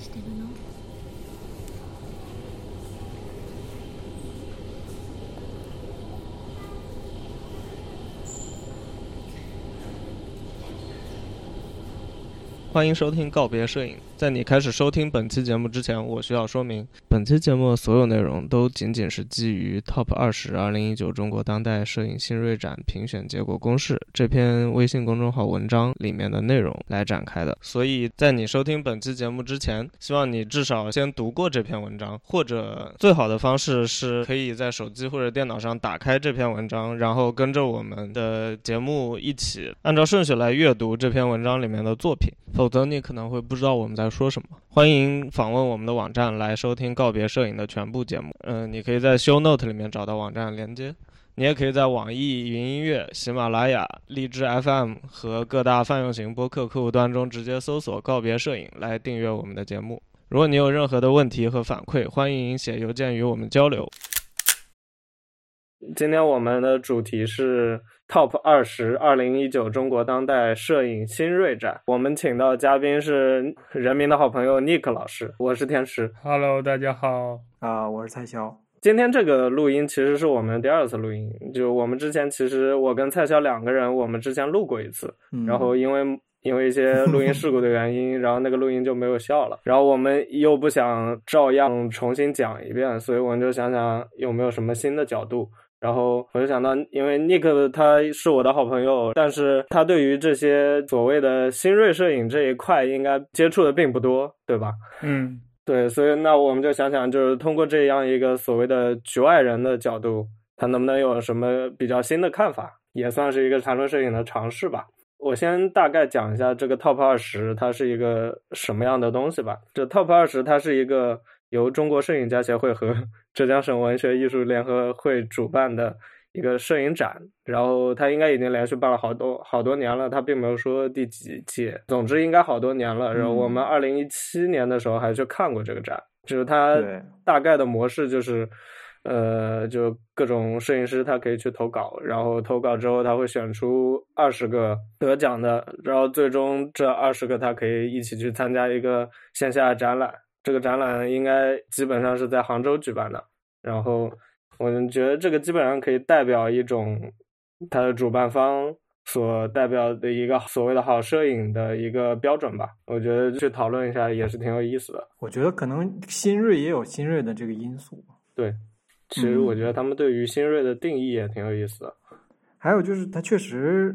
してるの？欢迎收听告别摄影。在你开始收听本期节目之前，我需要说明，本期节目所有内容都仅仅是基于 TOP 二十二零一九中国当代摄影新锐展评选结果公示这篇微信公众号文章里面的内容来展开的。所以在你收听本期节目之前，希望你至少先读过这篇文章，或者最好的方式是可以在手机或者电脑上打开这篇文章，然后跟着我们的节目一起按照顺序来阅读这篇文章里面的作品，否则你可能会不知道我们在说什么？欢迎访问我们的网站来收听告别摄影的全部节目。嗯、你可以在 Show Note 里面找到网站连接。你也可以在网易云音乐、喜马拉雅、荔枝 FM 和各大泛用型播客客户端中直接搜索“告别摄影”来订阅我们的节目。如果你有任何的问题和反馈，欢迎写邮件与我们交流。今天我们的主题是 TOP 二十二零一九中国当代摄影新锐展。我们请到嘉宾是人民的好朋友 Nick 老师，我是天石。Hello，大家好啊，uh, 我是蔡潇。今天这个录音其实是我们第二次录音，就我们之前其实我跟蔡潇两个人，我们之前录过一次，嗯、然后因为因为一些录音事故的原因，然后那个录音就没有效了。然后我们又不想照样重新讲一遍，所以我们就想想有没有什么新的角度。然后我就想到，因为尼克他是我的好朋友，但是他对于这些所谓的新锐摄影这一块，应该接触的并不多，对吧？嗯，对，所以那我们就想想，就是通过这样一个所谓的局外人的角度，他能不能有什么比较新的看法，也算是一个谈论摄影的尝试吧。我先大概讲一下这个 TOP 二十它是一个什么样的东西吧。这 TOP 二十它是一个。由中国摄影家协会和浙江省文学艺术联合会主办的一个摄影展，然后他应该已经连续办了好多好多年了，他并没有说第几届，总之应该好多年了。然后我们二零一七年的时候还去看过这个展，嗯、就是它大概的模式就是，呃，就各种摄影师他可以去投稿，然后投稿之后他会选出二十个得奖的，然后最终这二十个他可以一起去参加一个线下展览。这个展览应该基本上是在杭州举办的，然后我们觉得这个基本上可以代表一种它的主办方所代表的一个所谓的好摄影的一个标准吧。我觉得去讨论一下也是挺有意思的。我觉得可能新锐也有新锐的这个因素。对，其实我觉得他们对于新锐的定义也挺有意思的。嗯，还有就是它确实，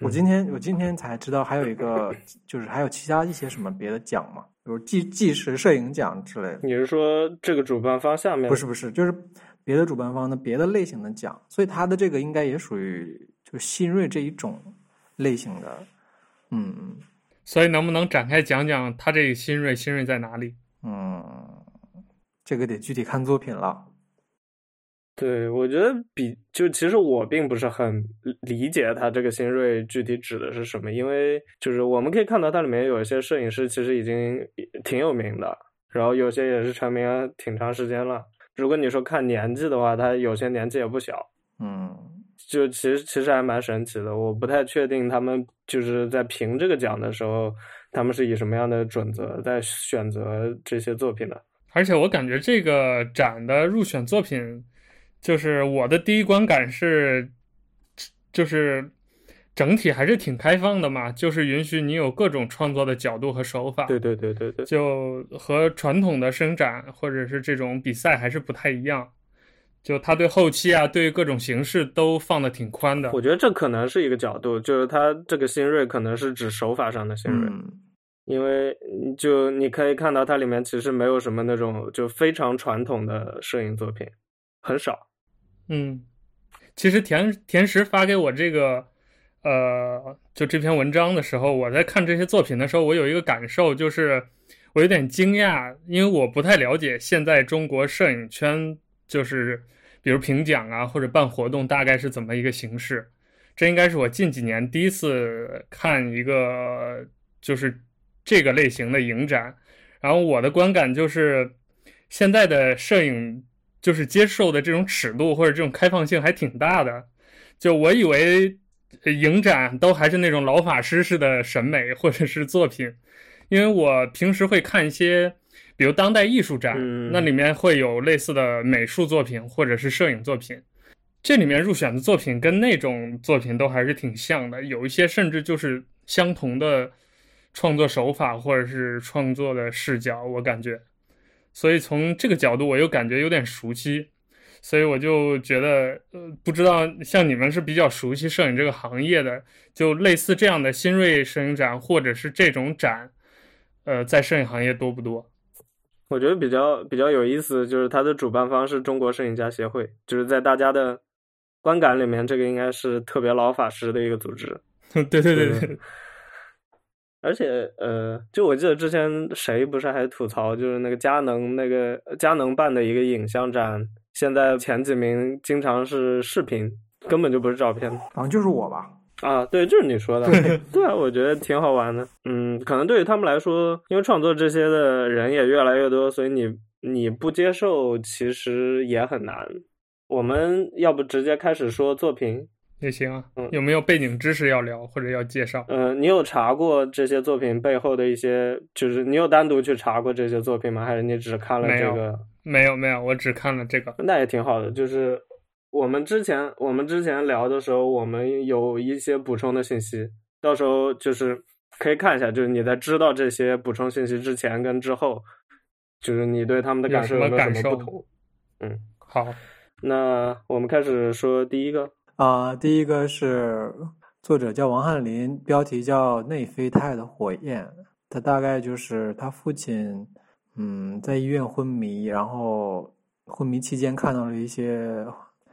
我今天我今天才知道还有一个，就是还有其他一些什么别的奖嘛。比如纪纪实摄影奖之类的，你是说这个主办方下面？不是不是，就是别的主办方的别的类型的奖，所以他的这个应该也属于就是新锐这一种类型的，嗯。所以能不能展开讲讲他这个新锐新锐在哪里？嗯，这个得具体看作品了。对，我觉得比就其实我并不是很理解他这个新锐具体指的是什么，因为就是我们可以看到它里面有一些摄影师其实已经挺有名的，然后有些也是成名了挺长时间了。如果你说看年纪的话，他有些年纪也不小，嗯，就其实其实还蛮神奇的。我不太确定他们就是在评这个奖的时候，他们是以什么样的准则在选择这些作品的。而且我感觉这个展的入选作品。就是我的第一观感是，就是整体还是挺开放的嘛，就是允许你有各种创作的角度和手法。对对对对对，就和传统的生展或者是这种比赛还是不太一样。就他对后期啊，对各种形式都放的挺宽的。我觉得这可能是一个角度，就是他这个新锐可能是指手法上的新锐，嗯、因为就你可以看到它里面其实没有什么那种就非常传统的摄影作品，很少。嗯，其实田田石发给我这个，呃，就这篇文章的时候，我在看这些作品的时候，我有一个感受，就是我有点惊讶，因为我不太了解现在中国摄影圈，就是比如评奖啊或者办活动大概是怎么一个形式。这应该是我近几年第一次看一个就是这个类型的影展，然后我的观感就是现在的摄影。就是接受的这种尺度或者这种开放性还挺大的，就我以为影展都还是那种老法师式的审美或者是作品，因为我平时会看一些，比如当代艺术展，嗯、那里面会有类似的美术作品或者是摄影作品，这里面入选的作品跟那种作品都还是挺像的，有一些甚至就是相同的创作手法或者是创作的视角，我感觉，所以从这个角度我又感觉有点熟悉。所以我就觉得，呃，不知道像你们是比较熟悉摄影这个行业的，就类似这样的新锐摄影展或者是这种展，呃，在摄影行业多不多？我觉得比较比较有意思，就是它的主办方是中国摄影家协会，就是在大家的观感里面，这个应该是特别老法师的一个组织。对对对对。而且，呃，就我记得之前谁不是还吐槽，就是那个佳能那个佳能办的一个影像展。现在前几名经常是视频，根本就不是照片。好像就是我吧？啊，对，就是你说的。对啊，我觉得挺好玩的。嗯，可能对于他们来说，因为创作这些的人也越来越多，所以你你不接受其实也很难。我们要不直接开始说作品也行啊。嗯，有没有背景知识要聊或者要介绍？嗯、呃，你有查过这些作品背后的一些，就是你有单独去查过这些作品吗？还是你只看了这个？没有没有，我只看了这个，那也挺好的。就是我们之前我们之前聊的时候，我们有一些补充的信息，到时候就是可以看一下。就是你在知道这些补充信息之前跟之后，就是你对他们的感受有没有什么不同？嗯，好，那我们开始说第一个啊、呃，第一个是作者叫王翰林，标题叫《内啡肽的火焰》，他大概就是他父亲。嗯，在医院昏迷，然后昏迷期间看到了一些，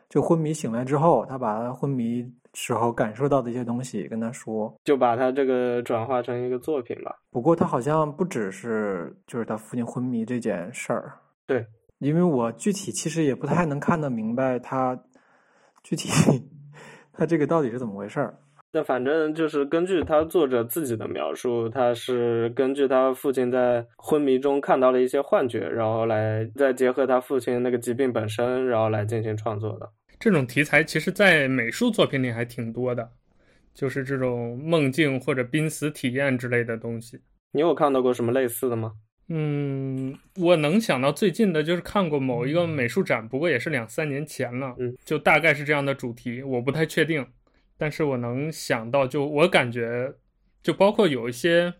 就昏迷醒来之后，他把他昏迷时候感受到的一些东西跟他说，就把他这个转化成一个作品吧。不过他好像不只是就是他父亲昏迷这件事儿，对，因为我具体其实也不太能看得明白他具体他这个到底是怎么回事儿。那反正就是根据他作者自己的描述，他是根据他父亲在昏迷中看到了一些幻觉，然后来再结合他父亲那个疾病本身，然后来进行创作的。这种题材其实，在美术作品里还挺多的，就是这种梦境或者濒死体验之类的东西。你有看到过什么类似的吗？嗯，我能想到最近的就是看过某一个美术展，不过也是两三年前了。嗯，就大概是这样的主题，我不太确定。但是我能想到，就我感觉，就包括有一些，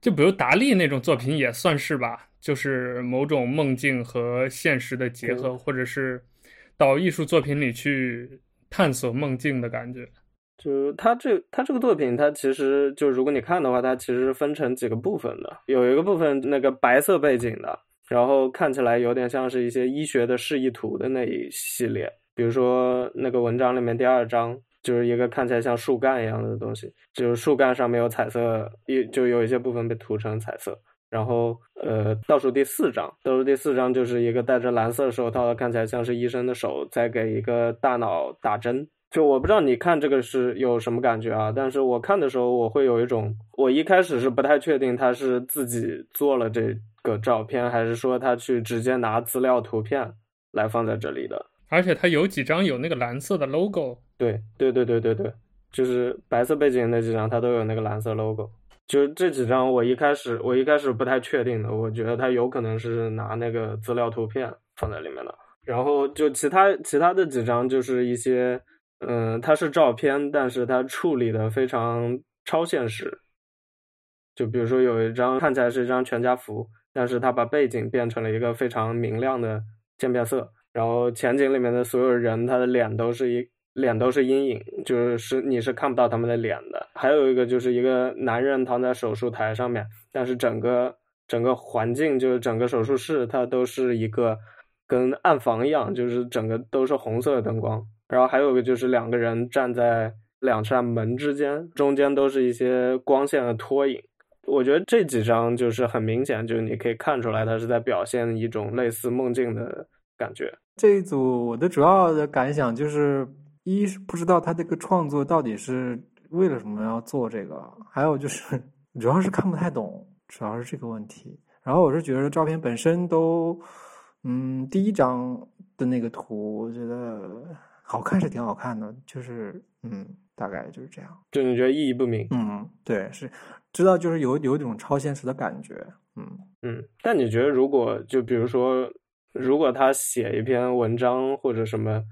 就比如达利那种作品也算是吧，就是某种梦境和现实的结合，或者是到艺术作品里去探索梦境的感觉。就他这他这个作品，它其实就如果你看的话，它其实分成几个部分的，有一个部分那个白色背景的，然后看起来有点像是一些医学的示意图的那一系列，比如说那个文章里面第二章。就是一个看起来像树干一样的东西，就是树干上面有彩色，一就有一些部分被涂成彩色。然后，呃，倒数第四张，倒数第四张就是一个戴着蓝色手套的，看起来像是医生的手在给一个大脑打针。就我不知道你看这个是有什么感觉啊？但是我看的时候，我会有一种，我一开始是不太确定他是自己做了这个照片，还是说他去直接拿资料图片来放在这里的。而且它有几张有那个蓝色的 logo，对对对对对对，就是白色背景那几张，它都有那个蓝色 logo。就这几张，我一开始我一开始不太确定的，我觉得它有可能是拿那个资料图片放在里面的。然后就其他其他的几张，就是一些嗯，它是照片，但是它处理的非常超现实。就比如说有一张看起来是一张全家福，但是它把背景变成了一个非常明亮的渐变色。然后前景里面的所有人，他的脸都是一脸都是阴影，就是你是看不到他们的脸的。还有一个就是一个男人躺在手术台上面，但是整个整个环境就是整个手术室，它都是一个跟暗房一样，就是整个都是红色的灯光。然后还有个就是两个人站在两扇门之间，中间都是一些光线的拖影。我觉得这几张就是很明显，就是你可以看出来，它是在表现一种类似梦境的感觉。这一组我的主要的感想就是，一是不知道他这个创作到底是为了什么要做这个，还有就是主要是看不太懂，主要是这个问题。然后我是觉得照片本身都，嗯，第一张的那个图，我觉得好看是挺好看的，就是嗯，大概就是这样。就你觉得意义不明？嗯，对，是知道就是有有一种超现实的感觉。嗯嗯，但你觉得如果就比如说，如果他写一篇文章或者什么，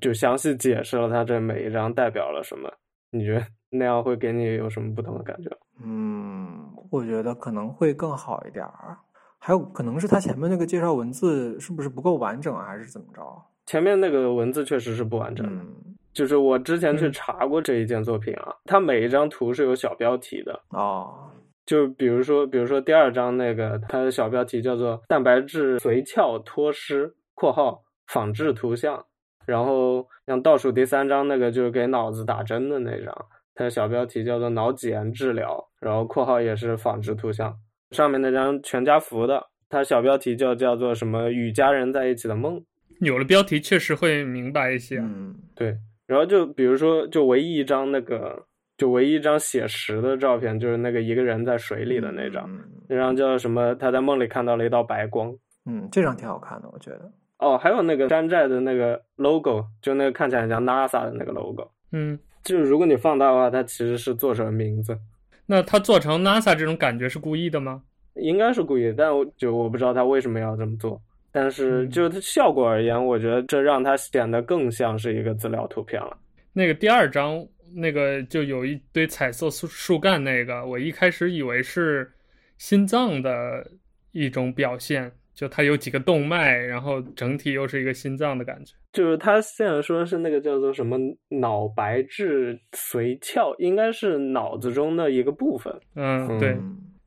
就详细解释了他这每一章代表了什么，你觉得那样会给你有什么不同的感觉？嗯，我觉得可能会更好一点儿。还有可能是他前面那个介绍文字是不是不够完整啊，还是怎么着？前面那个文字确实是不完整的。嗯，就是我之前去查过这一件作品啊，它每一张图是有小标题的哦。就比如说，比如说第二张那个，它的小标题叫做“蛋白质髓鞘脱失（括号仿制图像）”。然后像倒数第三张那个就是给脑子打针的那张，它的小标题叫做“脑脊炎治疗”，然后括号也是仿制图像。上面那张全家福的，它小标题就叫做什么“与家人在一起的梦”。有了标题，确实会明白一些。嗯，对。然后就比如说，就唯一一张那个，就唯一一张写实的照片，就是那个一个人在水里的那张，嗯、那张叫什么？他在梦里看到了一道白光。嗯，这张挺好看的，我觉得。哦，还有那个山寨的那个 logo，就那个看起来很像 NASA 的那个 logo。嗯，就是如果你放大的话，它其实是作者的名字。那他做成 NASA 这种感觉是故意的吗？应该是故意的，但我就我不知道他为什么要这么做。但是就它效果而言，嗯，我觉得这让它显得更像是一个资料图片了。那个第二张，那个就有一堆彩色树树干，那个我一开始以为是心脏的一种表现，就它有几个动脉，然后整体又是一个心脏的感觉。就是他现在说的是那个叫做什么脑白质髓鞘，应该是脑子中的一个部分。嗯，对。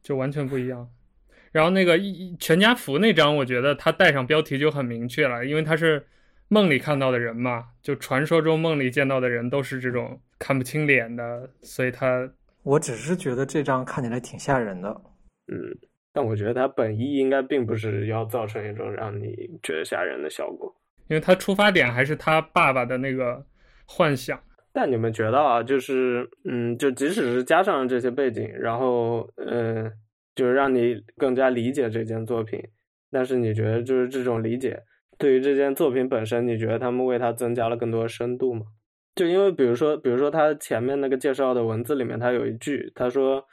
就完全不一样，然后那个一全家福那张，我觉得他带上标题就很明确了，因为他是梦里看到的人嘛，就传说中梦里见到的人都是这种看不清脸的，所以他。我只是觉得这张看起来挺吓人的，嗯，但我觉得他本意应该并不是要造成一种让你觉得吓人的效果，因为他出发点还是他爸爸的那个幻想。但你们觉得啊，就是嗯，就即使是加上了这些背景，然后嗯，就是让你更加理解这件作品，但是你觉得就是这种理解对于这件作品本身，你觉得他们为它增加了更多深度吗？就因为比如说，比如说他前面那个介绍的文字里面，他有一句，他说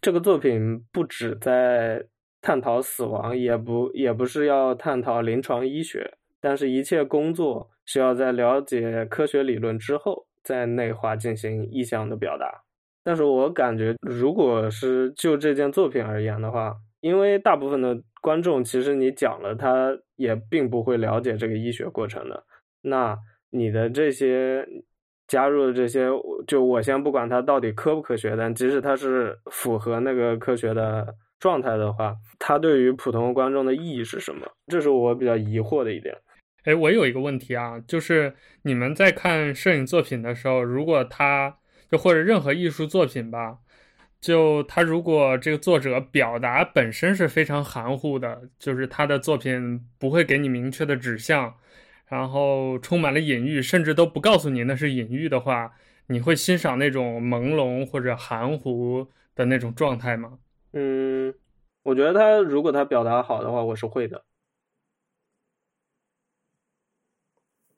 这个作品不只在探讨死亡，也不也不是要探讨临床医学，但是一切工作需要在了解科学理论之后。在内化进行意向的表达，但是我感觉，如果是就这件作品而言的话，因为大部分的观众其实你讲了，他也并不会了解这个医学过程的。那你的这些加入的这些，就我先不管它到底科不科学，但即使它是符合那个科学的状态的话，它对于普通观众的意义是什么？这是我比较疑惑的一点。哎，我有一个问题啊，就是你们在看摄影作品的时候，如果他或者任何艺术作品吧，就他如果这个作者表达本身是非常含糊的，就是他的作品不会给你明确的指向，然后充满了隐喻，甚至都不告诉你那是隐喻的话，你会欣赏那种朦胧或者含糊的那种状态吗？嗯，我觉得他如果他表达好的话，我是会的。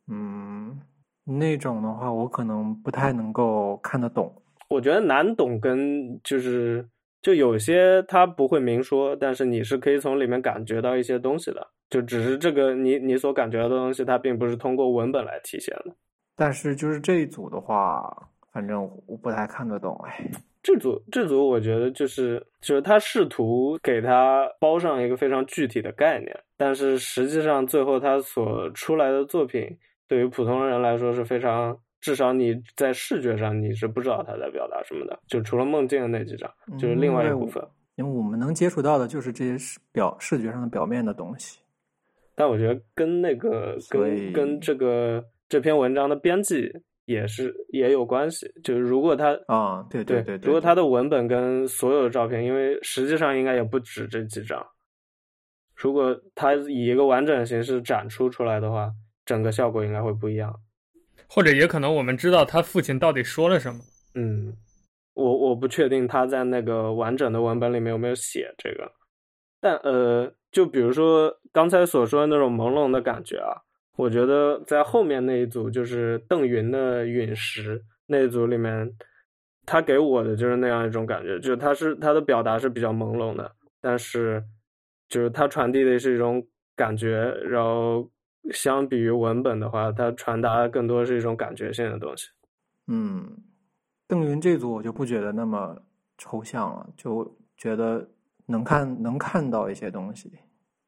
嗯，那种的话，我可能不太能够看得懂。我觉得难懂跟就是就有些他不会明说，但是你是可以从里面感觉到一些东西的。就只是这个你你所感觉到的东西，它并不是通过文本来体现的。但是就是这一组的话，反正我不太看得懂。哎，这组这组我觉得就是就是他试图给他包上一个非常具体的概念，但是实际上最后他所出来的作品。对于普通人来说是非常，至少你在视觉上你是不知道他在表达什么的，就除了梦境的那几张，就是另外一部分。因为我们能接触到的就是这些视表视觉上的表面的东西。但我觉得跟那个跟跟这个这篇文章的编辑也是也有关系。就是如果他啊，对对对，对，如果他的文本跟所有的照片，因为实际上应该也不止这几张。如果他以一个完整的形式展出出来的话。整个效果应该会不一样，或者也可能我们知道他父亲到底说了什么。嗯，我我不确定他在那个完整的文本里面有没有写这个，但呃，就比如说刚才所说的那种朦胧的感觉啊，我觉得在后面那一组就是邓云的陨石，那一组里面，他给我的就是那样一种感觉，就是他是他的表达是比较朦胧的，但是就是他传递的是一种感觉，然后相比于文本的话，它传达的更多是一种感觉性的东西。嗯，邓云这组我就不觉得那么抽象了，就觉得能看能看到一些东西，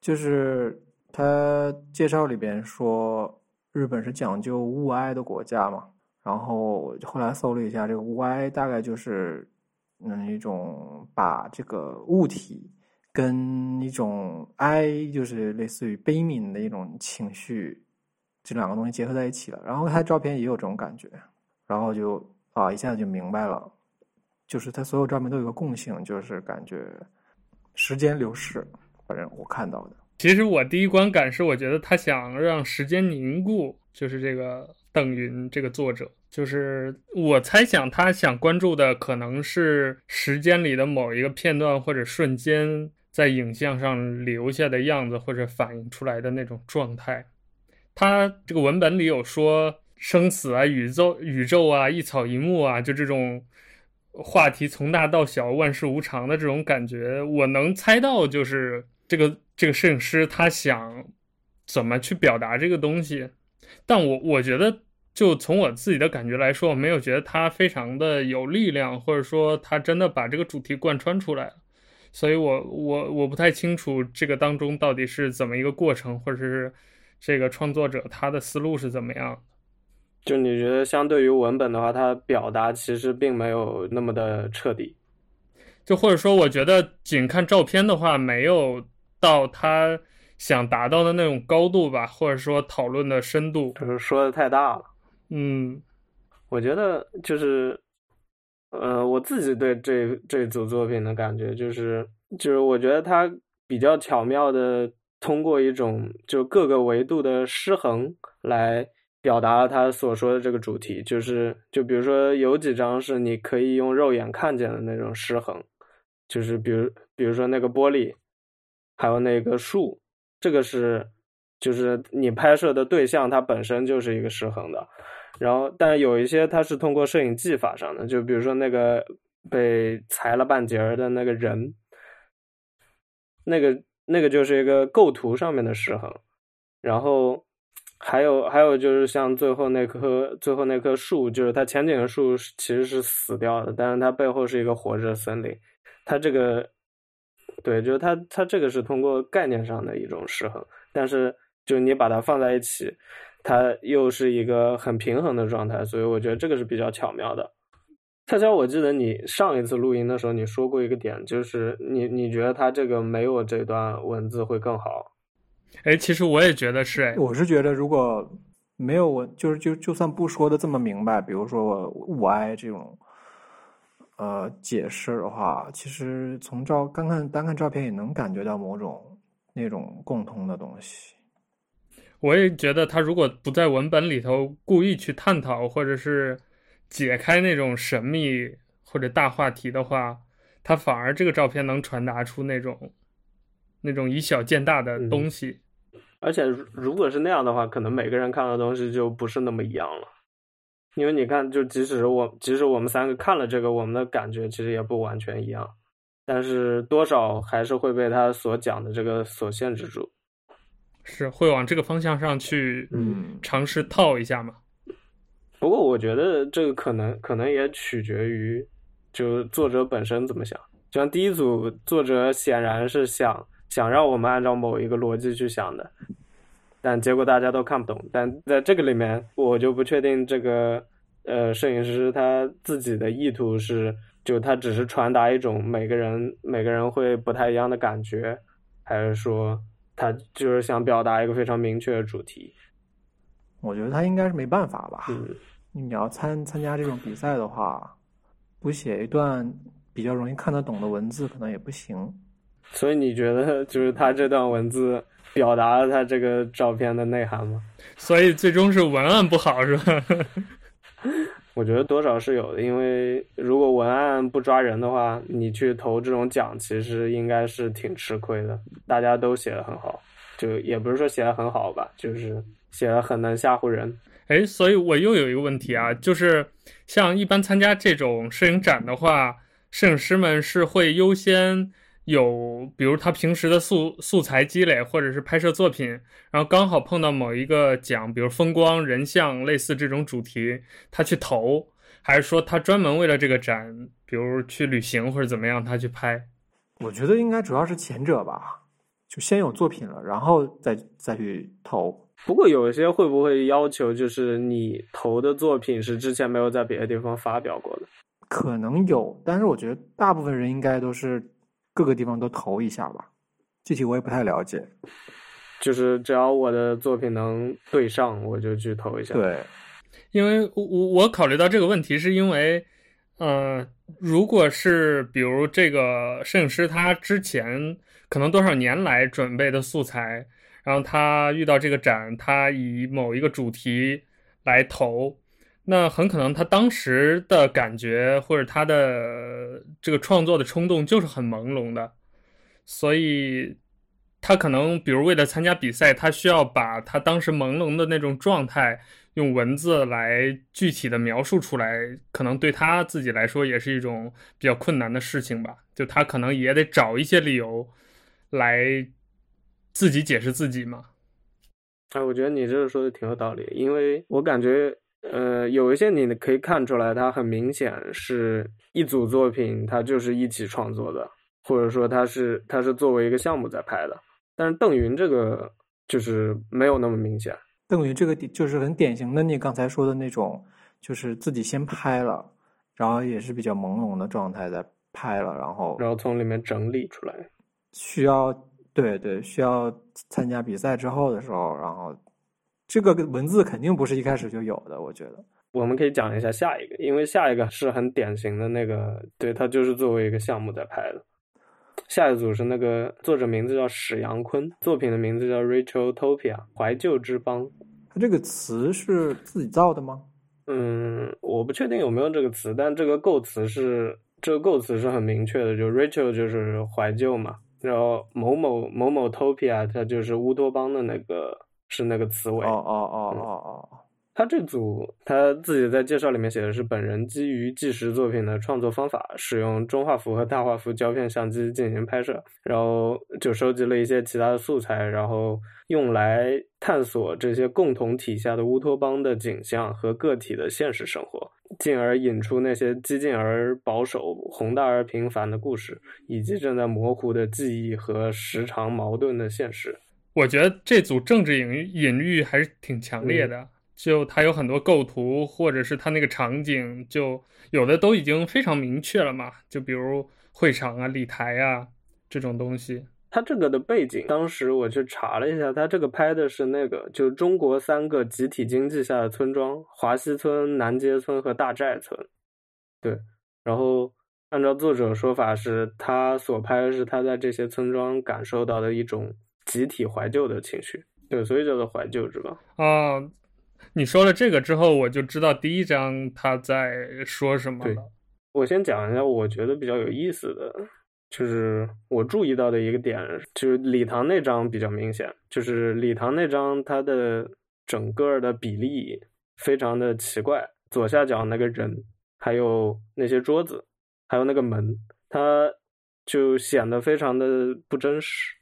就是他介绍里边说日本是讲究物哀的国家嘛。然后后来搜了一下，这个物哀大概就是，嗯，一种把这个物体跟一种哀，就是类似于悲悯的一种情绪，这两个东西结合在一起了。然后他照片也有这种感觉，然后就啊一下子就明白了，就是他所有照片都有个共性，就是感觉时间流逝。反正我看到的，其实我第一观感是，我觉得他想让时间凝固，就是这个邓云这个作者。就是我猜想，他想关注的可能是时间里的某一个片段或者瞬间，在影像上留下的样子，或者反映出来的那种状态。他这个文本里有说生死啊、宇宙、宇宙啊、一草一木啊，就这种话题从大到小、万事无常的这种感觉，我能猜到，就是这个这个摄影师他想怎么去表达这个东西。但我我觉得。就从我自己的感觉来说，我没有觉得他非常的有力量，或者说他真的把这个主题贯穿出来了，所以我我我不太清楚这个当中到底是怎么一个过程，或者是这个创作者他的思路是怎么样。就你觉得相对于文本的话，他表达其实并没有那么的彻底。就或者说，我觉得仅看照片的话，没有到他想达到的那种高度吧，或者说讨论的深度，就是说的太大了。嗯，我觉得就是，呃，我自己对这这组作品的感觉就是，就是我觉得他比较巧妙的通过一种就各个维度的失衡来表达了他所说的这个主题，就是就比如说有几张是你可以用肉眼看见的那种失衡，就是比如比如说那个玻璃，还有那个树，这个是就是你拍摄的对象它本身就是一个失衡的。然后，但有一些它是通过摄影技法上的，就比如说那个被裁了半截儿的那个人，那个那个就是一个构图上面的失衡。然后还有还有就是像最后那棵最后那棵树，就是它前景的树其实是死掉的，但是它背后是一个活着的森林。它这个对，就是它它这个是通过概念上的一种失衡，但是就你把它放在一起。它又是一个很平衡的状态，所以我觉得这个是比较巧妙的。恰巧我记得你上一次录音的时候，你说过一个点，就是你你觉得它这个没有这段文字会更好。哎，其实我也觉得是，哎，我是觉得如果没有我，就是就就算不说的这么明白，比如说我爱这种呃解释的话，其实从照刚看单看照片也能感觉到某种那种共通的东西。我也觉得，他如果不在文本里头故意去探讨，或者是解开那种神秘或者大话题的话，他反而这个照片能传达出那种那种以小见大的东西。嗯，而且，如果是那样的话，可能每个人看的东西就不是那么一样了。因为你看，就即使我即使我们三个看了这个，我们的感觉其实也不完全一样，但是多少还是会被他所讲的这个所限制住。是会往这个方向上去，嗯，尝试套一下嘛。不过我觉得这个可能可能也取决于，就作者本身怎么想。就像第一组作者显然是想想让我们按照某一个逻辑去想的，但结果大家都看不懂。但在这个里面，我就不确定这个呃摄影师他自己的意图是，就他只是传达一种每个人每个人会不太一样的感觉，还是说。他就是想表达一个非常明确的主题，我觉得他应该是没办法吧。嗯，你要参参加这种比赛的话，不写一段比较容易看得懂的文字，可能也不行。所以你觉得，就是他这段文字表达了他这个照片的内涵吗？所以最终是文案不好，是吧？我觉得多少是有的，因为如果文案不抓人的话，你去投这种奖，其实应该是挺吃亏的。大家都写得很好，就也不是说写得很好吧，就是写得很能吓唬人。哎，所以我又有一个问题啊，就是像一般参加这种摄影展的话，摄影师们是会优先有，比如他平时的素素材积累，或者是拍摄作品，然后刚好碰到某一个奖，比如风光、人像，类似这种主题，他去投，还是说他专门为了这个展，比如去旅行或者怎么样，他去拍？我觉得应该主要是前者吧，就先有作品了，然后再再去投。不过有一些会不会要求，就是你投的作品是之前没有在别的地方发表过的？可能有，但是我觉得大部分人应该都是各个地方都投一下吧。具体我也不太了解。就是只要我的作品能对上，我就去投一下。对，因为我我考虑到这个问题，是因为，呃，如果是比如这个摄影师他之前可能多少年来准备的素材。然后他遇到这个展，他以某一个主题来投，那很可能他当时的感觉或者他的这个创作的冲动就是很朦胧的，所以他可能比如为了参加比赛，他需要把他当时朦胧的那种状态用文字来具体的描述出来，可能对他自己来说也是一种比较困难的事情吧。就他可能也得找一些理由来。自己解释自己嘛？哎，我觉得你这个说的挺有道理，因为我感觉，呃，有一些你可以看出来，它很明显是一组作品，它就是一起创作的，或者说它是它是作为一个项目在拍的。但是邓云这个就是没有那么明显。邓云这个就是很典型的你刚才说的那种，就是自己先拍了，然后也是比较朦胧的状态在拍了，然后然后从里面整理出来，需要。对对，需要参加比赛之后的时候，然后这个文字肯定不是一开始就有的。我觉得我们可以讲一下下一个，因为下一个是很典型的那个，对，它就是作为一个项目在拍的。下一组是那个作者名字叫史阳坤，作品的名字叫 Rachel Topia 怀旧之邦。他这个词是自己造的吗？嗯，我不确定有没有这个词，但这个构词是这个构词是很明确的，就 Rachel 就是怀旧嘛。然后某某某某 Topia，它就是乌托邦的那个是那个词尾。哦哦哦哦哦。他这组他自己在介绍里面写的是，本人基于纪实作品的创作方法，使用中画幅和大画幅胶片相机进行拍摄，然后就收集了一些其他的素材，然后用来探索这些共同体下的乌托邦的景象和个体的现实生活。进而引出那些激进而保守、宏大而平凡的故事，以及正在模糊的记忆和时常矛盾的现实。我觉得这组政治隐喻隐喻还是挺强烈的，嗯、就它有很多构图，或者是它那个场景，就有的都已经非常明确了嘛。就比如会场啊、礼台啊这种东西。它这个的背景，当时我去查了一下，它这个拍的是那个，就中国三个集体经济下的村庄：华西村、南街村和大寨村。对，然后按照作者说法，是他所拍的是他在这些村庄感受到的一种集体怀旧的情绪。对，所以叫做怀旧之吧？啊，你说了这个之后，我就知道第一章他在说什么了。对，我先讲一下，我觉得比较有意思的。就是我注意到的一个点，就是礼堂那张比较明显，就是礼堂那张它的整个的比例非常的奇怪，左下角那个人，还有那些桌子，还有那个门，它就显得非常的不真实，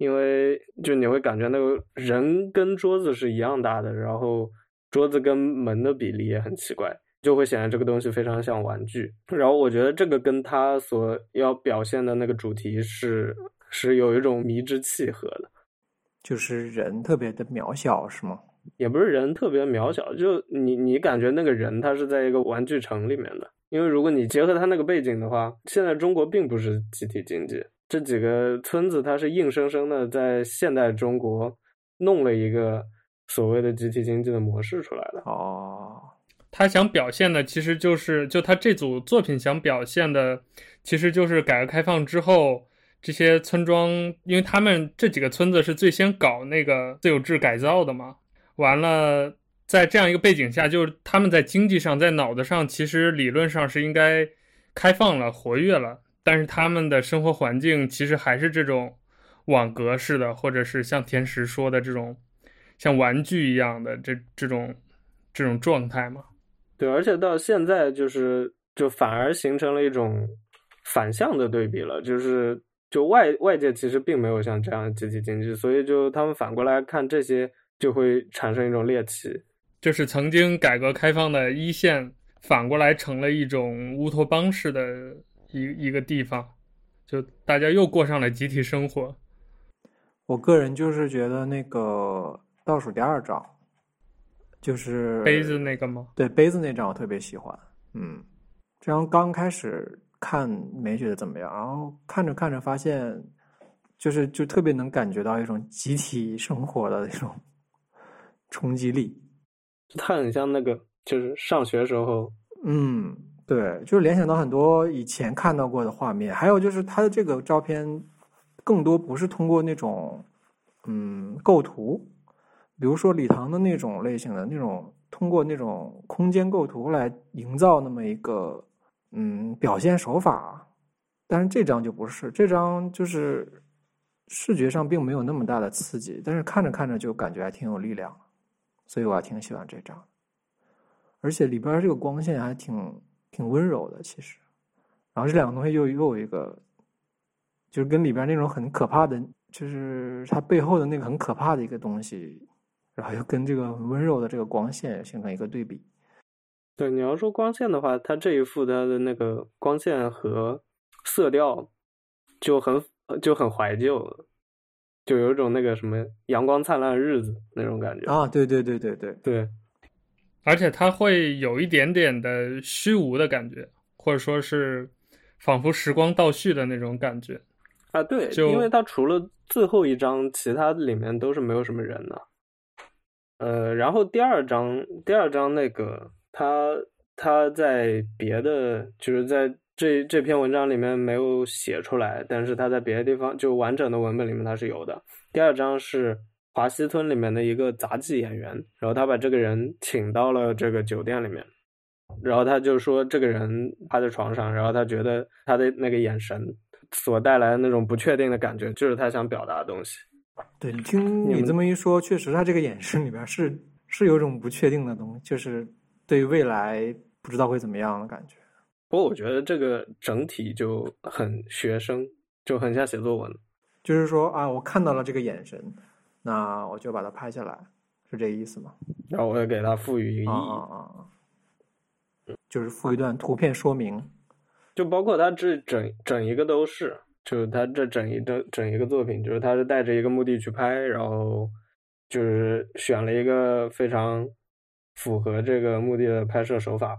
因为就你会感觉那个人跟桌子是一样大的，然后桌子跟门的比例也很奇怪。就会显得这个东西非常像玩具，然后我觉得这个跟他所要表现的那个主题是是有一种迷之契合的，就是人特别的渺小，是吗？也不是人特别渺小，就你你感觉那个人他是在一个玩具城里面的，因为如果你结合他那个背景的话，现在中国并不是集体经济，这几个村子它是硬生生的在现代中国弄了一个所谓的集体经济的模式出来的。哦。他想表现的其实就是，就他这组作品想表现的，其实就是改革开放之后这些村庄，因为他们这几个村子是最先搞那个自有制改造的嘛。完了，在这样一个背景下，就是他们在经济上、在脑子上，其实理论上是应该开放了、活跃了，但是他们的生活环境其实还是这种网格式的，或者是像田石说的这种像玩具一样的这这种。这种状态嘛。对，而且到现在就是就反而形成了一种反向的对比了，就是就外外界其实并没有像这样集体经济，所以就他们反过来看这些，就会产生一种猎奇，就是曾经改革开放的一线，反过来成了一种乌托邦式的一一个地方，就大家又过上了集体生活。我个人就是觉得那个倒数第二章，就是杯子那个吗？对，杯子那张我特别喜欢。嗯，这张刚开始看没觉得怎么样，然后看着看着发现，就是就特别能感觉到一种集体生活的那种冲击力。它很像那个，就是上学时候。嗯，对，就是联想到很多以前看到过的画面，还有就是它的这个照片。更多不是通过那种，嗯，构图，比如说礼堂的那种类型的那种，通过那种空间构图来营造那么一个，嗯，表现手法。但是这张就不是，这张就是视觉上并没有那么大的刺激，但是看着看着就感觉还挺有力量，所以我还挺喜欢这张。而且里边这个光线还挺挺温柔的，其实。然后这两个东西又又有一个。就是跟里边那种很可怕的，就是它背后的那个很可怕的一个东西，然后又跟这个温柔的这个光线形成一个对比。对，你要说光线的话，它这一幅它的那个光线和色调就很就很怀旧，就有一种那个什么阳光灿烂的日子那种感觉啊！对对对对对对，而且它会有一点点的虚无的感觉，或者说是仿佛时光倒叙的那种感觉。啊，对，因为它除了最后一张，其他里面都是没有什么人的。呃，然后第二张，第二张那个他他在别的，就是在这这篇文章里面没有写出来，但是他在别的地方就完整的文本里面他是有的。第二张是华西村里面的一个杂技演员，然后他把这个人请到了这个酒店里面，然后他就说这个人趴在床上，然后他觉得他的那个眼神。所带来的那种不确定的感觉，就是他想表达的东西。对，你听你这么一说，确实他这个眼神里边是是有种不确定的东西，就是对未来不知道会怎么样的感觉。不过我觉得这个整体就很学生，就很像写作文。就是说啊，我看到了这个眼神，那我就把它拍下来，是这个意思吗？然后我会给它赋予一个意义，啊啊啊，就是附一段图片说明。就包括他这整整一个都是，就是他这整一个整一个作品，就是他是带着一个目的去拍，然后就是选了一个非常符合这个目的的拍摄手法，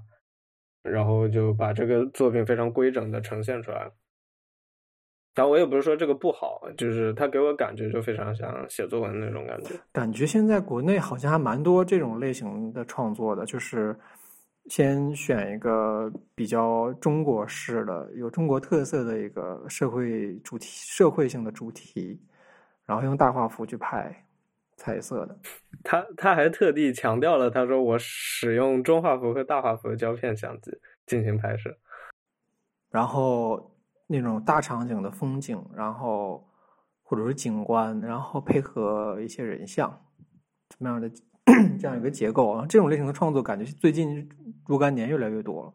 然后就把这个作品非常规整的呈现出来。但我也不是说这个不好，就是他给我感觉就非常像写作文那种感觉。感觉现在国内好像还蛮多这种类型的创作的，就是。先选一个比较中国式的、有中国特色的一个社会主题、社会性的主题，然后用大画幅去拍彩色的。他他还特地强调了，他说我使用中画幅和大画幅的胶片相机进行拍摄，然后那种大场景的风景，然后或者是景观，然后配合一些人像，什么样的？这样一个结构啊，这种类型的创作感觉最近若干年越来越多了。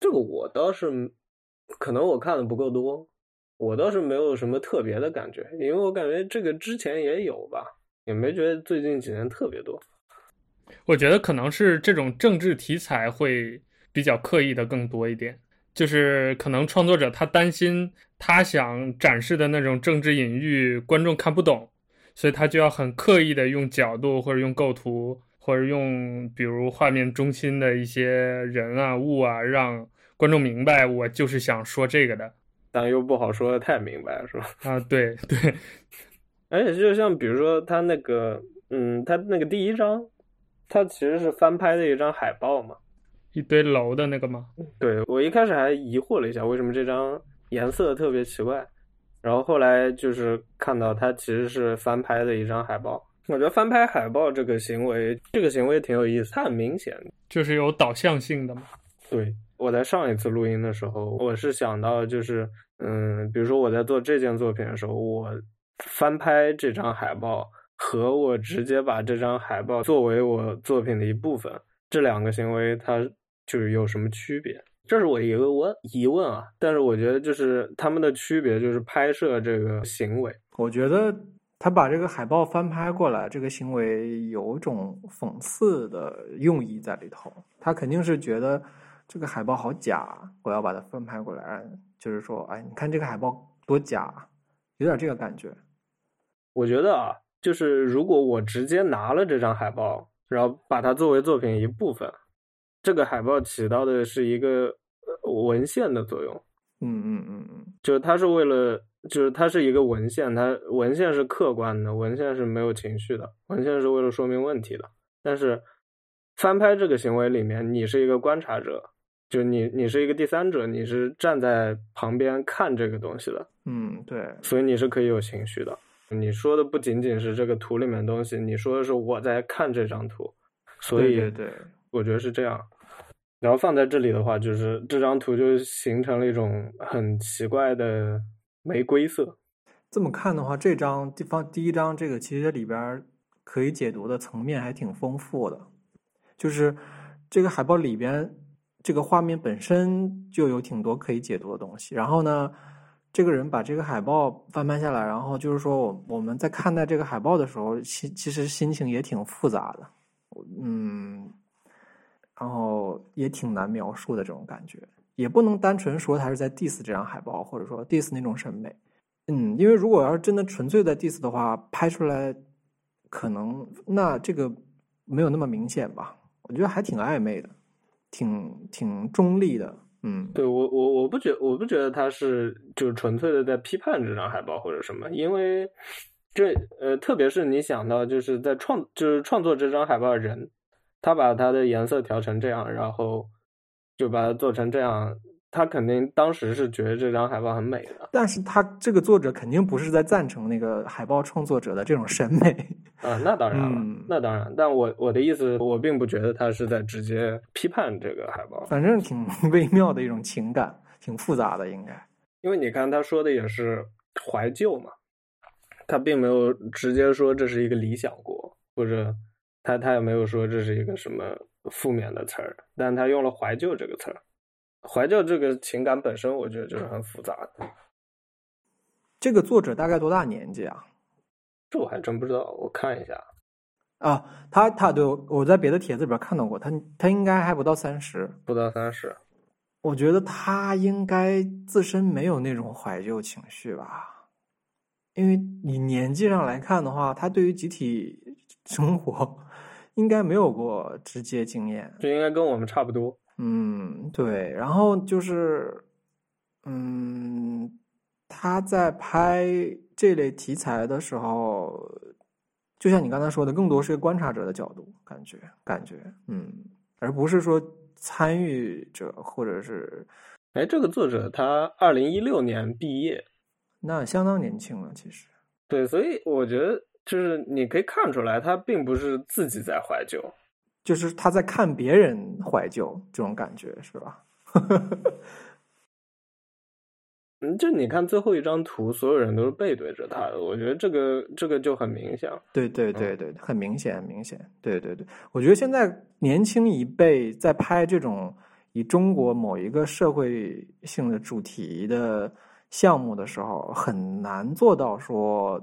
这个我倒是，可能我看的不够多，我倒是没有什么特别的感觉，因为我感觉这个之前也有吧，也没觉得最近几年特别多。我觉得可能是这种政治题材会比较刻意的更多一点，就是可能创作者他担心他想展示的那种政治隐喻观众看不懂。所以他就要很刻意的用角度，或者用构图，或者用比如画面中心的一些人啊物啊，让观众明白我就是想说这个的，但又不好说的太明白，是吧？啊，对对。而且就像比如说他那个，嗯，他那个第一张，他其实是翻拍的一张海报嘛，一堆楼的那个吗？对，我一开始还疑惑了一下，为什么这张颜色特别奇怪。然后后来就是看到它其实是翻拍的一张海报，我觉得翻拍海报这个行为，这个行为挺有意思，它很明显就是有导向性的嘛。对，我在上一次录音的时候，我是想到就是，嗯，比如说我在做这件作品的时候，我翻拍这张海报和我直接把这张海报作为我作品的一部分，这两个行为它就是有什么区别？这是我一个问疑问啊。但是我觉得就是他们的区别就是拍摄这个行为。我觉得他把这个海报翻拍过来，这个行为有种讽刺的用意在里头。他肯定是觉得这个海报好假，我要把它翻拍过来，就是说，哎，你看这个海报多假，有点这个感觉。我觉得啊，就是如果我直接拿了这张海报，然后把它作为作品一部分，这个海报起到的是一个文献的作用。嗯嗯嗯嗯，就是它是为了，就是它是一个文献，它文献是客观的，文献是没有情绪的，文献是为了说明问题的。但是翻拍这个行为里面，你是一个观察者，就你你是一个第三者，你是站在旁边看这个东西的。嗯，对，所以你是可以有情绪的。你说的不仅仅是这个图里面的东西，你说的是我在看这张图，所以对对对，我觉得是这样。然后放在这里的话，就是这张图就形成了一种很奇怪的玫瑰色。这么看的话，这张地方第一张这个其实里边可以解读的层面还挺丰富的，就是这个海报里边这个画面本身就有挺多可以解读的东西。然后呢，这个人把这个海报翻拍下来，然后就是说，我我们在看待这个海报的时候，其其实心情也挺复杂的，嗯，然后也挺难描述的这种感觉，也不能单纯说他是在 diss 这张海报，或者说 diss 那种审美，嗯，因为如果要是真的纯粹在 diss 的话，拍出来可能那这个没有那么明显吧，我觉得还挺暧昧的，挺挺中立的。嗯，对我我我不觉我不觉得他是就是纯粹的在批判这张海报或者什么，因为这呃特别是你想到就是在创就是创作这张海报的人，他把它的颜色调成这样，然后就把它做成这样。他肯定当时是觉得这张海报很美的，但是他这个作者肯定不是在赞成那个海报创作者的这种审美啊，那当然了，嗯、那当然。但我我的意思，我并不觉得他是在直接批判这个海报，反正挺 微妙的一种情感，挺复杂的，应该。因为你看他说的也是怀旧嘛，他并没有直接说这是一个理想国，或者他他也没有说这是一个什么负面的词儿，但他用了怀旧这个词儿。怀旧这个情感本身，我觉得就是很复杂的。这个作者大概多大年纪啊？这我还真不知道，我看一下。啊，他他对我在别的帖子里边看到过，他他应该还不到三十，不到三十。我觉得他应该自身没有那种怀旧情绪吧，因为你年纪上来看的话，他对于集体生活应该没有过直接经验，这应该跟我们差不多。嗯，对，然后就是，嗯，他在拍这类题材的时候，就像你刚才说的，更多是一个观察者的角度，感觉感觉，嗯，而不是说参与者或者是，哎，这个作者他二零一六年毕业，那相当年轻了，其实，对，所以我觉得就是你可以看出来，他并不是自己在怀旧。就是他在看别人怀旧这种感觉是吧？嗯，就你看最后一张图，所有人都是背对着他的，我觉得这个这个就很明显。对对对对，很明显，很明显。对对对，我觉得现在年轻一辈在拍这种以中国某一个社会性的主题的项目的时候，很难做到说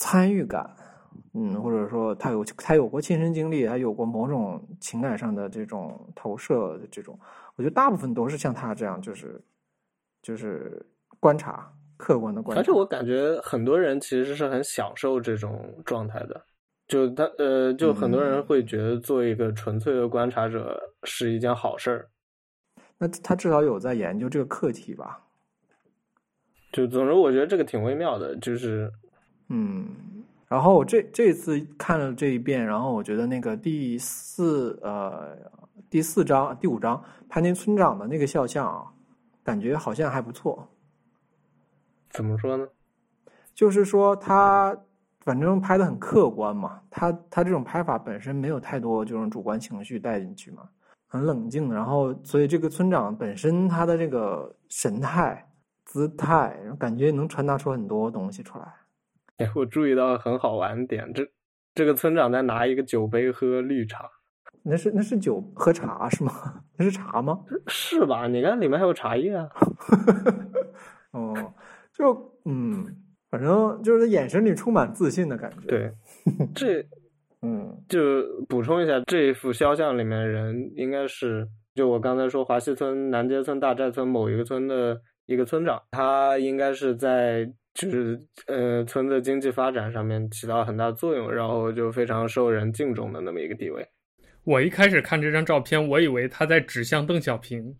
参与感。嗯，或者说他有他有过亲身经历，他有过某种情感上的这种投射的这种，我觉得大部分都是像他这样，就是就是观察，客观的观察。而且我感觉很多人其实是很享受这种状态的，就他呃，就很多人会觉得做一个纯粹的观察者是一件好事儿。嗯，那他至少有在研究这个课题吧？就总之，我觉得这个挺微妙的，就是嗯。然后我这这次看了这一遍，然后我觉得那个第四呃第四章第五章拍那村长的那个肖像啊，感觉好像还不错。怎么说呢？就是说他反正拍的很客观嘛，他他这种拍法本身没有太多这种主观情绪带进去嘛，很冷静。然后所以这个村长本身他的这个神态、姿态，感觉能传达出很多东西出来。哎，我注意到很好玩点，这这个村长在拿一个酒杯喝绿茶，那是那是酒喝茶是吗？那是茶吗？是吧？你看里面还有茶叶啊。哦，就嗯，反正就是眼神里充满自信的感觉。对，这嗯，就补充一下，这一幅肖像里面的人应该是就我刚才说华西村南街村大寨村某一个村的一个村长，他应该是在。就是呃，村子经济发展上面起到很大作用，然后就非常受人敬重的那么一个地位。我一开始看这张照片，我以为他在指向邓小平。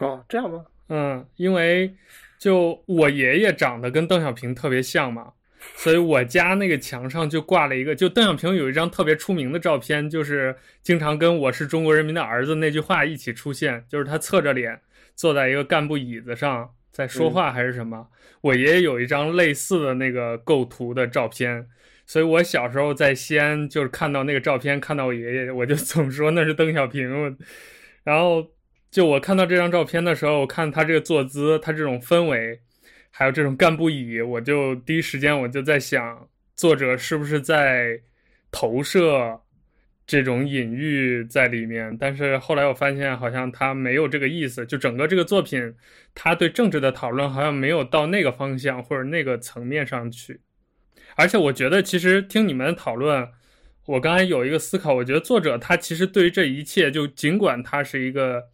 哦，这样吗？嗯，因为就我爷爷长得跟邓小平特别像嘛，所以我家那个墙上就挂了一个，就邓小平有一张特别出名的照片，就是经常跟“我是中国人民的儿子”那句话一起出现，就是他侧着脸坐在一个干部椅子上。在说话还是什么？嗯、我爷爷有一张类似的那个构图的照片，所以我小时候在西安就是看到那个照片，看到我爷爷，我就 总说那是邓小平。然后就我看到这张照片的时候，我看他这个坐姿，他这种氛围，还有这种干部椅，我就第一时间我就在想，作者是不是在投射？这种隐喻在里面，但是后来我发现好像他没有这个意思。就整个这个作品，他对政治的讨论好像没有到那个方向或者那个层面上去。而且我觉得，其实听你们的讨论，我刚才有一个思考，我觉得作者他其实对于这一切，就尽管他是一个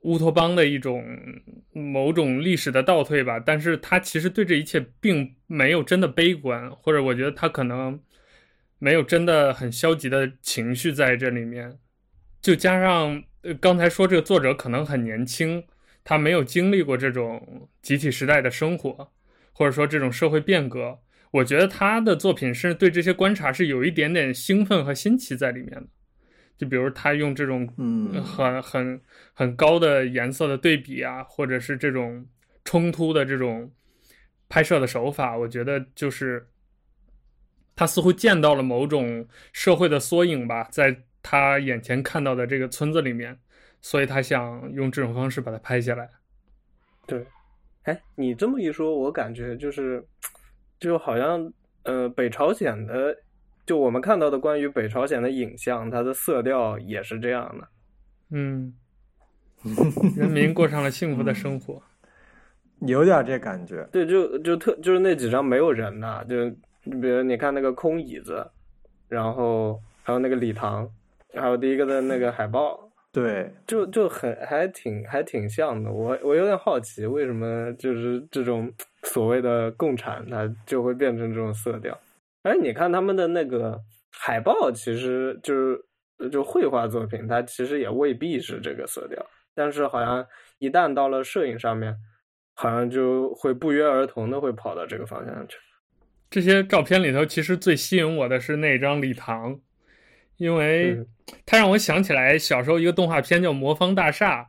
乌托邦的一种某种历史的倒退吧，但是他其实对这一切并没有真的悲观，或者我觉得他可能。没有真的很消极的情绪在这里面，就加上刚才说这个作者可能很年轻，他没有经历过这种集体时代的生活，或者说这种社会变革。我觉得他的作品是对这些观察是有一点点兴奋和新奇在里面的。就比如他用这种嗯很很很高的颜色的对比啊，或者是这种冲突的这种拍摄的手法，我觉得就是。他似乎见到了某种社会的缩影吧，在他眼前看到的这个村子里面，所以他想用这种方式把它拍下来。对，哎，你这么一说，我感觉就是，就好像，呃，北朝鲜的，就我们看到的关于北朝鲜的影像，它的色调也是这样的。嗯，人民过上了幸福的生活，有点这感觉。对，就就特就是那几张没有人呐、啊，就。你比如你看那个空椅子，然后还有那个礼堂，还有第一个的那个海报，对，就就很还挺还挺像的。我我有点好奇，为什么就是这种所谓的共产，它就会变成这种色调？哎，你看他们的那个海报，其实就是就绘画作品，它其实也未必是这个色调，但是好像一旦到了摄影上面，好像就会不约而同的会跑到这个方向去。这些照片里头，其实最吸引我的是那张礼堂，因为它让我想起来小时候一个动画片叫《魔方大厦》，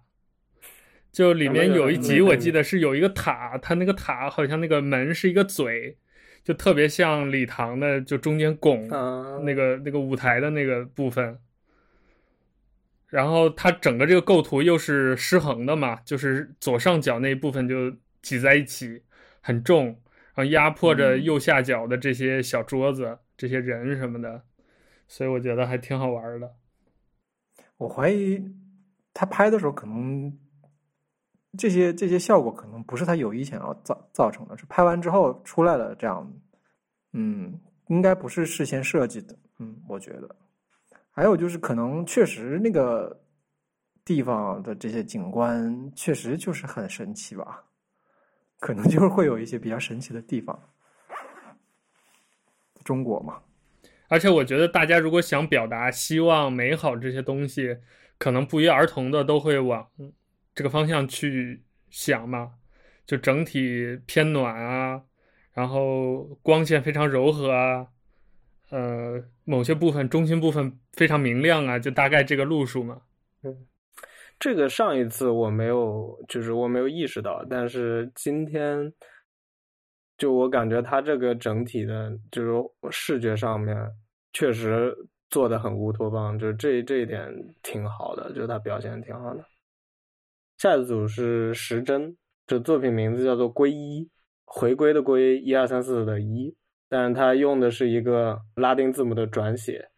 就里面有一集我记得是有一个塔，它那个塔好像那个门是一个嘴，就特别像礼堂的，就中间拱那个那个舞台的那个部分。然后它整个这个构图又是失衡的嘛，就是左上角那一部分就挤在一起，很重。然后压迫着右下角的这些小桌子、嗯、这些人什么的，所以我觉得还挺好玩的。我怀疑他拍的时候，可能这些这些效果可能不是他有意想要造造成的，是拍完之后出来了这样。嗯，应该不是事先设计的。嗯，我觉得。还有就是，可能确实那个地方的这些景观确实就是很神奇吧。可能就是会有一些比较神奇的地方，中国嘛。而且我觉得大家如果想表达希望、美好这些东西，可能不约而同的都会往这个方向去想嘛。就整体偏暖啊，然后光线非常柔和啊，呃，某些部分中心部分非常明亮啊，就大概这个路数嘛。嗯。这个上一次我没有，就是我没有意识到，但是今天，就我感觉他这个整体的，就是视觉上面确实做的很乌托邦，就是这这一点挺好的，就是他表现挺好的。下一组是时针，这作品名字叫做归一，回归的归，一二三四的一，但是它用的是一个拉丁字母的转写，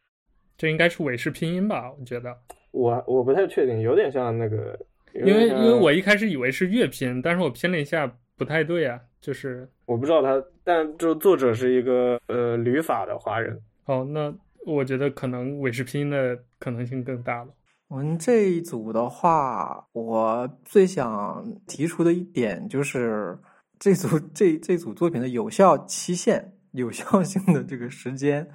这应该是韦氏拼音吧？我觉得，我我不太确定，有点像那个，因为因为我一开始以为是乐拼，但是我拼了一下，不太对啊，就是我不知道他，但就作者是一个呃旅法的华人。哦，那我觉得可能韦氏拼音的可能性更大了。我们这一组的话，我最想提出的一点就是，这组这这组作品的有效期限、有效性的这个时间，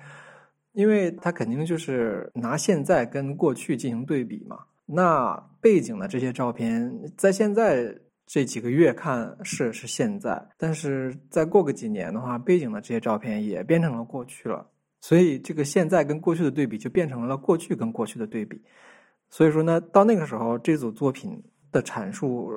因为它肯定就是拿现在跟过去进行对比嘛。那背景的这些照片，在现在这几个月看是是现在，但是再过个几年的话，背景的这些照片也变成了过去了。所以这个现在跟过去的对比，就变成了过去跟过去的对比。所以说呢，到那个时候，这组作品的阐述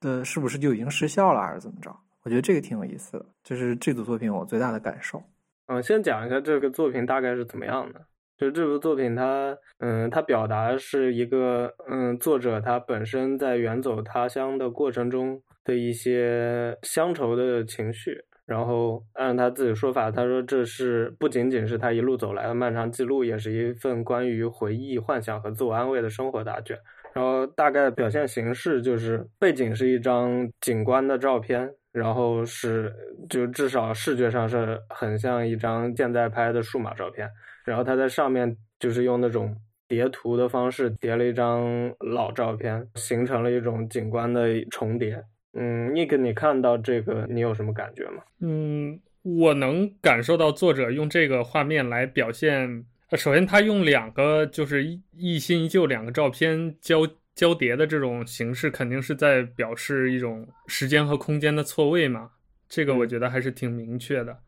的是不是就已经失效了，还是怎么着？我觉得这个挺有意思的，就是这组作品我最大的感受。嗯，先讲一下这个作品大概是怎么样的。就这部作品它，嗯，它表达是一个，嗯，作者他本身在远走他乡的过程中的一些乡愁的情绪。然后按他自己说法，他说这是不仅仅是他一路走来的漫长记录，也是一份关于回忆、幻想和自我安慰的生活答卷。然后大概表现形式就是背景是一张景观的照片，然后是就至少视觉上是很像一张现在拍的数码照片。然后他在上面就是用那种叠图的方式叠了一张老照片，形成了一种景观的重叠。嗯，Nick，你看到这个，你有什么感觉吗？嗯，我能感受到作者用这个画面来表现。首先，他用两个就是一新一旧两个照片交交叠的这种形式，肯定是在表示一种时间和空间的错位嘛。这个我觉得还是挺明确的。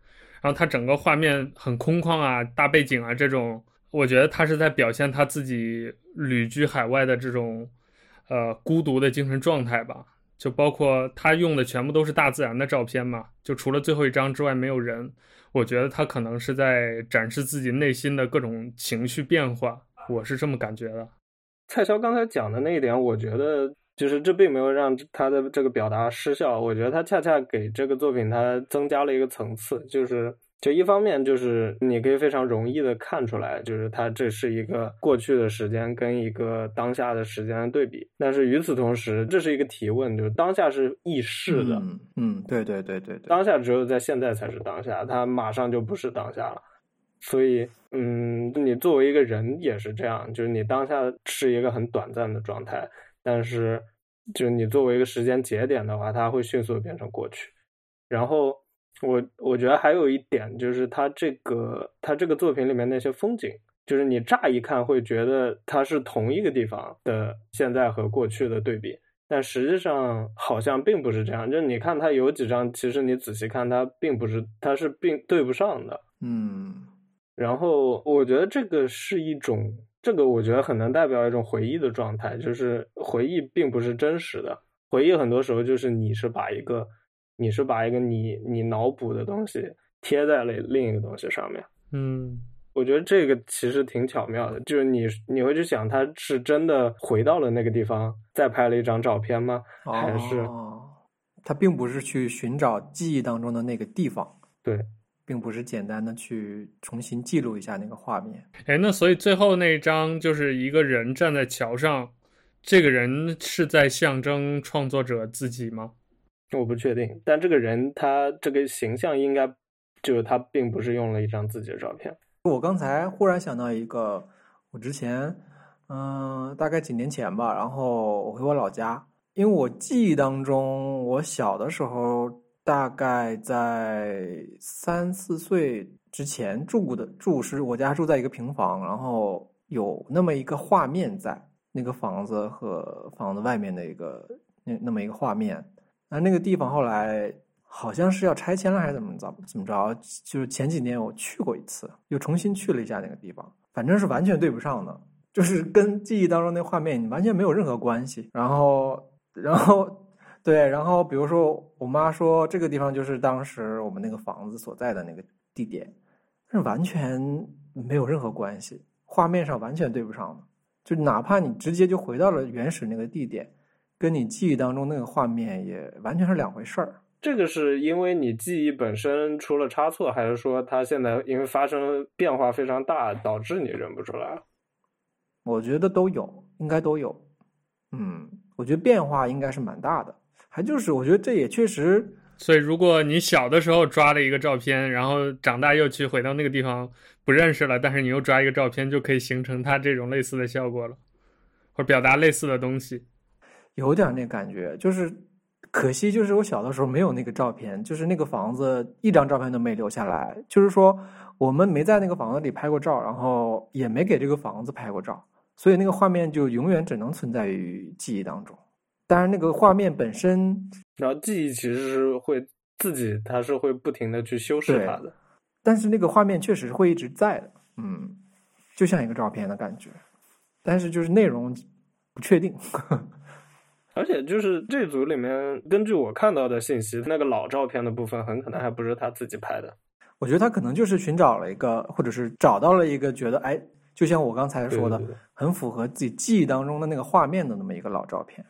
然后，他整个画面很空旷啊，大背景啊，这种我觉得他是在表现他自己旅居海外的这种呃孤独的精神状态吧。就包括他用的全部都是大自然的照片嘛，就除了最后一张之外没有人。我觉得他可能是在展示自己内心的各种情绪变化，我是这么感觉的。蔡潇刚才讲的那一点，我觉得就是这并没有让他的这个表达失效，我觉得他恰恰给这个作品他增加了一个层次，就是。就一方面，就是你可以非常容易的看出来，就是它这是一个过去的时间跟一个当下的时间的对比。但是与此同时，这是一个提问，就是当下是意识的。嗯，嗯，对对对对对，当下只有在现在才是当下，它马上就不是当下了。所以，嗯，你作为一个人也是这样，就是你当下是一个很短暂的状态，但是，就是你作为一个时间节点的话，它会迅速的变成过去，然后。我我觉得还有一点就是，他这个他这个作品里面那些风景，就是你乍一看会觉得它是同一个地方的现在和过去的对比，但实际上好像并不是这样。就是你看它有几张，其实你仔细看它并不是，它是并对不上的。嗯，然后我觉得这个是一种，这个我觉得很能代表一种回忆的状态，就是回忆并不是真实的，回忆很多时候就是你是把一个。你是把一个你你脑补的东西贴在了另一个东西上面，嗯，我觉得这个其实挺巧妙的，就是你你会去想，他是真的回到了那个地方，再拍了一张照片吗？哦、还是哦他并不是去寻找记忆当中的那个地方，对，并不是简单的去重新记录一下那个画面。哎，那所以最后那一张就是一个人站在桥上，这个人是在象征创作者自己吗？我不确定，但这个人他这个形象应该就是他并不是用了一张自己的照片。我刚才忽然想到一个，我之前嗯，大概几年前吧，然后我回我老家，因为我记忆当中，我小的时候大概在三四岁之前住过的住是我家住在一个平房，然后有那么一个画面在那个房子和房子外面的一个那那么一个画面。那那个地方后来好像是要拆迁了，还是怎么着？怎么着？就是前几年我去过一次，又重新去了一下那个地方，反正是完全对不上的，就是跟记忆当中那画面完全没有任何关系。然后，然后，对，然后比如说我妈说这个地方就是当时我们那个房子所在的那个地点，是完全没有任何关系，画面上完全对不上，就哪怕你直接就回到了原始那个地点。跟你记忆当中那个画面也完全是两回事儿，这个是因为你记忆本身出了差错，还是说它现在因为发生变化非常大，导致你认不出来？我觉得都有，应该都有。嗯，我觉得变化应该是蛮大的。还就是，我觉得这也确实。所以，如果你小的时候抓了一个照片，然后长大又去回到那个地方不认识了，但是你又抓一个照片，就可以形成它这种类似的效果了，或者表达类似的东西。有点那感觉，就是可惜，就是我小的时候没有那个照片，就是那个房子一张照片都没留下来。就是说，我们没在那个房子里拍过照，然后也没给这个房子拍过照。所以那个画面就永远只能存在于记忆当中，当然那个画面本身，然后记忆其实是会自己，它是会不停的去修饰它的，但是那个画面确实是会一直在的，嗯，就像一个照片的感觉，但是就是内容不确定，而且就是这组里面，根据我看到的信息，那个老照片的部分很可能还不是他自己拍的，我觉得他可能就是寻找了一个，或者是找到了一个觉得哎。就像我刚才说的，很符合自己记忆当中的那个画面的那么一个老照片，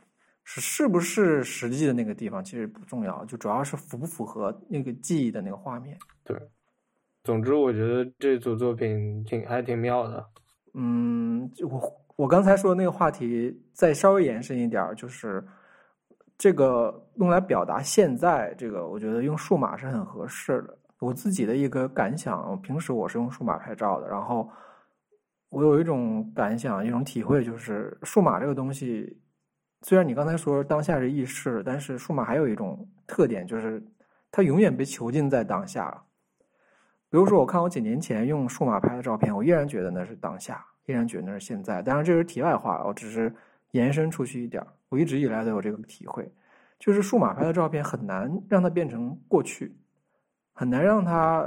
是是不是实际的那个地方其实不重要，就主要是符不符合那个记忆的那个画面。对，总之我觉得这组作品挺还挺妙的。嗯，我我刚才说的那个话题再稍微延伸一点，就是这个用来表达现在这个，我觉得用数码是很合适的。我自己的一个感想，平时我是用数码拍照的，然后。我有一种感想，一种体会，就是数码这个东西，虽然你刚才说当下是易逝，但是数码还有一种特点，就是它永远被囚禁在当下。比如说，我看我几年前用数码拍的照片，我依然觉得那是当下，依然觉得那是现在。当然，这是题外话，我只是延伸出去一点。我一直以来都有这个体会，就是数码拍的照片很难让它变成过去，很难让它，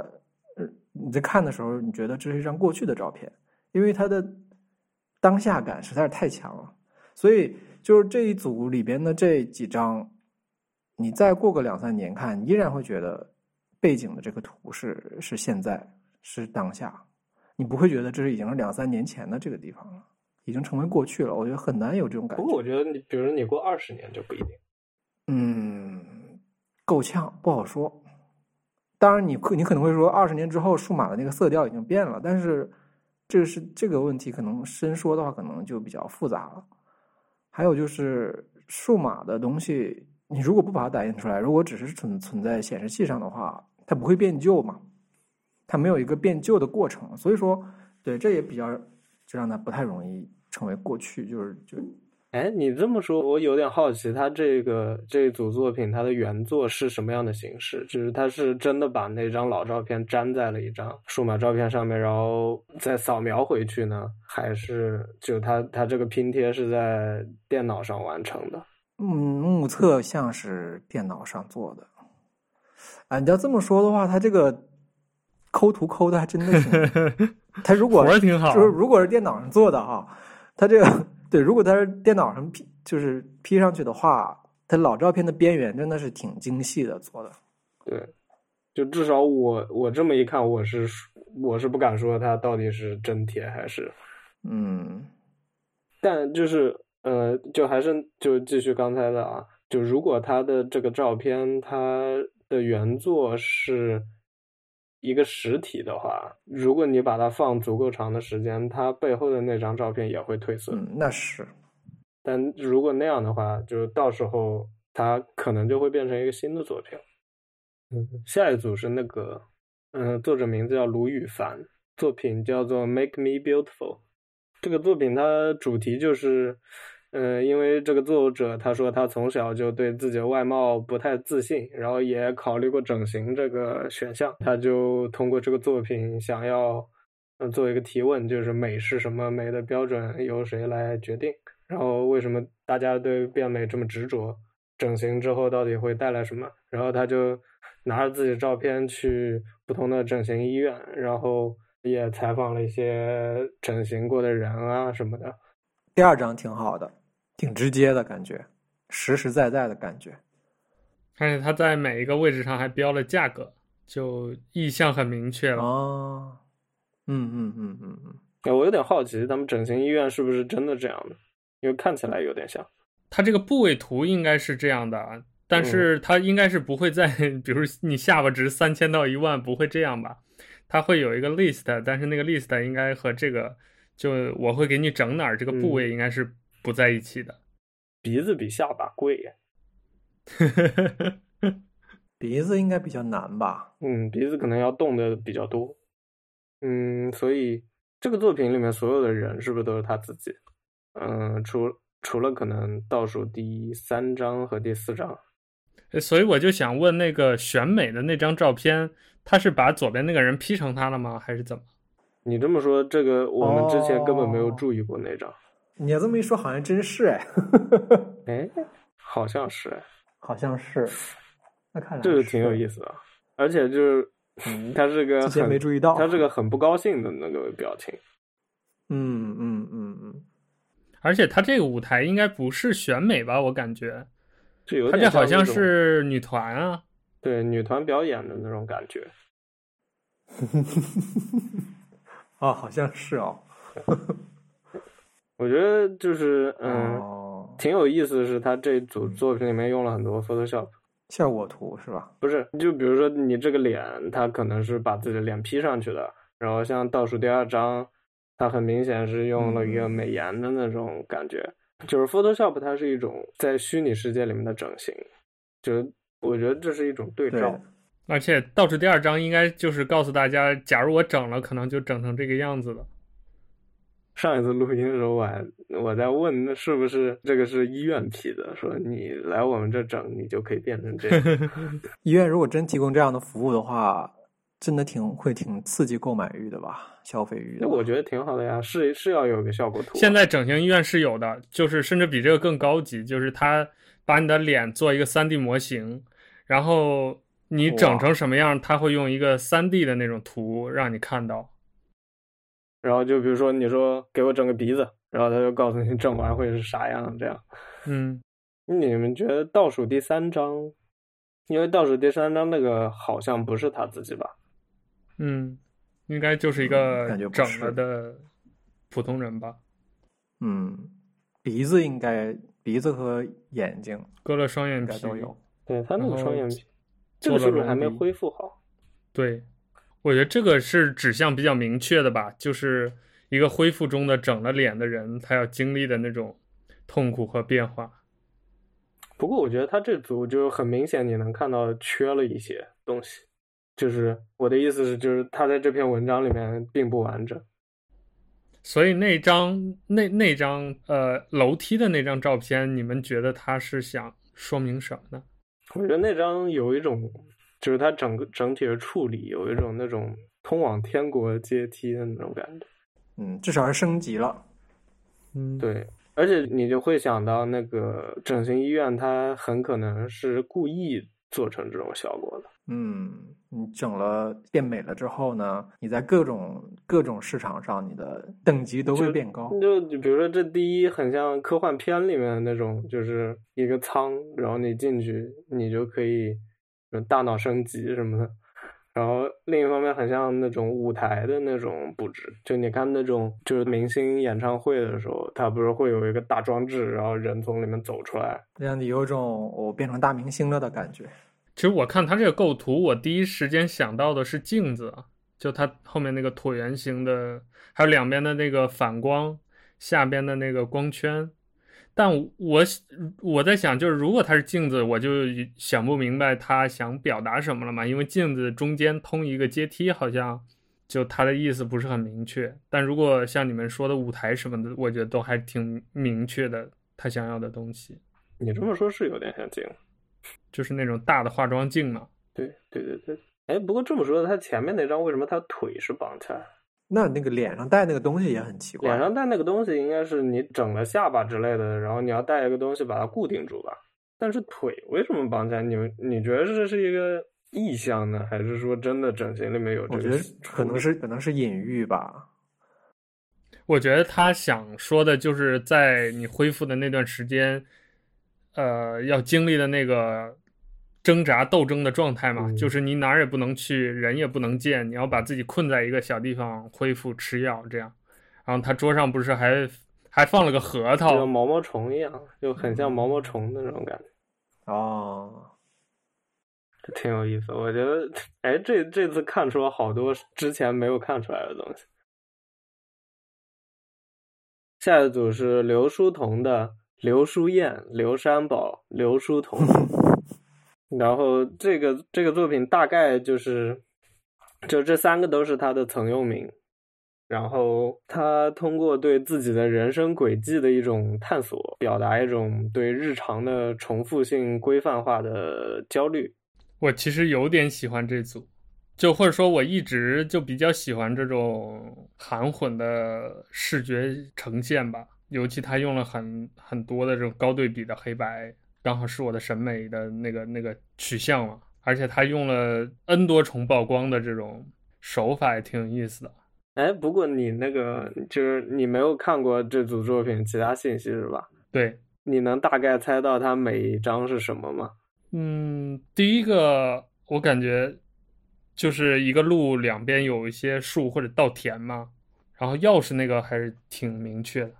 呃，你在看的时候，你觉得这是一张过去的照片。因为它的当下感实在是太强了，所以就是这一组里边的这几张，你再过个两三年看，依然会觉得背景的这个图是是现在是当下，你不会觉得这是已经是两三年前的这个地方了，已经成为过去了。我觉得很难有这种感觉。不过我觉得你，比如你过二十年就不一定。嗯，够呛不好说。当然你，你可你可能会说，二十年之后数码的那个色调已经变了，但是。这是这个问题，可能深说的话，可能就比较复杂了。还有就是数码的东西，你如果不把它打印出来，如果只是存存在显示器上的话，它不会变旧嘛？它没有一个变旧的过程，所以说，对，这也比较就让它不太容易成为过去，就是就。哎，你这么说，我有点好奇，他这个这一组作品，它的原作是什么样的形式？就是他是真的把那张老照片粘在了一张数码照片上面，然后再扫描回去呢？还是就他他这个拼贴是在电脑上完成的？嗯，目测像是电脑上做的。啊，你要这么说的话，他这个抠图抠的还真的是，他如果活挺好，就是如果是电脑上做的哈，他这个。对，如果他是电脑上 P，就是 P 上去的话，他老照片的边缘真的是挺精细的做的。对，就至少我我这么一看，我是我是不敢说它到底是真贴还是，嗯，但就是呃，就还是就继续刚才的啊，就如果他的这个照片它的原作是。一个实体的话，如果你把它放足够长的时间，它背后的那张照片也会褪色。嗯，那是。但如果那样的话，就到时候它可能就会变成一个新的作品。嗯，下一组是那个，嗯，作者名字叫卢宇凡，作品叫做《Make Me Beautiful》。这个作品它主题就是。嗯，因为这个作者他说他从小就对自己的外貌不太自信，然后也考虑过整形这个选项，他就通过这个作品想要嗯做一个提问，就是美是什么？美的标准由谁来决定？然后为什么大家对变美这么执着？整形之后到底会带来什么？然后他就拿着自己的照片去不同的整形医院，然后也采访了一些整形过的人啊什么的。第二张挺好的，挺直接的感觉，实实在在的感觉。而且他在每一个位置上还标了价格，就意向很明确了。哦，嗯嗯嗯嗯嗯。哎，我有点好奇，咱们整形医院是不是真的这样的？因为看起来有点像。它这个部位图应该是这样的，但是它应该是不会在，比如你下巴值三千到一万，不会这样吧？它会有一个 list，但是那个 list 应该和这个就我会给你整哪儿这个部位应该是不在一起的。嗯、鼻子比下巴贵呀？鼻子应该比较难吧？嗯，鼻子可能要动的比较多。嗯，所以这个作品里面所有的人是不是都是他自己？嗯，除除了可能倒数第三张和第四张。所以我就想问，那个选美的那张照片，他是把左边那个人 P 成他了吗？还是怎么？你这么说，这个我们之前根本没有注意过那张。哦、你要这么一说，好像真是哎。哎，好像是哎，好像是。那看来这个挺有意思的，而且就是，嗯，他是个很没注意到，他是个很不高兴的那个表情。嗯嗯嗯嗯。而且他这个舞台应该不是选美吧？我感觉。这有点他这好像是女团啊，对，女团表演的那种感觉。哦，好像是哦。我觉得就是嗯，哦、挺有意思的是，他这组作品里面用了很多 Photoshop 效果图，是吧？不是，就比如说你这个脸，他可能是把自己的脸 P 上去的，然后像倒数第二张，他很明显是用了一个美颜的那种感觉。嗯就是 Photoshop，它是一种在虚拟世界里面的整形，就我觉得这是一种对照。对，而且倒数第二张应该就是告诉大家，假如我整了，可能就整成这个样子了。上一次录音的时候，我还我在问，那是不是这个是医院批的？说你来我们这整，你就可以变成这样。医院如果真提供这样的服务的话，真的挺会挺刺激购买欲的吧？消费欲，那我觉得挺好的呀，是是要有个效果图啊。现在整形医院是有的，就是甚至比这个更高级，就是他把你的脸做一个三 D 模型，然后你整成什么样，他会用一个三 D 的那种图让你看到。然后就比如说你说给我整个鼻子，然后他就告诉你整完会是啥样，这样。嗯，你们觉得倒数第三章，因为倒数第三章那个好像不是他自己吧？嗯。应该就是一个整了的普通人吧。嗯，鼻子应该鼻子和眼睛割了双眼皮都有。对，他那个双眼皮，这个是不是还没恢复好？对，我觉得这个是指向比较明确的吧，就是一个恢复中的整了脸的人，他要经历的那种痛苦和变化。不过我觉得他这组就很明显，你能看到缺了一些东西。就是我的意思是，就是他在这篇文章里面并不完整，所以那张那那张呃楼梯的那张照片，你们觉得他是想说明什么呢？我觉得那张有一种，就是它整个整体的处理有一种那种通往天国阶梯的那种感觉，嗯，至少是升级了，嗯，对，而且你就会想到那个整形医院，它很可能是故意做成这种效果的，嗯。你整了变美了之后呢，你在各种各种市场上，你的等级都会变高。就就比如说这第一很像科幻片里面的那种，就是一个舱，然后你进去，你就可以大脑升级什么的。然后另一方面很像那种舞台的那种布置，就你看那种就是明星演唱会的时候，他不是会有一个大装置，然后人从里面走出来，让你有种我变成大明星了的感觉。其实我看他这个构图，我第一时间想到的是镜子，就它后面那个椭圆形的，还有两边的那个反光，下边的那个光圈。但我我在想，就是如果它是镜子，我就想不明白他想表达什么了嘛，因为镜子中间通一个阶梯，好像就他的意思不是很明确。但如果像你们说的舞台什么的，我觉得都还挺明确的，他想要的东西。你这么说，是有点像镜。就是那种大的化妆镜嘛。对对对对，哎，不过这么说，他前面那张为什么他腿是绑起来？那那个脸上戴那个东西也很奇怪。脸上戴那个东西应该是你整了下巴之类的，然后你要戴一个东西把它固定住吧？但是腿为什么绑起来？你们你觉得这是一个意象呢，还是说真的整形里面有这个？我觉得可能是可能是隐喻吧。我觉得他想说的就是在你恢复的那段时间，呃，要经历的那个。挣扎斗争的状态嘛，嗯、就是你哪儿也不能去，人也不能见，你要把自己困在一个小地方恢复吃药这样。然后他桌上不是还还放了个核桃，像毛毛虫一样，就很像毛毛虫的那种感觉。哦，挺有意思。我觉得，哎，这这次看出了好多之前没有看出来的东西。下一组是刘书彤的刘书燕、刘山宝、刘书彤，然后这个这个作品大概就是，就这三个都是他的曾用名。然后他通过对自己的人生轨迹的一种探索，表达一种对日常的重复性规范化的焦虑。我其实有点喜欢这组，就或者说我一直就比较喜欢这种含混的视觉呈现吧。尤其他用了很很多的这种高对比的黑白，刚好是我的审美的那个那个取向嘛。而且他用了 N 多重曝光的这种手法，也挺有意思的。哎，不过你那个就是你没有看过这组作品其他信息是吧？对，你能大概猜到它每一张是什么吗？嗯，第一个我感觉就是一个路两边有一些树或者稻田嘛，然后钥匙那个还是挺明确的，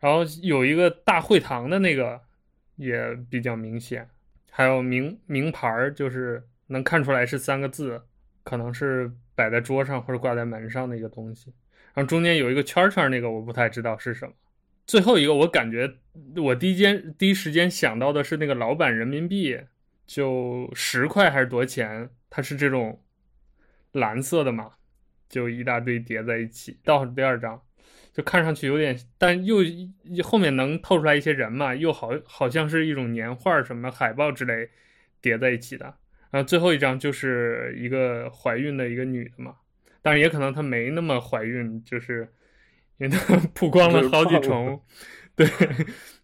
然后有一个大会堂的那个也比较明显，还有名名牌儿就是能看出来是三个字，可能是。摆在桌上或者挂在门上的一个东西，然后中间有一个圈圈，那个我不太知道是什么。最后一个我感觉我第一间第一时间想到的是那个老版人民币，就十块还是多钱？它是这种蓝色的嘛，就一大堆叠在一起。到第二张，就看上去有点，但又后面能透出来一些人嘛，又好好像是一种年画什么海报之类叠在一起的。然后最后一张就是一个怀孕的一个女的嘛，当然也可能她没那么怀孕，就是因为她曝光了好几重，对，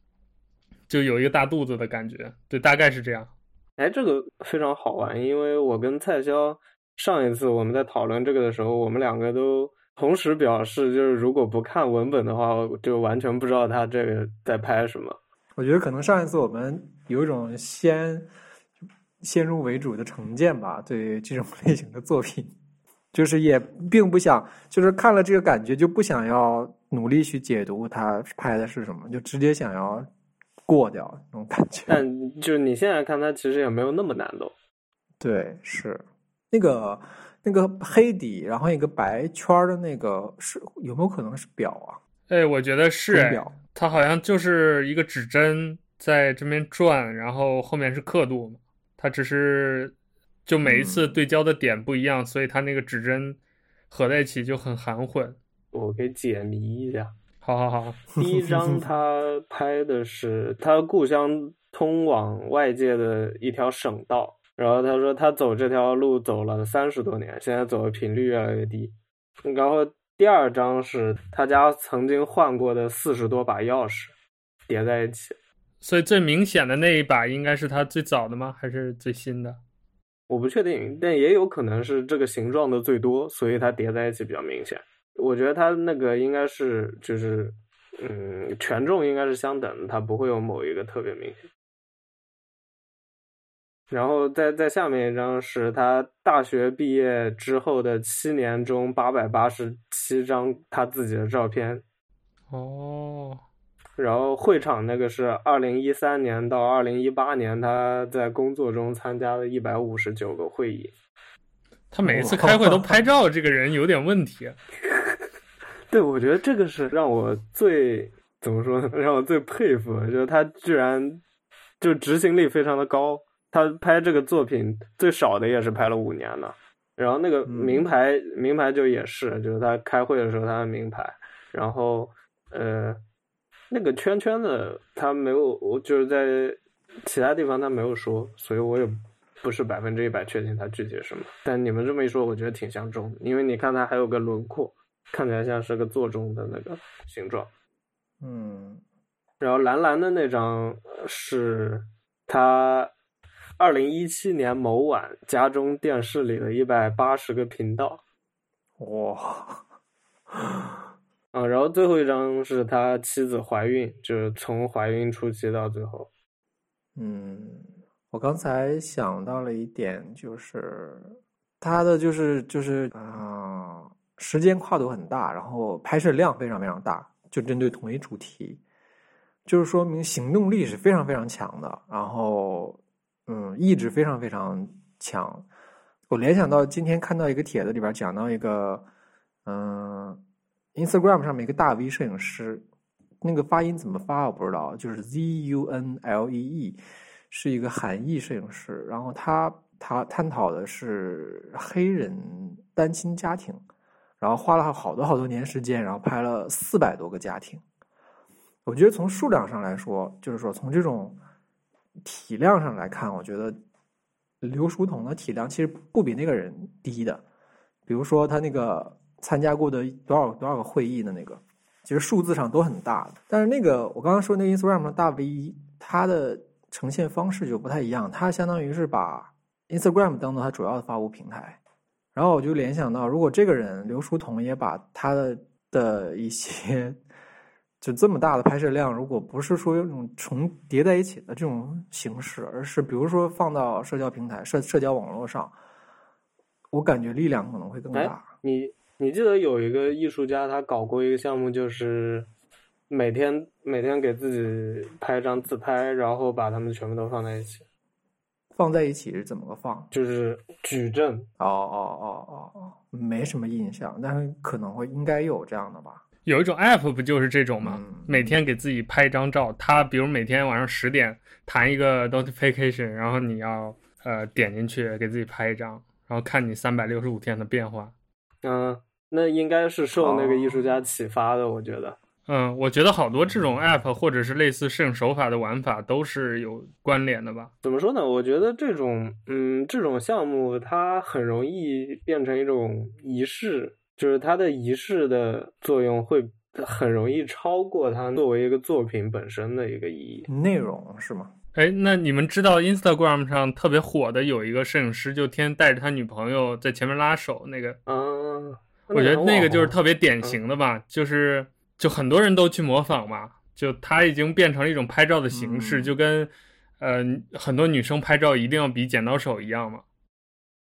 就有一个大肚子的感觉，对，大概是这样。哎，这个非常好玩，因为我跟蔡潇上一次我们在讨论这个的时候，我们两个都同时表示，就是如果不看文本的话，就完全不知道他这个在拍什么。我觉得可能上一次我们有一种先。先入为主的成见吧，对这种类型的作品，就是也并不想，就是看了这个感觉就不想要努力去解读他拍的是什么，就直接想要过掉那种感觉。但就是你现在看他，其实也没有那么难懂。对，是那个那个黑底，然后一个白圈的那个是有没有可能是表啊？哎，我觉得是表，它好像就是一个指针在这边转，然后后面是刻度嘛。它只是就每一次对焦的点不一样，嗯、所以它那个指针合在一起就很含混。我给解谜一下。好好好，第一张他拍的是他故乡通往外界的一条省道，然后他说他走这条路走了三十多年，现在走的频率越来越低。然后第二张是他家曾经换过的四十多把钥匙叠在一起。所以最明显的那一把应该是他最早的吗？还是最新的？我不确定，但也有可能是这个形状的最多，所以它叠在一起比较明显。我觉得它那个应该是就是，嗯，权重应该是相等的，它不会有某一个特别明显。然后在在下面一张是他大学毕业之后的七年中八百八十七张他自己的照片。哦。然后会场那个是二零一三年到二零一八年他在工作中参加了一百五十九个会议。他每一次开会都拍照，这个人有点问题。对，我觉得这个是让我最怎么说呢？让我最佩服的，就是他居然就执行力非常的高。他拍这个作品最少的也是拍了五年了。然后那个名牌，嗯、名牌就也是，就是他开会的时候他的名牌。然后呃。那个圈圈的他没有，我就是在其他地方他没有说，所以我也不是百分之一百确定他具体是什么。但你们这么一说，我觉得挺像钟，因为你看他还有个轮廓，看起来像是个座钟的那个形状。嗯，然后蓝蓝的那张是他二零一七年某晚家中电视里的一百八十个频道。哇。啊，然后最后一张是他妻子怀孕，就是从怀孕初期到最后。嗯，我刚才想到了一点，就是他的就是就是啊、呃，时间跨度很大，然后拍摄量非常非常大，就针对同一主题，就是说明行动力是非常非常强的。然后嗯，意志非常非常强。我联想到今天看到一个帖子里边讲到一个，嗯，Instagram 上面一个大 V 摄影师，那个发音怎么发我不知道，就是 Z U N L E E，是一个韩裔摄影师，然后他他探讨的是黑人单亲家庭，然后花了好多好多年时间，然后拍了四百多个家庭。我觉得从数量上来说，就是说从这种体量上来看，我觉得刘书彤的体量其实不比那个人低的。比如说他那个参加过的多少多少个会议的那个，其实数字上都很大的。但是那个我刚刚说那个 Instagram 大 V，他的呈现方式就不太一样，他相当于是把 Instagram 当做他主要的发布平台。然后我就联想到，如果这个人刘书彤也把他的的一些。就这么大的拍摄量，如果不是说用重叠在一起的这种形式，而是比如说放到社交平台、社社交网络上，我感觉力量可能会更大。哎、你你记得有一个艺术家，他搞过一个项目，就是每天每天给自己拍一张自拍，然后把他们全部都放在一起。放在一起是怎么个放？就是矩阵。哦哦哦哦哦，没什么印象，但是可能会应该有这样的吧。有一种 app 不就是这种吗？每天给自己拍一张照，他比如每天晚上十点弹一个 notification，然后你要呃点进去给自己拍一张，然后看你三百六十五天的变化。嗯，那应该是受那个艺术家启发的，我觉得。嗯，我觉得好多这种 app 或者是类似摄影手法的玩法都是有关联的吧？怎么说呢？我觉得这种嗯这种项目它很容易变成一种仪式。就是它的仪式的作用会很容易超过它作为一个作品本身的一个意义。内容是吗？哎，那你们知道 Instagram 上特别火的有一个摄影师，就天天带着他女朋友在前面拉手那个？嗯，我觉得那个就是特别典型的吧，嗯、就是就很多人都去模仿嘛，就他已经变成了一种拍照的形式，嗯、就跟呃很多女生拍照一定要比剪刀手一样嘛。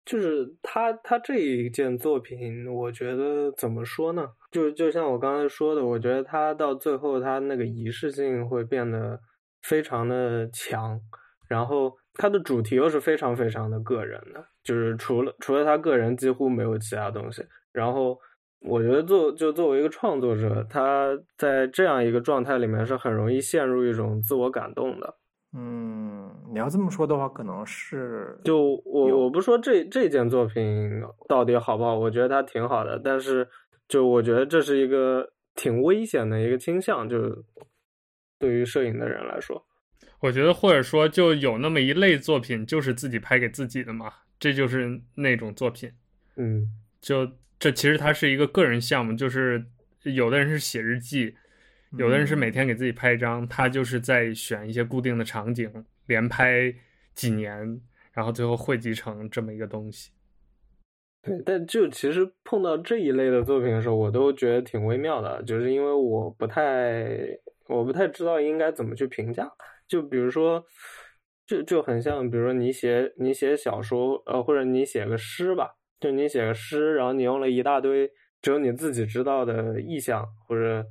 就是他，他这一件作品，我觉得怎么说呢？就就像我刚才说的，我觉得他到最后，他那个仪式性会变得非常的强，然后他的主题又是非常非常的个人的，就是除了除了他个人，几乎没有其他东西。然后我觉得作就作为一个创作者，他在这样一个状态里面是很容易陷入一种自我感动的。嗯，你要这么说的话，可能是就我我不说这这件作品到底好不好，我觉得它挺好的，但是就我觉得这是一个挺危险的一个倾向，就对于摄影的人来说，我觉得或者说就有那么一类作品就是自己拍给自己的嘛，这就是那种作品，嗯，就这其实它是一个个人项目，就是有的人是写日记。有的人是每天给自己拍一张，他就是在选一些固定的场景，连拍几年，然后最后汇集成这么一个东西。对，但就其实碰到这一类的作品的时候，我都觉得挺微妙的，就是因为我不太，我不太知道应该怎么去评价。就比如说，就就很像，比如说你写你写小说，呃，或者你写个诗吧，就你写个诗，然后你用了一大堆只有你自己知道的意象或者。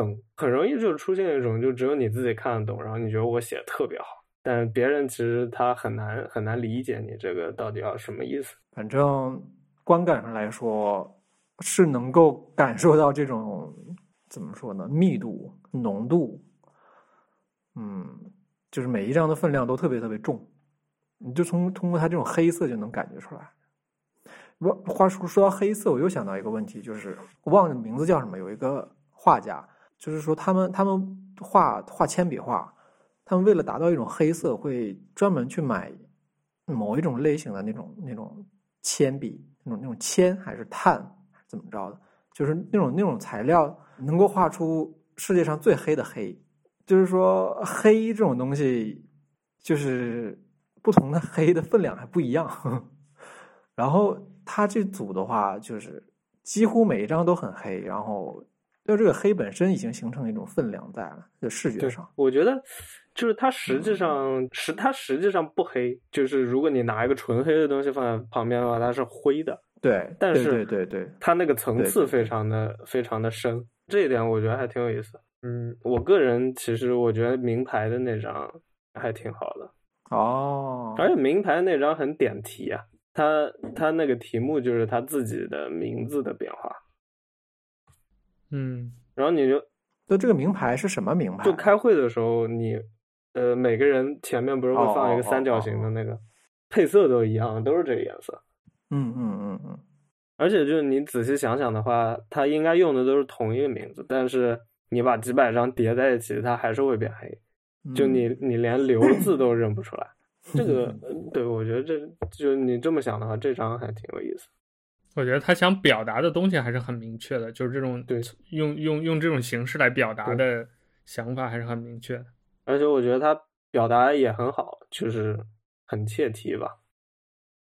梗很容易就出现一种，就只有你自己看得懂，然后你觉得我写的特别好，但别人其实他很难很难理解你这个到底要什么意思。反正观感上来说，是能够感受到这种怎么说呢？密度、浓度，嗯，就是每一张的分量都特别特别重，你就从通过它这种黑色就能感觉出来。不，话说说到黑色，我又想到一个问题，就是我忘了名字叫什么，有一个画家。就是说，他们他们画画铅笔画，他们为了达到一种黑色，会专门去买某一种类型的那种那种铅笔，那种那种铅还是碳怎么着的？就是那种那种材料能够画出世界上最黑的黑。就是说，黑这种东西，就是不同的黑的分量还不一样。然后他这组的话，就是几乎每一张都很黑，然后。就这个黑本身已经形成一种分量在了，就视觉上。我觉得，就是它实际上实、嗯、它实际上不黑，就是如果你拿一个纯黑的东西放在旁边的话，它是灰的。对，但是对对对，它那个层次非常的非常的深，这一点我觉得还挺有意思。嗯，我个人其实我觉得名牌的那张还挺好的。哦，而且名牌那张很点题啊，他他那个题目就是他自己的名字的变化。嗯，然后你就，那这个名牌是什么名牌？就开会的时候你，你呃每个人前面不是会放一个三角形的那个，配色都一样，都是这个颜色。嗯嗯嗯嗯。而且就是你仔细想想的话，它应该用的都是同一个名字，但是你把几百张叠在一起，它还是会变黑。就你你连留字都认不出来，这个 对，我觉得这就你这么想的话，这张还挺有意思。我觉得他想表达的东西还是很明确的，就是这种对用用用这种形式来表达的想法还是很明确的。而且我觉得他表达也很好，就是很切题吧。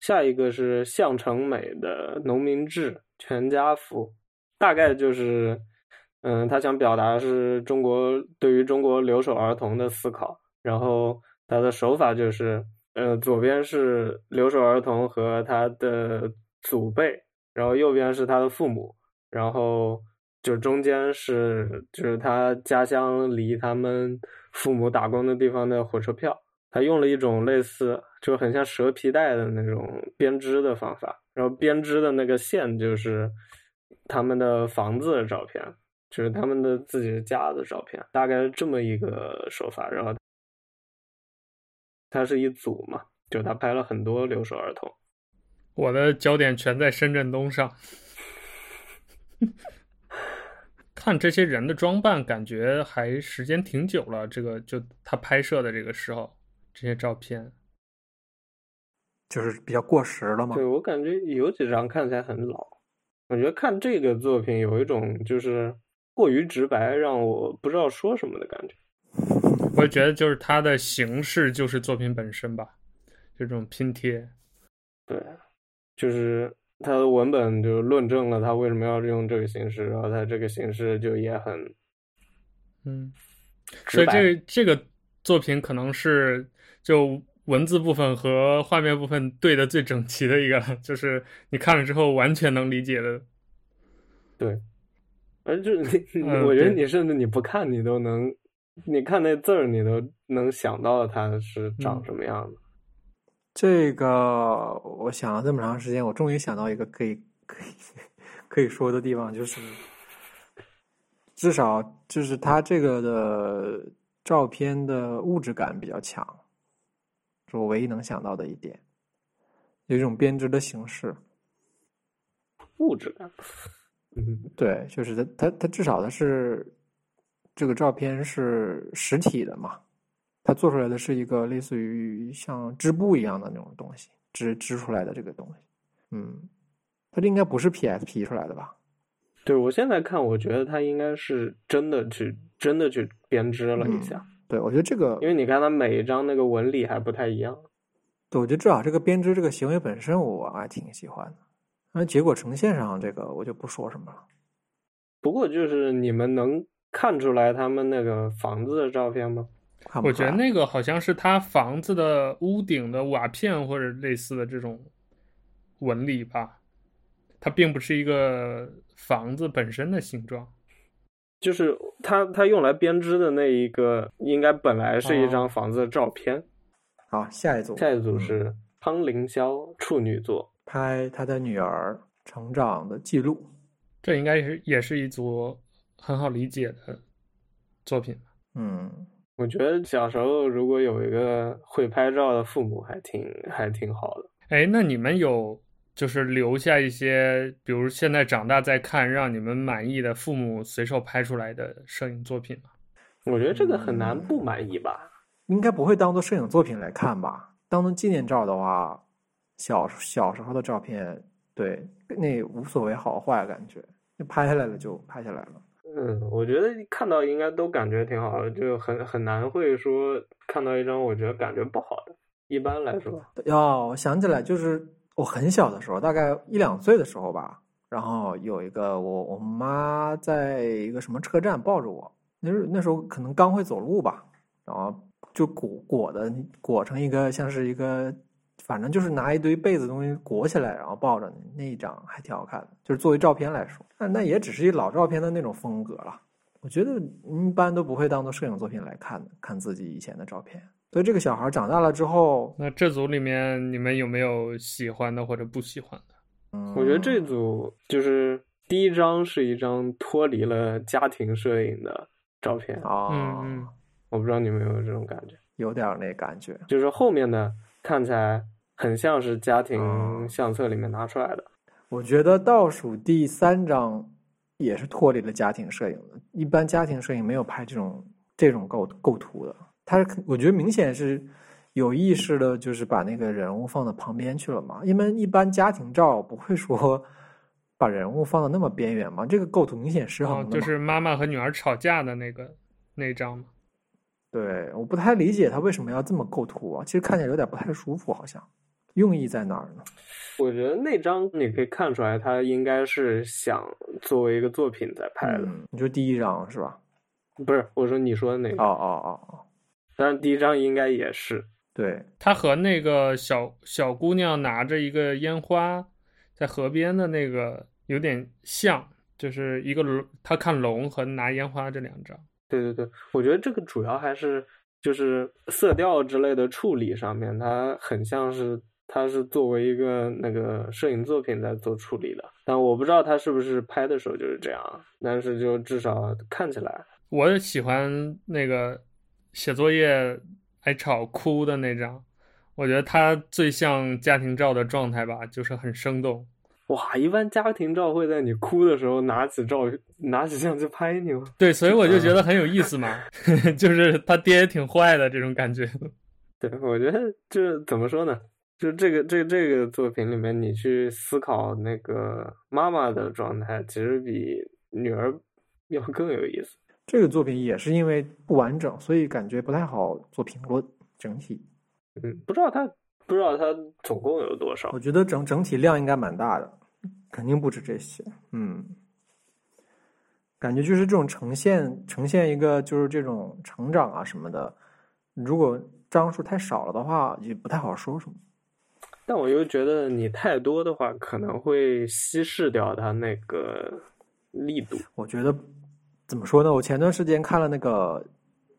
下一个是向成美的《农民志全家福》，大概就是，嗯，他想表达是中国对于中国留守儿童的思考。然后他的手法就是，呃，左边是留守儿童和他的祖辈，然后右边是他的父母，然后就中间是就是他家乡离他们父母打工的地方的火车票。他用了一种类似，就很像蛇皮袋的那种编织的方法，然后编织的那个线就是他们的房子的照片，就是他们的自己的家的照片，大概是这么一个手法。然后他是一组嘛，就他拍了很多留守儿童。我的焦点全在深圳东上，看这些人的装扮，感觉还时间挺久了。这个就他拍摄的这个时候。这些照片就是比较过时了嘛？对，我感觉有几张看起来很老。我觉得看这个作品有一种就是过于直白，让我不知道说什么的感觉。我觉得就是它的形式就是作品本身吧，就这种拼贴。对，就是他的文本就论证了他为什么要用这个形式，然后他这个形式就也很，嗯，所以这个这个作品可能是。就文字部分和画面部分对的最整齐的一个，就是你看了之后完全能理解的。对，而就是 你，我觉得你甚至你不看你都能，你看那字儿你都能想到它是长什么样的。这个我想了这么长时间，我终于想到一个可以可以可以说的地方，就是至少就是它这个的照片的物质感比较强。是我唯一能想到的一点，有一种编织的形式，物质感。嗯，对，就是它，它，它至少它是这个照片是实体的嘛，它做出来的是一个类似于像织布一样的那种东西，织织出来的这个东西。嗯，它这应该不是 PSP 出来的吧？对，我现在看，我觉得它应该是真的去真的去编织了一下。嗯对，我觉得这个，因为你看它每一张那个纹理还不太一样。对，我觉得至少这个编织这个行为本身我还挺喜欢的。那结果呈现上这个我就不说什么了。不过就是你们能看出来他们那个房子的照片吗？我觉得那个好像是他房子的屋顶的瓦片或者类似的这种纹理吧，它并不是一个房子本身的形状。就是他他用来编织的那一个，应该本来是一张房子的照片。哦、好，下一组，下一组是汤凌霄处女作，拍他的女儿成长的记录。这应该是也是一组很好理解的作品。嗯，我觉得小时候如果有一个会拍照的父母，还挺还挺好的。哎，那你们有？就是留下一些，比如现在长大再看让你们满意的父母随手拍出来的摄影作品吗？我觉得这个很难不满意吧，嗯、应该不会当做摄影作品来看吧？当做纪念照的话，小小时候的照片，对，那无所谓好坏，感觉那拍下来了就拍下来了。嗯，我觉得看到应该都感觉挺好的，就很很难会说看到一张我觉得感觉不好的。一般来说，哦，我想起来就是。我很小的时候，大概一两岁的时候吧，然后有一个我我妈在一个什么车站抱着我，那时那时候可能刚会走路吧，然后就裹裹的裹成一个像是一个，反正就是拿一堆被子东西裹起来，然后抱着你那一张还挺好看的，就是作为照片来说，那那也只是一老照片的那种风格了。我觉得一般都不会当做摄影作品来看的，看自己以前的照片。所以这个小孩长大了之后，那这组里面你们有没有喜欢的或者不喜欢的？嗯，我觉得这组就是第一张是一张脱离了家庭摄影的照片啊，嗯嗯，我不知道你们有没有这种感觉，有点那感觉，就是后面的看起来很像是家庭相册里面拿出来的。我觉得倒数第三张也是脱离了家庭摄影的，一般家庭摄影没有拍这种这种构构图的。他我觉得明显是有意识的，就是把那个人物放到旁边去了嘛。因为一般家庭照不会说 把人物放到那么边缘嘛。这个构图明显失衡的，就是妈妈和女儿吵架的那个那张嘛。对，我不太理解他为什么要这么构图啊。其实看起来有点不太舒服，好像用意在哪儿呢？我觉得那张你可以看出来，他应该是想作为一个作品在拍的。嗯，你说第一张是吧？不是，我说你说的那个。哦哦哦哦。但是第一张应该也是，对，他和那个小小姑娘拿着一个烟花在河边的那个有点像，就是一个龙，他看龙和拿烟花这两张。对对对，我觉得这个主要还是就是色调之类的处理上面，它很像是它是作为一个那个摄影作品在做处理的，但我不知道他是不是拍的时候就是这样，但是就至少看起来，我喜欢那个。写作业挨吵哭的那张，我觉得他最像家庭照的状态吧，就是很生动。哇，一般家庭照会在你哭的时候拿起照拿起相机拍你吗？对，所以我就觉得 很有意思嘛，就是他爹也挺坏的这种感觉。对，我觉得这怎么说呢？就这个这这个作品里面，你去思考那个妈妈的状态，其实比女儿 要更有意思。这个作品也是因为不完整，所以感觉不太好做评论。整体，嗯，不知道它不知道它总共有多少。我觉得整整体量应该蛮大的，肯定不止这些。嗯，感觉就是这种呈现呈现一个就是这种成长啊什么的，如果张数太少了的话，也不太好说什么。但我又觉得你太多的话，可能会稀释掉它那个力度。我觉得。怎么说呢？我前段时间看了那个，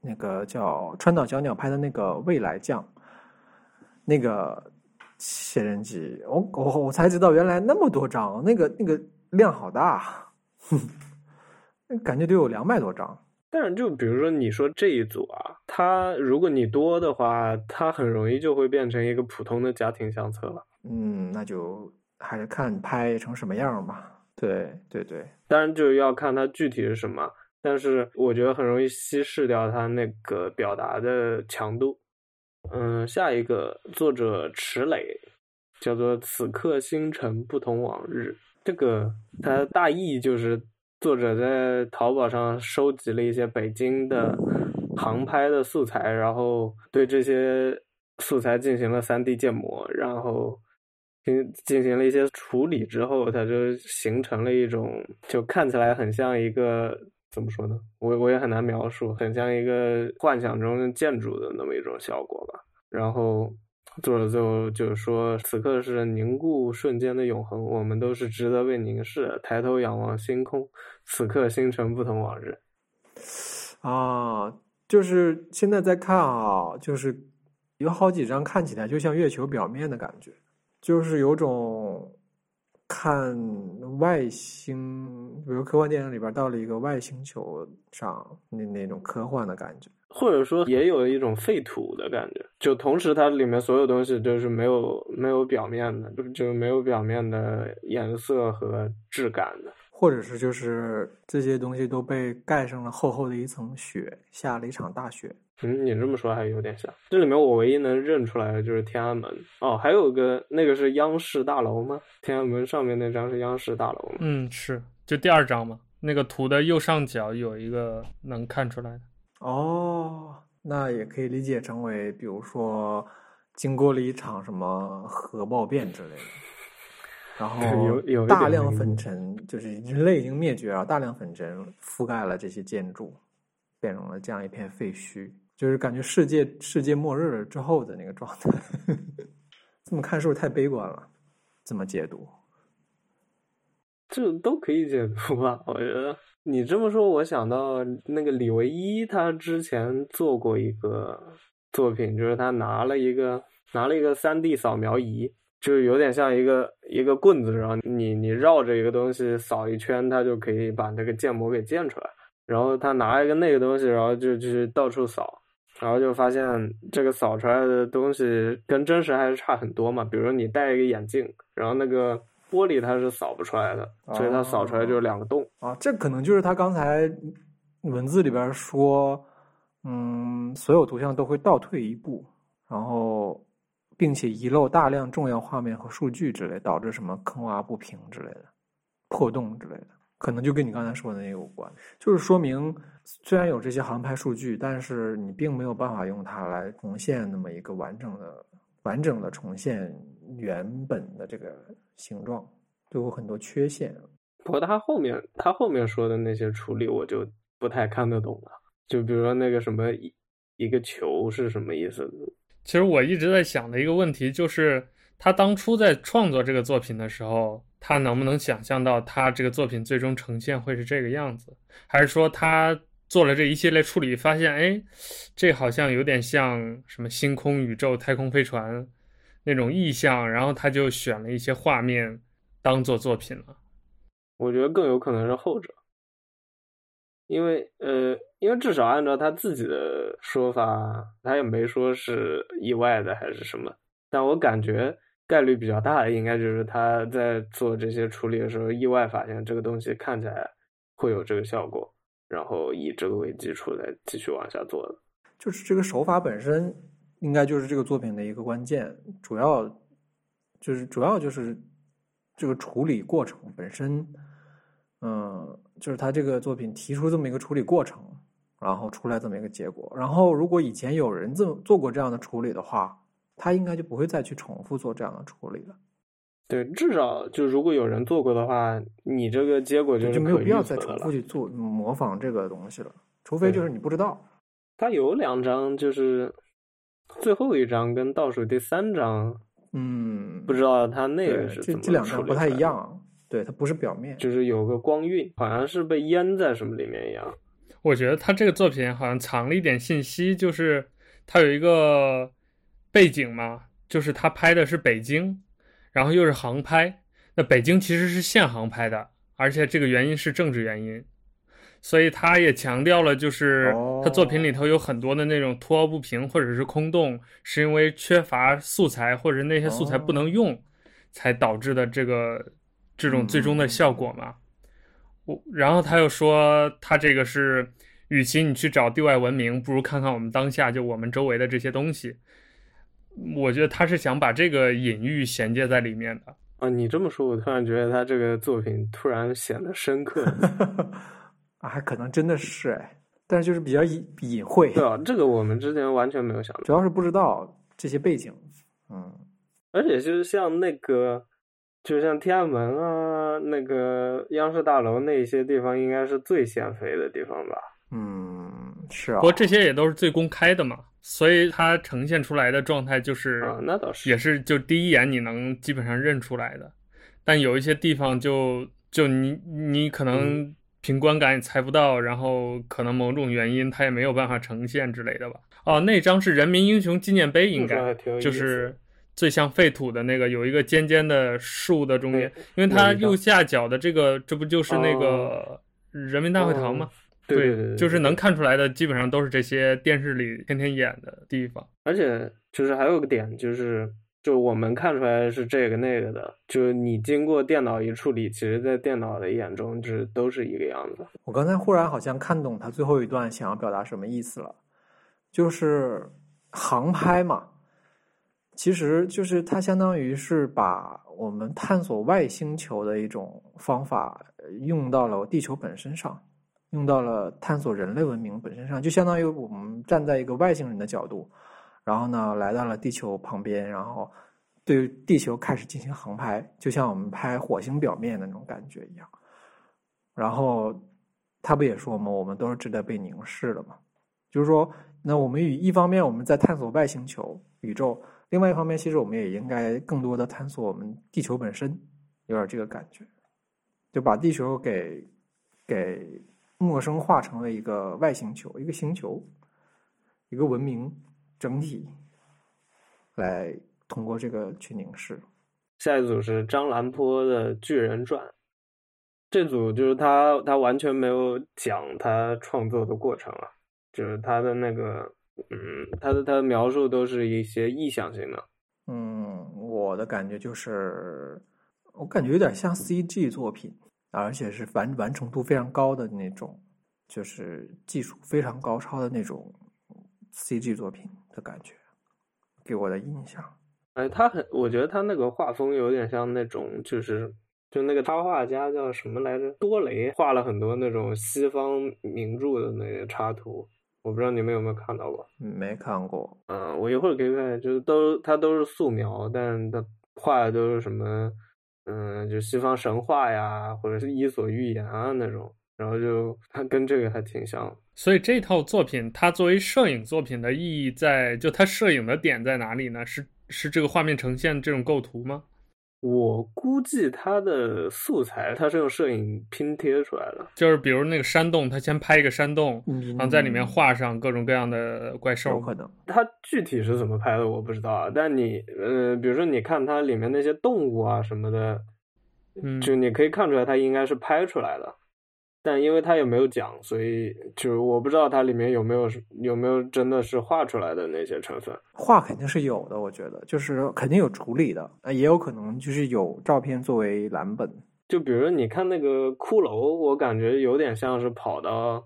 那个叫川岛小鸟拍的那个《未来将》，那个写真集，我我我才知道原来那么多张，那个那个量好大，哼，感觉得有两百多张。但是就比如说你说这一组啊，它如果你多的话，它很容易就会变成一个普通的家庭相册了。嗯，那就还是看拍成什么样吧。对对对，当然就要看它具体是什么。但是我觉得很容易稀释掉它那个表达的强度。嗯，下一个作者池磊，叫做《此刻星辰不同往日》。这个它大意就是作者在淘宝上收集了一些北京的航拍的素材，然后对这些素材进行了 3D 建模，然后进进行了一些处理之后，它就形成了一种就看起来很像一个。怎么说呢？我我也很难描述，很像一个幻想中的建筑的那么一种效果吧。然后作者最后就是说，此刻是凝固瞬间的永恒，我们都是值得被凝视。抬头仰望星空，此刻星辰不同往日。啊，就是现在在看啊，就是有好几张看起来就像月球表面的感觉，就是有种。看外星，比如科幻电影里边到了一个外星球上，那那种科幻的感觉，或者说也有一种废土的感觉。就同时它里面所有东西都是没有没有表面的，就就没有表面的颜色和质感的，或者是就是这些东西都被盖上了厚厚的一层雪，下了一场大雪。嗯，你这么说还有点像。这里面我唯一能认出来的就是天安门哦，还有个那个是央视大楼吗？天安门上面那张是央视大楼吗？嗯，是，就第二张嘛。那个图的右上角有一个能看出来的。哦，那也可以理解成为，比如说经过了一场什么核爆变之类的，然后有有大量粉尘，就是人类已经灭绝了，大量粉尘覆盖了这些建筑，变成了这样一片废墟。就是感觉世界世界末日了之后的那个状态，这么看是不是太悲观了？怎么解读，这都可以解读吧？我觉得你这么说，我想到那个李维一，他之前做过一个作品，就是他拿了一个拿了一个 3D 扫描仪，就是有点像一个一个棍子，然后你你绕着一个东西扫一圈，它就可以把那个建模给建出来。然后他拿一个那个东西，然后就去到处扫，然后就发现这个扫出来的东西跟真实还是差很多嘛。比如你戴一个眼镜，然后那个。玻璃它是扫不出来的，所以它扫出来就是两个洞啊。这可能就是他刚才文字里边说，嗯，所有图像都会倒退一步，然后并且遗漏大量重要画面和数据之类，导致什么坑洼不平之类的破洞之类的，可能就跟你刚才说的那个有关。就是说明虽然有这些航拍数据，但是你并没有办法用它来重现那么一个完整的。完整的重现原本的这个形状，都有很多缺陷。不过他后面他后面说的那些处理，我就不太看得懂了。就比如说那个什么一一个球是什么意思？其实我一直在想的一个问题就是，他当初在创作这个作品的时候，他能不能想象到他这个作品最终呈现会是这个样子？还是说他？做了这一系列处理，发现哎，这好像有点像什么星空宇宙、太空飞船那种意象，然后他就选了一些画面当做作品了。我觉得更有可能是后者，因为呃，因为至少按照他自己的说法，他也没说是意外的还是什么，但我感觉概率比较大的应该就是他在做这些处理的时候，意外发现这个东西看起来会有这个效果。然后以这个为基础来继续往下做的，就是这个手法本身应该就是这个作品的一个关键，主要就是主要就是这个处理过程本身，嗯，就是他这个作品提出这么一个处理过程，然后出来这么一个结果。然后如果以前有人这么做过这样的处理的话，他应该就不会再去重复做这样的处理了。对，至少就如果有人做过的话，你这个结果就就没有必要再重复去做模仿这个东西了，除非就是你不知道。他有两张，就是最后一张跟倒数第三张，嗯，不知道它那个是这这两张不太一样，对，它不是表面，就是有个光晕，好像是被淹在什么里面一样。我觉得他这个作品好像藏了一点信息，就是他有一个背景嘛，就是他拍的是北京。然后又是航拍，那北京其实是限航拍的，而且这个原因是政治原因，所以他也强调了，就是他作品里头有很多的那种凸凹不平或者是空洞，是因为缺乏素材或者那些素材不能用，才导致的这个这种最终的效果嘛。我然后他又说，他这个是，与其你去找地外文明，不如看看我们当下就我们周围的这些东西。我觉得他是想把这个隐喻衔接在里面的啊！你这么说，我突然觉得他这个作品突然显得深刻 啊，还可能真的是哎，但是就是比较隐隐晦。对啊，这个我们之前完全没有想到，主要是不知道这些背景。嗯，而且就是像那个，就像天安门啊，那个央视大楼那些地方，应该是最先飞的地方吧？嗯，是啊。不过这些也都是最公开的嘛。所以它呈现出来的状态就是，那倒是，也是就第一眼你能基本上认出来的。但有一些地方就就你你可能凭观感也猜不到，然后可能某种原因他也没有办法呈现之类的吧。哦，那张是人民英雄纪念碑，应该就是最像废土的那个，有一个尖尖的树的中间，因为它右下角的这个，这不就是那个人民大会堂吗？对，对，对，对，就是能看出来的，基本上都是这些电视里天天演的地方。而且，就是还有个点，就是就我们看出来是这个那个的，就你经过电脑一处理，其实，在电脑的眼中，就是都是一个样子。我刚才忽然好像看懂他最后一段想要表达什么意思了，就是航拍嘛，其实就是它相当于是把我们探索外星球的一种方法用到了地球本身上。用到了探索人类文明本身上，就相当于我们站在一个外星人的角度，然后呢，来到了地球旁边，然后对地球开始进行航拍，就像我们拍火星表面的那种感觉一样。然后他不也说吗？我们都是值得被凝视的嘛。就是说，那我们与一方面我们在探索外星球宇宙，另外一方面，其实我们也应该更多的探索我们地球本身，有点这个感觉，就把地球给给。陌生化成了一个外星球，一个星球，一个文明，整体来通过这个去凝视。下一组是张兰坡的《巨人传》，这组就是他他完全没有讲他创作的过程啊，就是他的那个嗯，他的他的描述都是一些意象性的。嗯，我的感觉就是，我感觉有点像 CG 作品，而且是完完成度非常高的那种，就是技术非常高超的那种 CG 作品的感觉，给我的印象。哎，他很，我觉得他那个画风有点像那种，就是就那个插画家叫什么来着？多雷画了很多那种西方名著的那些插图。我不知道你们有没有看到过？没看过。嗯，我一会儿可以看，就是都它都是素描，但它画的都是什么，嗯，就西方神话呀，或者是伊索寓言啊那种，然后就它 跟这个还挺像。所以这套作品它作为摄影作品的意义在，就它摄影的点在哪里呢？是是这个画面呈现这种构图吗？我估计它的素材，它是用摄影拼贴出来的。就是比如那个山洞，它先拍一个山洞，嗯、然后在里面画上各种各样的怪兽。有可能。它具体是怎么拍的，我不知道啊。但你，呃，比如说你看它里面那些动物啊什么的，嗯，就你可以看出来，它应该是拍出来的。但因为他也没有讲，所以就我不知道它里面有没有有没有真的是画出来的那些成分。画肯定是有的，我觉得就是肯定有处理的，也有可能就是有照片作为蓝本。就比如你看那个骷髅，我感觉有点像是跑到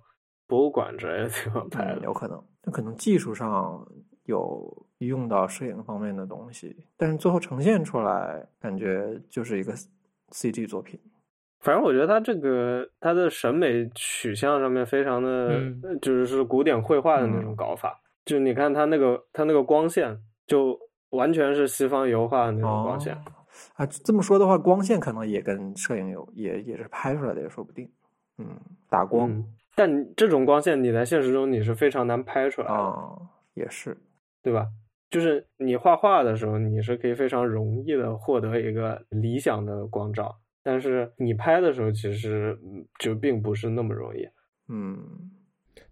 博物馆之类的地方拍的。嗯，有可能，那可能技术上有用到摄影方面的东西，但是最后呈现出来，感觉就是一个 CG 作品。反正我觉得他这个他的审美取向上面非常的，嗯、就是是古典绘画的那种搞法。嗯、就你看他那个他那个光线，就完全是西方油画的那种光线。哦、啊，这么说的话，光线可能也跟摄影有也也是拍出来的，也说不定。嗯，打光。嗯、但这种光线你在现实中你是非常难拍出来的。哦，也是，对吧？就是你画画的时候，你是可以非常容易的获得一个理想的光照。但是你拍的时候，其实就并不是那么容易。嗯，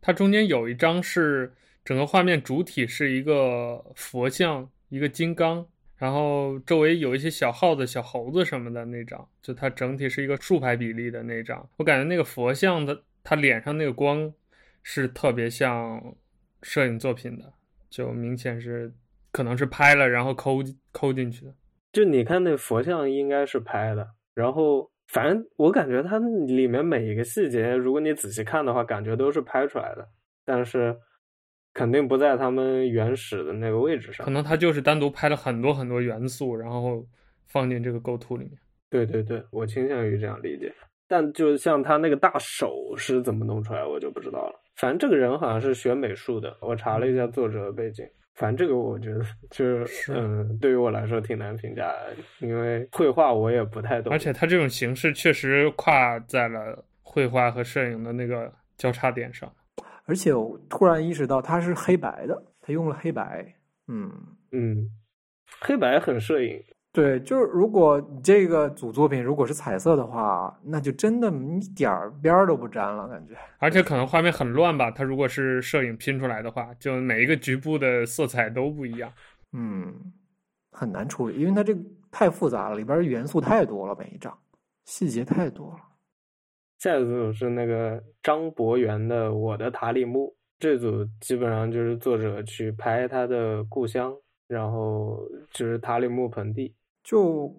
它中间有一张是整个画面主体是一个佛像，一个金刚，然后周围有一些小耗子、小猴子什么的那张，就它整体是一个竖排比例的那张。我感觉那个佛像的它脸上那个光是特别像摄影作品的，就明显是可能是拍了然后抠抠进去的。就你看那佛像应该是拍的。然后，反正我感觉它里面每一个细节，如果你仔细看的话，感觉都是拍出来的，但是肯定不在他们原始的那个位置上。可能他就是单独拍了很多很多元素，然后放进这个构图里面。对对对，我倾向于这样理解。但就像他那个大手是怎么弄出来，我就不知道了。反正这个人好像是学美术的，我查了一下作者的背景。反正这个我觉得就是，是嗯，对于我来说挺难评价的，因为绘画我也不太懂。而且它这种形式确实跨在了绘画和摄影的那个交叉点上。而且我突然意识到它是黑白的，它用了黑白。嗯嗯，黑白很摄影。对，就是如果你这个组作品如果是彩色的话，那就真的一点儿边儿都不沾了，感觉。而且可能画面很乱吧？它如果是摄影拼出来的话，就每一个局部的色彩都不一样。嗯，很难处理，因为它这个太复杂了，里边元素太多了，每一张细节太多了。下一组是那个张博元的《我的塔里木》，这组基本上就是作者去拍他的故乡，然后就是塔里木盆地。就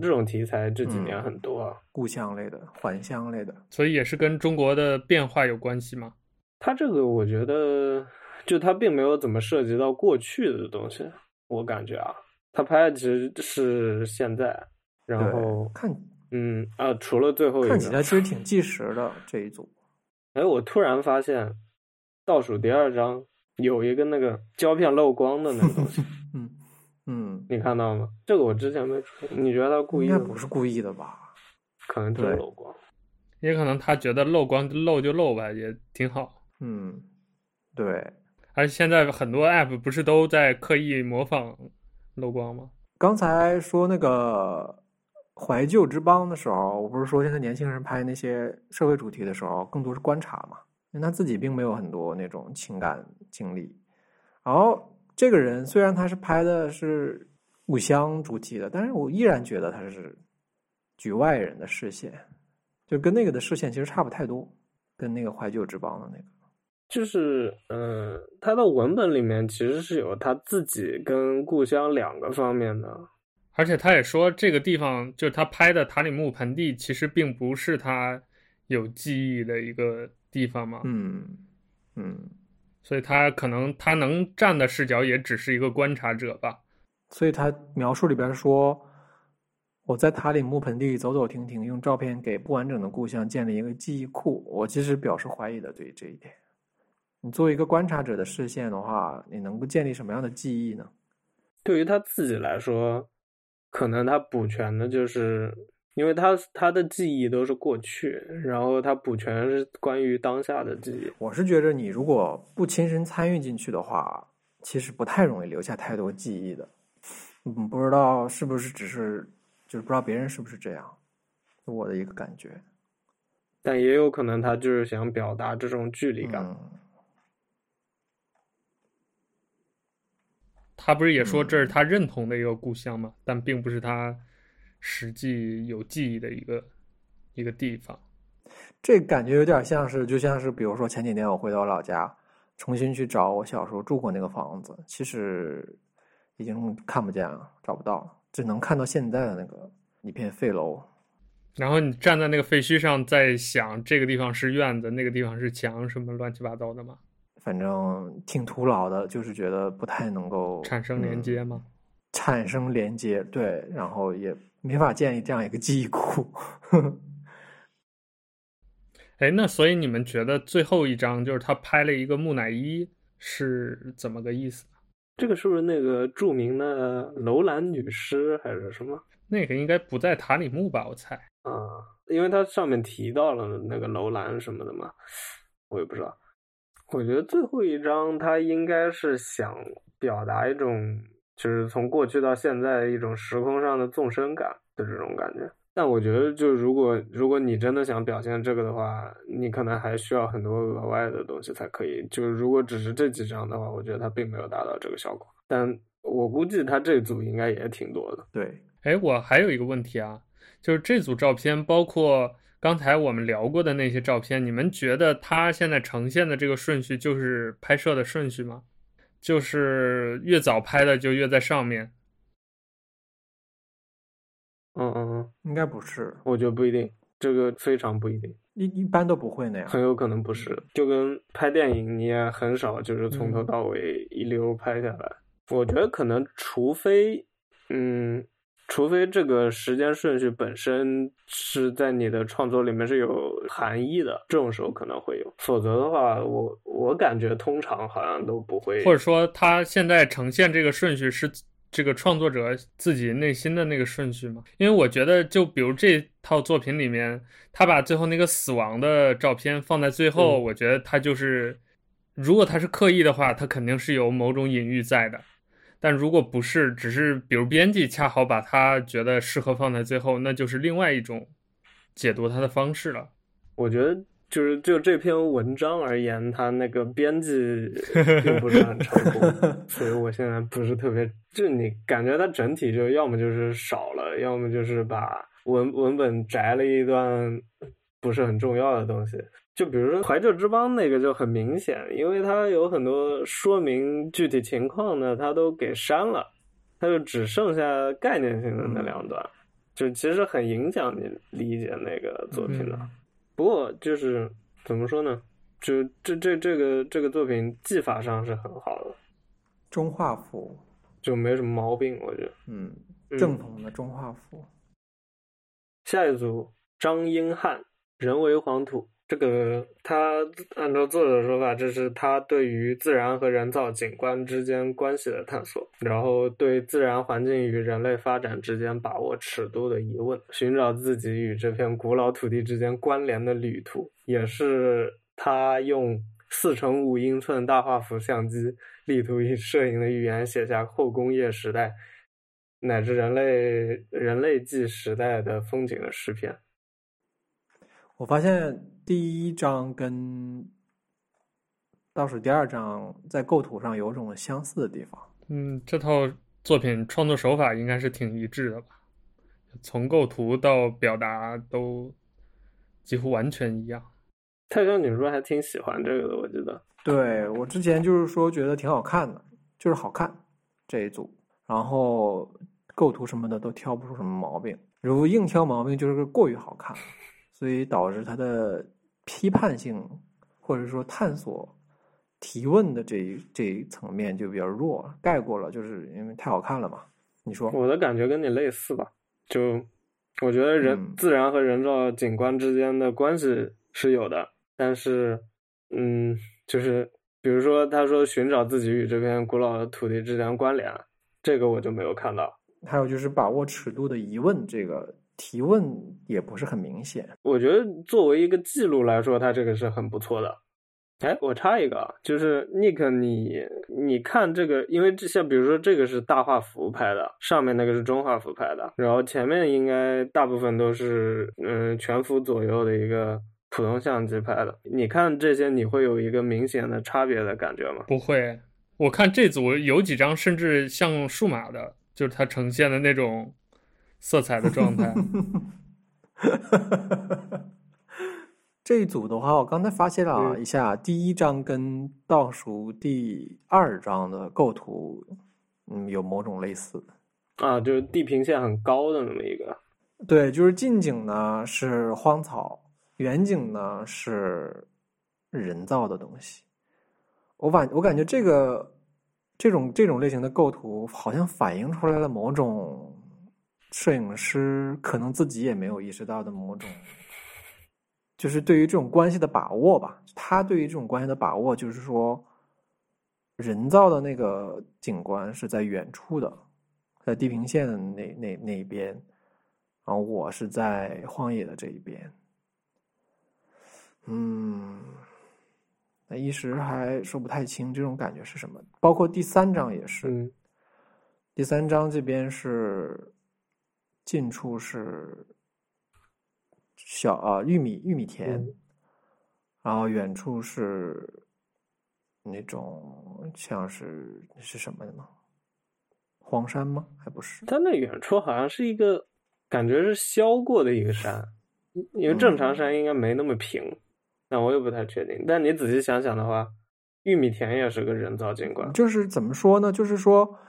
这种题材这几年很多啊，嗯、故乡类的、还乡类的，所以也是跟中国的变化有关系吗？他这个我觉得，就他并没有怎么涉及到过去的东西，我感觉啊，他拍的其实是现在，然后看，嗯啊，除了最后一个，看起来其实挺纪实的这一组。哎，我突然发现倒数第二张有一个那个胶片漏光的那个东西。嗯，你看到吗？这个我之前没注意。你觉得他故意？应该不是故意的吧？可能就是漏光，也可能他觉得漏光漏就漏吧，也挺好。嗯，对。而且现在很多 app 不是都在刻意模仿漏光吗？刚才说那个怀旧之邦的时候，我不是说现在年轻人拍那些社会主题的时候，更多是观察嘛，因为他自己并没有很多那种情感经历，然后。这个人虽然他是拍的是故乡主题的，但是我依然觉得他是局外人的视线，就跟那个的视线其实差不太多，跟那个怀旧之邦的那个。就是，嗯、呃，他的文本里面其实是有他自己跟故乡两个方面的，而且他也说这个地方就是他拍的塔里木盆地，其实并不是他有记忆的一个地方嘛，嗯嗯，所以他可能他能站的视角也只是一个观察者吧，所以他描述里边说，我在塔里木盆地走走停停，用照片给不完整的故乡建立一个记忆库，我其实表示怀疑的对这一点。你作为一个观察者的视线的话，你能够建立什么样的记忆呢？对于他自己来说，可能他补全的就是，因为他他的记忆都是过去，然后他补全是关于当下的记忆。我是觉得你如果不亲身参与进去的话，其实不太容易留下太多记忆的。嗯，不知道是不是只是，就是不知道别人是不是这样，我的一个感觉。但也有可能他就是想表达这种距离感。嗯他不是也说这是他认同的一个故乡吗？嗯、但并不是他实际有记忆的一个一个地方。这感觉有点像是，就像是比如说前几天我回到老家，重新去找我小时候住过那个房子，其实已经看不见了，找不到了，只能看到现在的那个一片废楼。然后你站在那个废墟上，在想这个地方是院子，那个地方是墙，什么乱七八糟的吗？反正挺徒劳的，就是觉得不太能够产生连接吗？嗯，产生连接，对，然后也没法建立这样一个记忆库。哎，那所以你们觉得最后一张就是他拍了一个木乃伊是怎么个意思？这个是不是那个著名的楼兰女尸还是什么？那个应该不在塔里木吧？我猜啊，因为它上面提到了那个楼兰什么的嘛，我也不知道。我觉得最后一张他应该是想表达一种，就是从过去到现在一种时空上的纵深感的这种感觉。但我觉得，就如果如果你真的想表现这个的话，你可能还需要很多额外的东西才可以。就是如果只是这几张的话，我觉得它并没有达到这个效果。但我估计他这组应该也挺多的。对，哎，我还有一个问题啊，就是这组照片包括。刚才我们聊过的那些照片，你们觉得它现在呈现的这个顺序就是拍摄的顺序吗？就是越早拍的就越在上面？嗯嗯嗯，应该不是，我觉得不一定，这个非常不一定，一一般都不会那样，很有可能不是，就跟拍电影你也很少就是从头到尾一溜拍下来。嗯，我觉得可能除非，嗯。除非这个时间顺序本身是在你的创作里面是有含义的，这种时候可能会有，否则的话，我我感觉通常好像都不会。或者说，他现在呈现这个顺序是这个创作者自己内心的那个顺序吗？因为我觉得，就比如这套作品里面，他把最后那个死亡的照片放在最后，嗯、我觉得他就是，如果他是刻意的话，他肯定是有某种隐喻在的。但如果不是，只是比如编辑恰好把它觉得适合放在最后，那就是另外一种解读它的方式了。我觉得就是就这篇文章而言，它那个编辑 并不是很成功，所以我现在不是特别，就你感觉它整体就要么就是少了，要么就是把文文本摘了一段不是很重要的东西。就比如说怀旧之邦那个就很明显，因为它有很多说明具体情况呢，它都给删了，它就只剩下概念性的那两段，就其实很影响你理解那个作品的。不过就是怎么说呢，就这这这个这个作品技法上是很好的，中画幅就没什么毛病，我觉得。嗯，正统的中画幅。下一组张英汉，人为黄土。这个他按照作者的说法，这是他对于自然和人造景观之间关系的探索，然后对自然环境与人类发展之间把握尺度的疑问，寻找自己与这片古老土地之间关联的旅途，也是他用四乘五英寸大画幅相机，力图以摄影的语言写下后工业时代乃至人类人类纪时代的风景的诗篇。我发现第一张跟倒数第二章在构图上有种相似的地方。嗯，这套作品创作手法应该是挺一致的吧？从构图到表达都几乎完全一样。泰山女说还挺喜欢这个的，我记得。对，我之前就是说觉得挺好看的，就是好看这一组，然后构图什么的都挑不出什么毛病。如果硬挑毛病，就是过于好看，所以导致它的批判性或者说探索、提问的这一这一层面就比较弱，盖过了，就是因为太好看了嘛。你说？我的感觉跟你类似吧，就我觉得人、嗯、自然和人造景观之间的关系是有的，但是，嗯。就是比如说，他说寻找自己与这片古老的土地之间关联，这个我就没有看到。还有就是把握尺度的疑问，这个提问也不是很明显。我觉得作为一个记录来说，它这个是很不错的。哎，我插一个，就是 Nick，你你看这个，因为这像比如说这个是大画幅拍的，上面那个是中画幅拍的，然后前面应该大部分都是嗯全幅左右的一个。普通相机拍的，你看这些，你会有一个明显的差别的感觉吗？不会，我看这组有几张甚至像数码的，就是它呈现的那种色彩的状态。这一组的话，我刚才发现了一下，嗯、第一张跟倒数第二张的构图，嗯，有某种类似。啊，就是地平线很高的那么一个。对，就是近景呢是荒草。远景呢是人造的东西，我感我感觉这个这种这种类型的构图好像反映出来了某种摄影师可能自己也没有意识到的某种，就是对于这种关系的把握吧。他对于这种关系的把握，就是说人造的那个景观是在远处的，在地平线的那那那一边，然后我是在荒野的这一边。嗯，那一时还说不太清这种感觉是什么。包括第三章也是，嗯、第三章这边是近处是小啊玉米玉米田，嗯、然后远处是那种像是是什么的呢？黄山吗？还不是？它那远处好像是一个感觉是削过的一个山，因为正常山应该没那么平。嗯那我也不太确定，但你仔细想想的话，玉米田也是个人造景观。就是怎么说呢？就是说，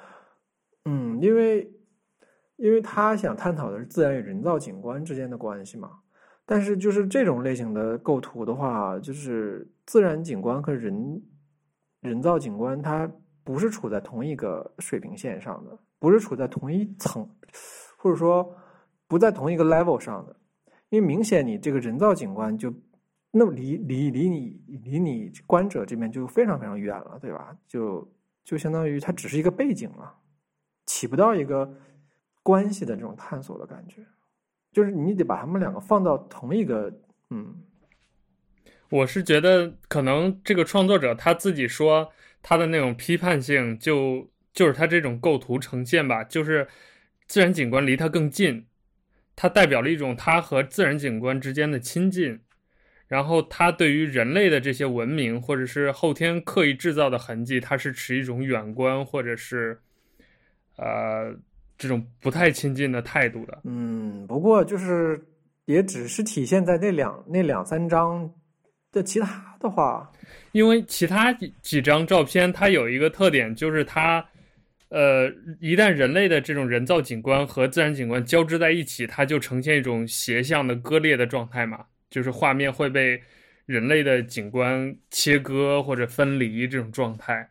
嗯，因为因为他想探讨的是自然与人造景观之间的关系嘛。但是就是这种类型的构图的话，就是自然景观和人人造景观，它不是处在同一个水平线上的，不是处在同一层，或者说不在同一个 level 上的。因为明显你这个人造景观就。那么离离离你离你观者这边就非常非常远了，对吧？就就相当于它只是一个背景了，起不到一个关系的这种探索的感觉。就是你得把他们两个放到同一个，嗯。我是觉得可能这个创作者他自己说他的那种批判性就，就是他这种构图呈现吧，就是自然景观离他更近，它代表了一种他和自然景观之间的亲近。然后他对于人类的这些文明或者是后天刻意制造的痕迹，他是持一种远观或者是，呃，这种不太亲近的态度的。嗯，不过就是也只是体现在那两那两三张的其他的话，因为其他几几张照片它有一个特点，就是它，呃，一旦人类的这种人造景观和自然景观交织在一起，它就呈现一种斜向的割裂的状态嘛。就是画面会被人类的景观切割或者分离这种状态，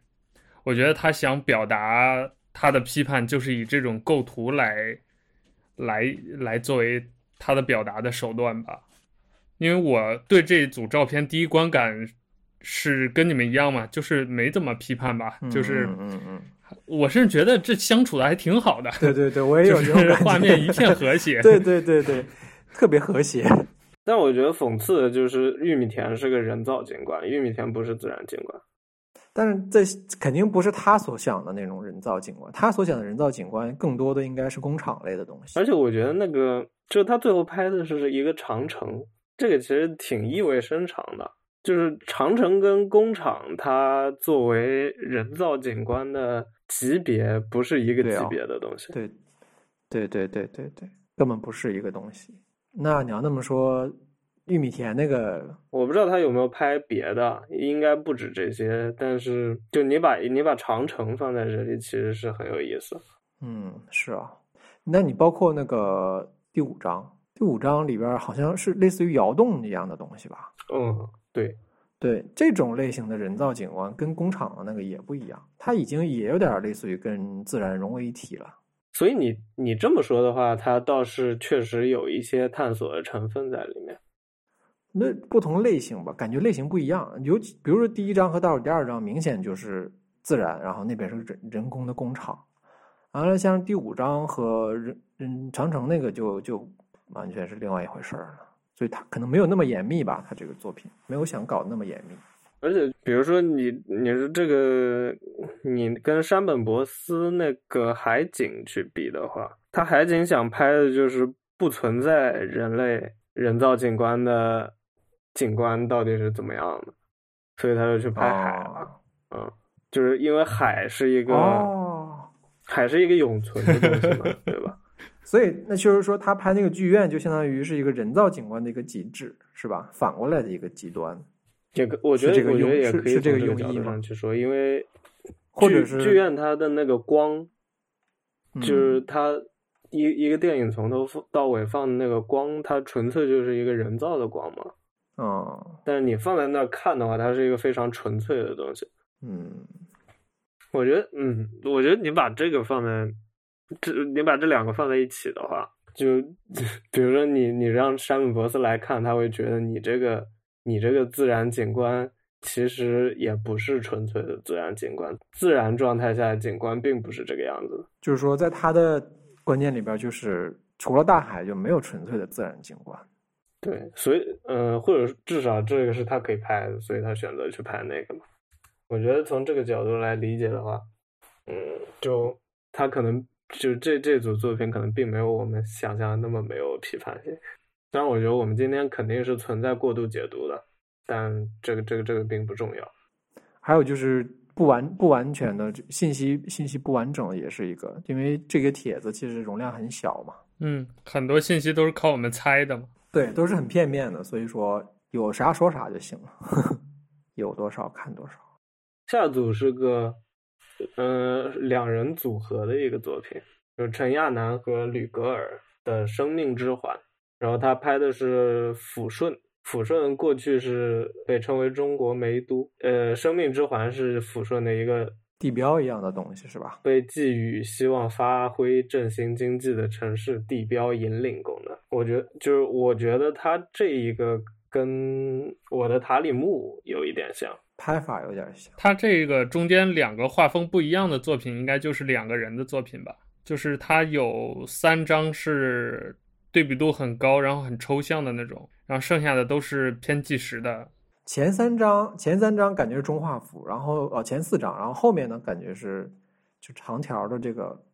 我觉得他想表达他的批判，就是以这种构图来来来作为他的表达的手段吧。因为我对这组照片第一观感是跟你们一样嘛，就是没怎么批判吧，就是嗯嗯，我甚至觉得这相处的还挺好的。对对对，我也有这种感觉，画面一片和谐。对对对对，特别和谐。但我觉得讽刺的就是玉米田是个人造景观，玉米田不是自然景观。但是这肯定不是他所想的那种人造景观，他所想的人造景观更多的应该是工厂类的东西。而且我觉得那个，就他最后拍的是一个长城，这个其实挺意味深长的。就是长城跟工厂，它作为人造景观的级别不是一个级别的东西。对，对，对，对，对，对，根本不是一个东西。那你要那么说，玉米田那个，我不知道他有没有拍别的，应该不止这些。但是，就你把你把长城放在这里，其实是很有意思。嗯，是啊。那你包括那个第五章。第五章里边好像是类似于窑洞一样的东西吧？嗯，对，对，这种类型的人造景观跟工厂的那个也不一样，它已经也有点类似于跟自然融为一体了。所以你你这么说的话，它倒是确实有一些探索的成分在里面。那不同类型吧，感觉类型不一样。尤其比如说第一章和倒数第二章，明显就是自然，然后那边是人人工的工厂。完了，像第五章和人人长城那个就就。完全是另外一回事儿了，所以他可能没有那么严密吧，他这个作品没有想搞那么严密。而且，比如说你，你说这个，你跟山本博司那个海景去比的话，他海景想拍的就是不存在人类人造景观的景观到底是怎么样的，所以他就去拍海了。哦、嗯，就是因为海是一个，哦、海是一个永存的东西嘛，对吧？所以，那就是说，他拍那个剧院，就相当于是一个人造景观的一个极致，是吧？反过来的一个极端。这个，我觉得，我觉得也可以从这个用意上去说，因为或者是剧院它的那个光，就是它一一个电影从头到尾放的那个光，它纯粹就是一个人造的光嘛。嗯。但是你放在那儿看的话，它是一个非常纯粹的东西。嗯。我觉得，嗯，我觉得你把这个放在。这你把这两个放在一起的话，就 比如说你你让山本博斯来看，他会觉得你这个你这个自然景观其实也不是纯粹的自然景观，自然状态下的景观并不是这个样子。就是说，在他的观念里边，就是除了大海就没有纯粹的自然景观。对，所以嗯、呃，或者至少这个是他可以拍的，所以他选择去拍那个嘛。我觉得从这个角度来理解的话，嗯，就他可能。就这这组作品可能并没有我们想象的那么没有批判性，虽然我觉得我们今天肯定是存在过度解读的，但这个这个这个并不重要。还有就是不完不完全的信息信息不完整也是一个，因为这个帖子其实容量很小嘛，嗯，很多信息都是靠我们猜的嘛，对，都是很片面的，所以说有啥说啥就行了，呵呵，有多少看多少。下组是个。嗯、呃，两人组合的一个作品，就是陈亚楠和吕格尔的《生命之环》，然后他拍的是抚顺，抚顺过去是被称为中国煤都，呃，《生命之环》是抚顺的一个地标一样的东西，是吧？被寄予希望发挥振兴经济的城市地标引领功能。我觉得，就是我觉得它这一个跟我的塔里木有一点像。拍法有点像，他这个中间两个画风不一样的作品，应该就是两个人的作品吧？就是他有三张是对比度很高，然后很抽象的那种，然后剩下的都是偏纪实的。前三张，前三张感觉是中画幅，然后哦前四张，然后后面呢感觉是就长条的这个，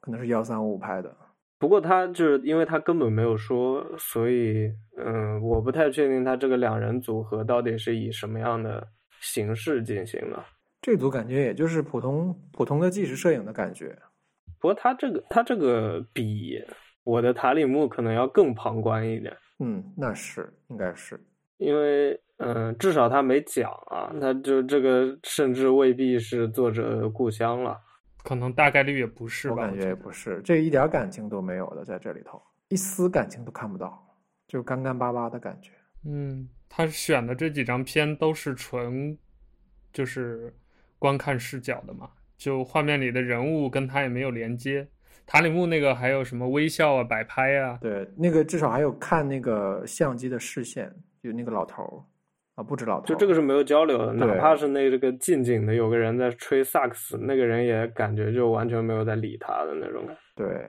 可能是幺三五拍的。不过他就是因为他根本没有说，所以嗯，我不太确定他这个两人组合到底是以什么样的。形式进行的，这组感觉也就是普通普通的纪实摄影的感觉。不过他这个他这个比我的塔里木可能要更旁观一点。嗯，那是应该是，因为嗯、呃，至少他没讲啊，那就这个甚至未必是作者的故乡了，可能大概率也不是吧。我感觉也不是，这一点感情都没有的，在这里头一丝感情都看不到，就干干巴巴的感觉。嗯。他选的这几张片都是纯，就是观看视角的嘛，就画面里的人物跟他也没有连接。塔里木那个还有什么微笑啊、摆拍啊？对，那个至少还有看那个相机的视线，有那个老头啊，不止老头，就这个是没有交流的，哪怕是那这个近景的，有个人在吹萨克斯，那个人也感觉就完全没有在理他的那种感觉。对。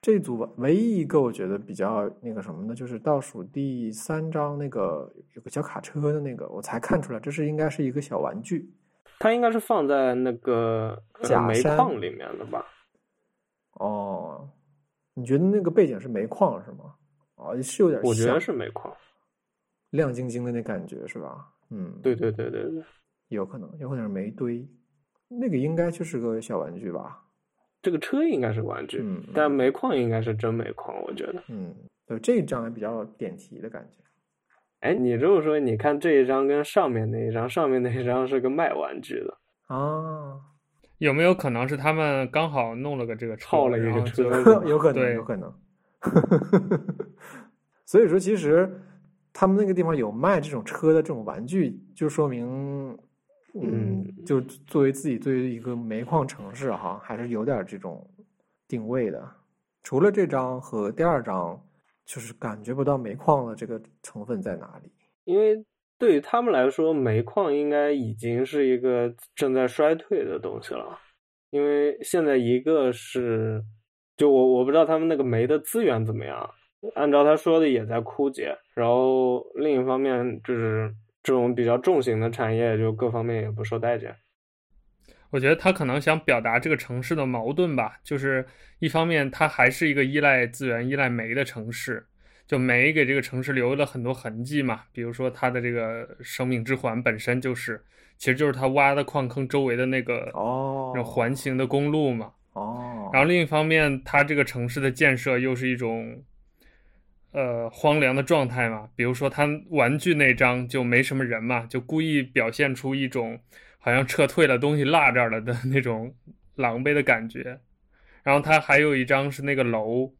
这组吧，唯一一个我觉得比较那个什么的，就是倒数第三张那个有个小卡车的那个，我才看出来这是应该是一个小玩具。它应该是放在那个假煤矿里面的吧？哦，你觉得那个背景是煤矿是吗？哦，是有点像。我觉得是煤矿，亮晶晶的那感觉是吧？嗯，对对对对对，有可能，有可能是煤堆，那个应该就是个小玩具吧。这个车应该是玩具，嗯，但煤矿应该是真煤矿，我觉得。嗯，对，这一张也比较点题的感觉。哎，你如果说，你看这一张跟上面那一张，上面那一张是个卖玩具的啊，有没有可能是他们刚好弄了个这个车，套了一个车？有可能，有可能。所以说，其实他们那个地方有卖这种车的这种玩具，就说明。嗯，就作为自己对于一个煤矿城市哈，还是有点这种定位的。除了这张和第二张，就是感觉不到煤矿的这个成分在哪里。因为对于他们来说，煤矿应该已经是一个正在衰退的东西了。因为现在一个是，就我我不知道他们那个煤的资源怎么样，按照他说的也在枯竭。然后另一方面就是。这种比较重型的产业，就各方面也不受待见。我觉得他可能想表达这个城市的矛盾吧，就是一方面它还是一个依赖资源、依赖煤的城市，就煤给这个城市留了很多痕迹嘛，比如说它的这个生命之环本身就是，其实就是它挖的矿坑周围的那个哦，那环形的公路嘛。哦。然后另一方面，它这个城市的建设又是一种。呃，荒凉的状态嘛，比如说他玩具那张就没什么人嘛，就故意表现出一种好像撤退了，东西落这儿了的那种狼狈的感觉。然后他还有一张是那个楼，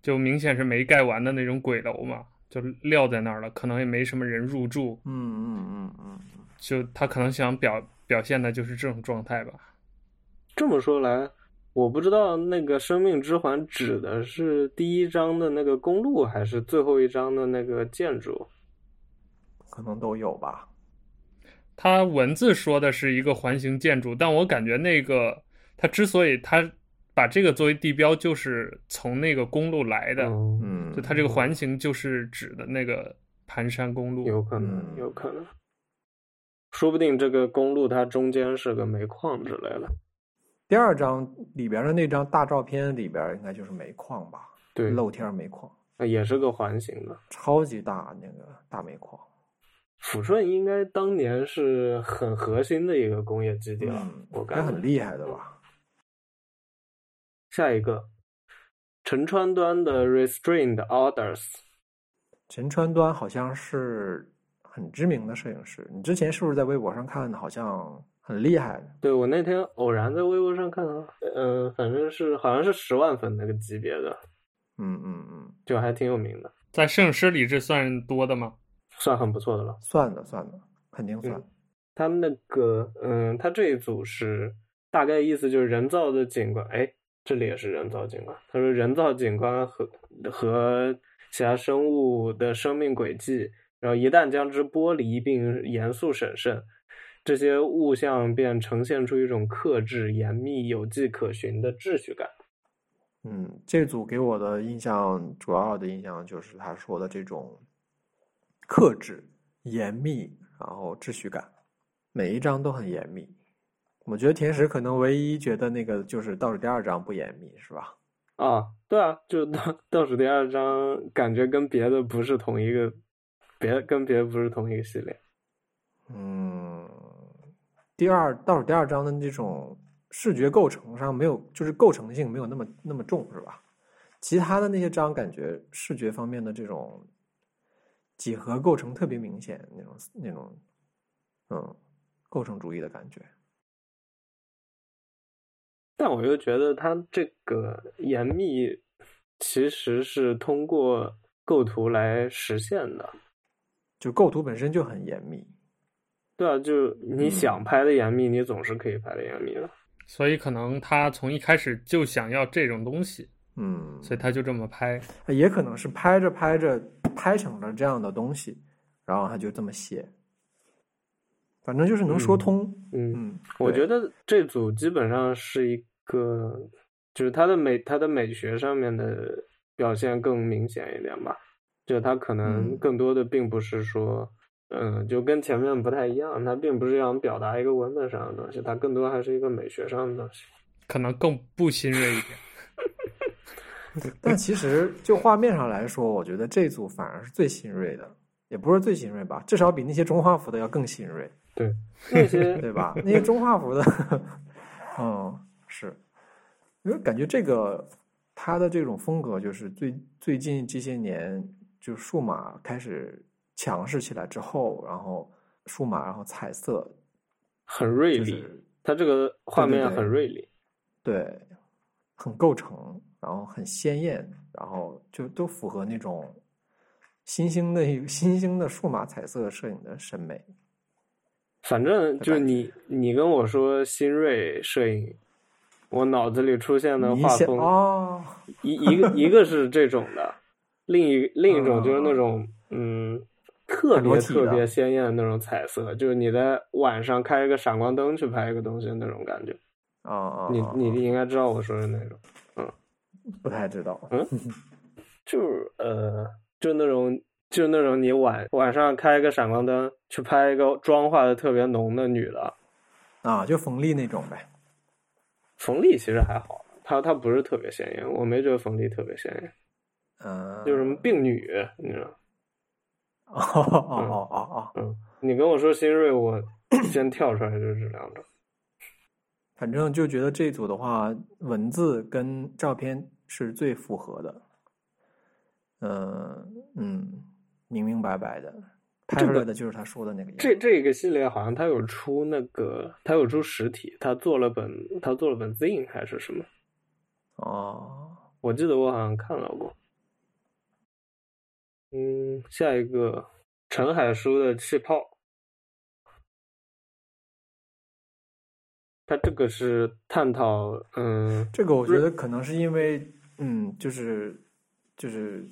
就明显是没盖完的那种鬼楼嘛，就撂在那儿了，可能也没什么人入住。嗯嗯嗯嗯，就他可能想表表现的就是这种状态吧。这么说来。我不知道那个生命之环指的是第一章的那个公路，还是最后一章的那个建筑？可能都有吧。它文字说的是一个环形建筑，但我感觉那个它之所以它把这个作为地标，就是从那个公路来的。嗯，就它这个环形就是指的那个盘山公路。有可能，有可能。说不定这个公路它中间是个煤矿之类的。第二张里边的那张大照片里边，应该就是煤矿吧？对，露天煤矿，那也是个环形的，超级大那个大煤矿。抚顺应该当年是很核心的一个工业基地了，嗯、我感觉很厉害的吧？下一个，陈川端的 Restrained Orders，陈川端好像是很知名的摄影师，你之前是不是在微博上看的？好像。很厉害，对，我那天偶然在微博上看到，嗯、呃，反正是好像是十万粉那个级别的，嗯嗯嗯，就还挺有名的。在摄影师里这算多的吗？算很不错的了，算的算的，肯定算。嗯、他们那个，嗯，他这一组是大概意思就是人造的景观，哎，这里也是人造景观。他说人造景观和和其他生物的生命轨迹，然后一旦将之剥离并严肃审慎。这些物象便呈现出一种克制、严密、有迹可循的秩序感。嗯，这组给我的印象，主要的印象就是他说的这种克制、严密，然后秩序感，每一张都很严密。我觉得甜食可能唯一觉得那个就是倒数第二张不严密，是吧？啊，对啊，就倒倒数第二张，感觉跟别的不是同一个，别跟别的不是同一个系列。嗯。第二倒数第二章的那种视觉构成上没有，就是构成性没有那么那么重，是吧？其他的那些章感觉视觉方面的这种几何构成特别明显，那种那种嗯构成主义的感觉。但我又觉得它这个严密其实是通过构图来实现的，就构图本身就很严密。对啊，就你想拍的严密，嗯，你总是可以拍的严密的。所以可能他从一开始就想要这种东西，嗯，所以他就这么拍。也可能是拍着拍着拍成了这样的东西，然后他就这么写。反正就是能说通。嗯，嗯，我觉得这组基本上是一个，就是他的美，他的美学上面的表现更明显一点吧。就他可能更多的并不是说。嗯，就跟前面不太一样，它并不是想表达一个文本上的东西，它更多还是一个美学上的东西，可能更不新锐一点。但其实就画面上来说，我觉得这组反而是最新锐的，也不是最新锐吧，至少比那些中画幅的要更新锐。对，那些对吧？那些中画幅的，嗯，是，因为感觉这个它的这种风格，就是最最近这些年，就数码开始强势起来之后，然后数码，然后彩色很锐利，它这个画面很锐利，对，对，对，对，很构成，然后很鲜艳，然后就都符合那种新兴的一个新兴的数码彩色摄影的审美。反正就是你，你跟我说新锐摄影，我脑子里出现的画风，哦、一一个一个是这种的，另一另一种就是那种 嗯，嗯，特别特别鲜艳的那种彩色，就是你在晚上开一个闪光灯去拍一个东西的那种感觉。啊、你你应该知道我说的那种，嗯，不太知道，嗯，就是呃，就那种。就那种你晚晚上开一个闪光灯去拍一个妆化的特别浓的女的，啊，就冯丽那种呗。冯丽其实还好，她她不是特别鲜艳，我没觉得冯丽特别鲜艳。嗯，就什么病女，你知道？哦哦哦哦哦，嗯，你跟我说新锐，我先跳出来就是这两种。反正就觉得这组的话，文字跟照片是最符合的。嗯嗯。明明白白的拍出来的就是他说的那个。这这个系列好像他有出那个，他有出实体，他做了本，他做了本 Zine 还是什么？哦，我记得我好像看到过。嗯，下一个陈海书的气泡，他这个是探讨，嗯，这个我觉得可能是因为，嗯，就是就是。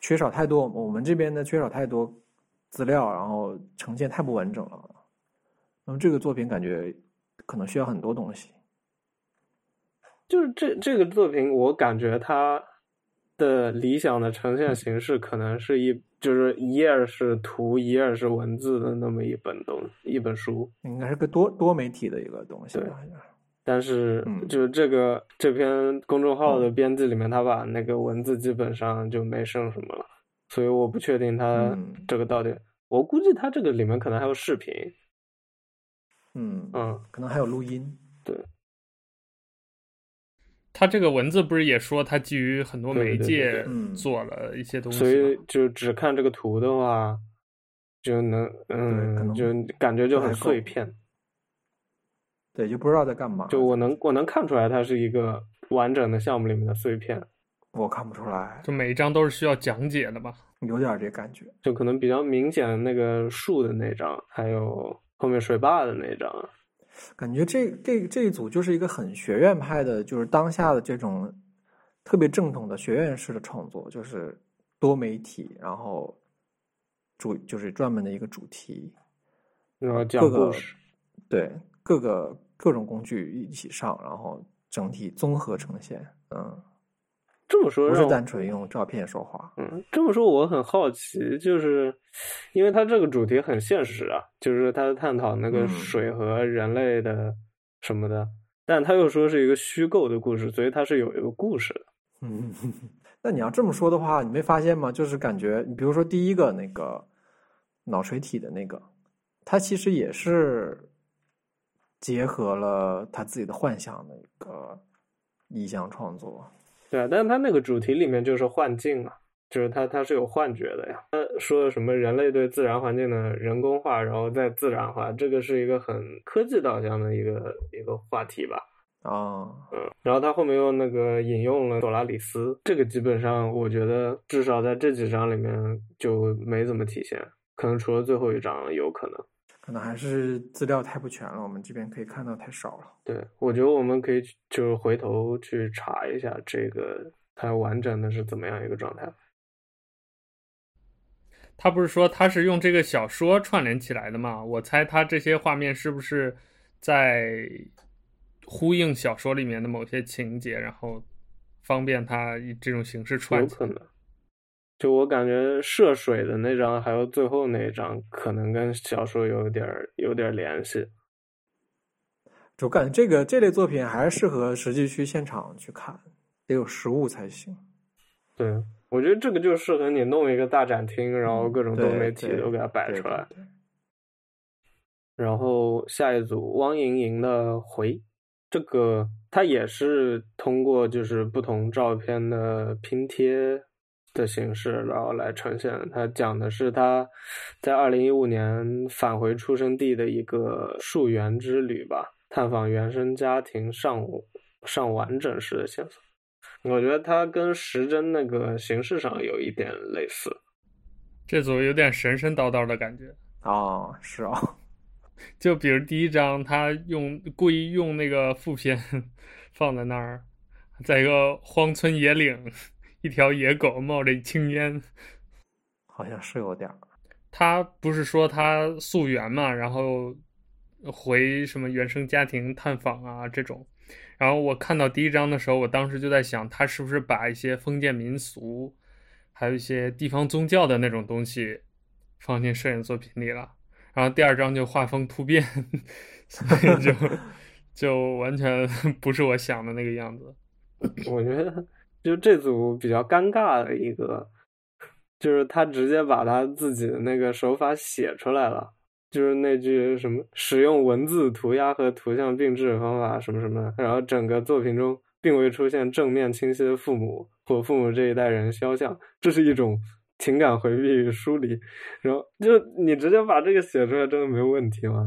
缺少太多，我们这边呢缺少太多资料，然后呈现太不完整了。那么这个作品感觉可能需要很多东西。就是这这个作品，我感觉它的理想的呈现形式可能是一，就是一页是图，一页是文字的那么一本东一本书，应该是个多多媒体的一个东西。对。但是，就是这个、嗯、这篇公众号的编辑里面，他把那个文字基本上就没剩什么了，所以我不确定他这个到底。嗯、我估计他这个里面可能还有视频，嗯嗯，可能还有录音。对，他这个文字不是也说他基于很多媒介做了一些东西，所以就只看这个图的话，就能嗯，就感觉就很碎片。对，就不知道在干嘛。就我能我能看出来，它是一个完整的项目里面的碎片。我看不出来，就每一张都是需要讲解的吧？有点这感觉。就可能比较明显的那个树的那张，还有后面水坝的那张。感觉这这这一组就是一个很学院派的，就是当下的这种特别正统的学院式的创作，就是多媒体，然后主就是专门的一个主题，然后讲故事，对各个。各种工具一起上，然后整体综合呈现。嗯，这么说不是单纯用照片说话。嗯，这么说我很好奇，就是因为它这个主题很现实啊，就是它探讨那个水和人类的什么的，嗯、但他又说是一个虚构的故事，所以它是有一个故事的。嗯，那你要这么说的话，你没发现吗？就是感觉，你比如说第一个那个脑垂体的那个，它其实也是。结合了他自己的幻想的一个意象创作，对啊，但是他那个主题里面就是幻境啊，就是他他是有幻觉的呀。他说什么人类对自然环境的人工化，然后再自然化，这个是一个很科技导向的一个一个话题吧？啊，嗯，然后他后面又那个引用了索拉里斯，这个基本上我觉得至少在这几章里面就没怎么体现，可能除了最后一章有可能。可能还是资料太不全了，我们这边可以看到太少了。对，我觉得我们可以就是回头去查一下这个它完整的是怎么样一个状态。他不是说他是用这个小说串联起来的吗？我猜他这些画面是不是在呼应小说里面的某些情节，然后方便他以这种形式串起来。就我感觉涉水的那张，还有最后那一张，可能跟小说有点有点联系。就感觉这个这类作品还是适合实际去现场去看，得有实物才行。对，我觉得这个就适合你弄一个大展厅，然后各种多媒体都给它摆出来。然后下一组汪莹莹的回，这个它也是通过就是不同照片的拼贴的形式，然后来呈现。它讲的是他在二零一五年返回出生地的一个溯源之旅吧，探访原生家庭上上完整式的线索。我觉得它跟时针那个形式上有一点类似，这组有点神神叨叨的感觉。哦，是哦。就比如第一张，他用故意用那个副片 放在那儿，在一个荒村野岭，一条野狗冒着青烟，好像是有点儿。他不是说他溯源嘛，然后回什么原生家庭探访啊这种。然后我看到第一章的时候，我当时就在想，他是不是把一些封建民俗，还有一些地方宗教的那种东西放进摄影作品里了。然后第二章就画风突变，所以就 就完全 不是我想的那个样子。我觉得就这组比较尴尬的一个，就是他直接把他自己的那个手法写出来了，就是那句什么使用文字涂鸦和图像并置的方法什么什么，然后整个作品中并未出现正面清晰的父母或父母这一代人肖像，这是一种。情感回避与疏离，然后就你直接把这个写出来，真的没有问题吗？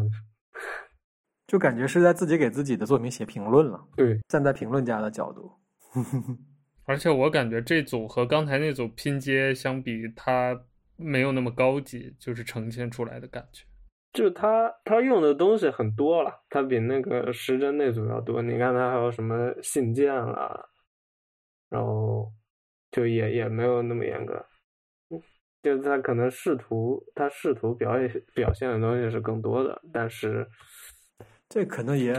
就感觉是在自己给自己的作品写评论了。对，站在评论家的角度。而且我感觉这组和刚才那组拼接相比，它没有那么高级，就是呈现出来的感觉。就它它用的东西很多了，它比那个时针那组要多。你看它还有什么信件啦，然后就也也没有那么严格。就他可能试图，他试图表演表现的东西是更多的，但是这可能也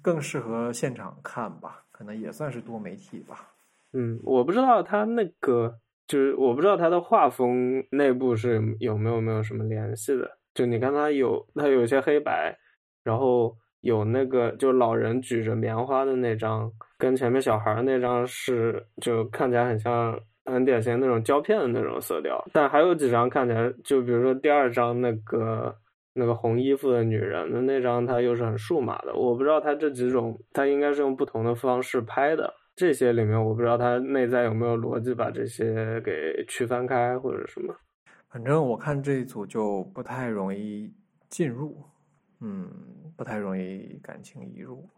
更适合现场看吧，可能也算是多媒体吧。嗯，我不知道他那个，就是我不知道他的画风内部是有没有没有什么联系的。就你看他有，他有些黑白，然后有那个就老人举着棉花的那张，跟前面小孩那张是就看起来很像。很典型那种胶片的那种色调，但还有几张看起来，就比如说第二张那个那个红衣服的女人的那张，它又是很数码的。我不知道它这几种，它应该是用不同的方式拍的。这些里面，我不知道它内在有没有逻辑，把这些给区分开或者什么。反正我看这一组就不太容易进入，嗯，不太容易感情移入。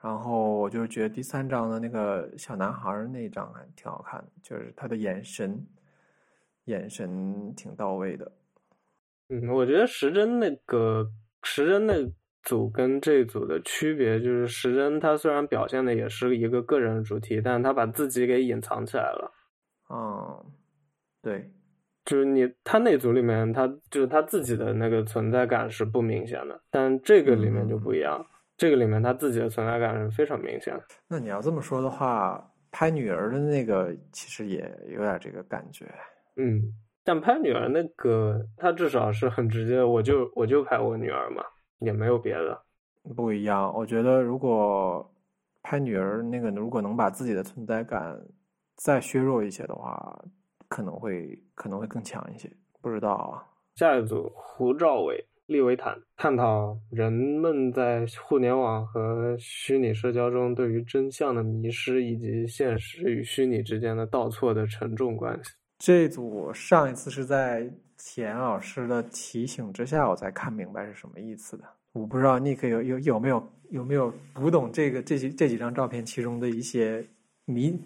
然后我就觉得第三章的那个小男孩那张还挺好看的，就是他的眼神，眼神挺到位的。嗯，我觉得时针那个时针那组跟这组的区别就是时针他虽然表现的也是一个个人主题，但他把自己给隐藏起来了。嗯，对，就是你他那组里面他就是他自己的那个存在感是不明显的，但这个里面就不一样。嗯这个里面他自己的存在感是非常明显的。那你要这么说的话，拍女儿的那个其实也有点这个感觉。嗯，但拍女儿那个，他至少是很直接，我就我就拍我女儿嘛，也没有别的。不一样，我觉得如果拍女儿那个，如果能把自己的存在感再削弱一些的话，可能会可能会更强一些。不知道啊。下一组胡兆伟。利维坦探讨人们在互联网和虚拟社交中对于真相的迷失，以及现实与虚拟之间的倒错的沉重关系。这一组上一次是在田老师的提醒之下，我才看明白是什么意思的。我不知道 Nick 有有有没有有没有读懂这个这几这几张照片其中的一些谜，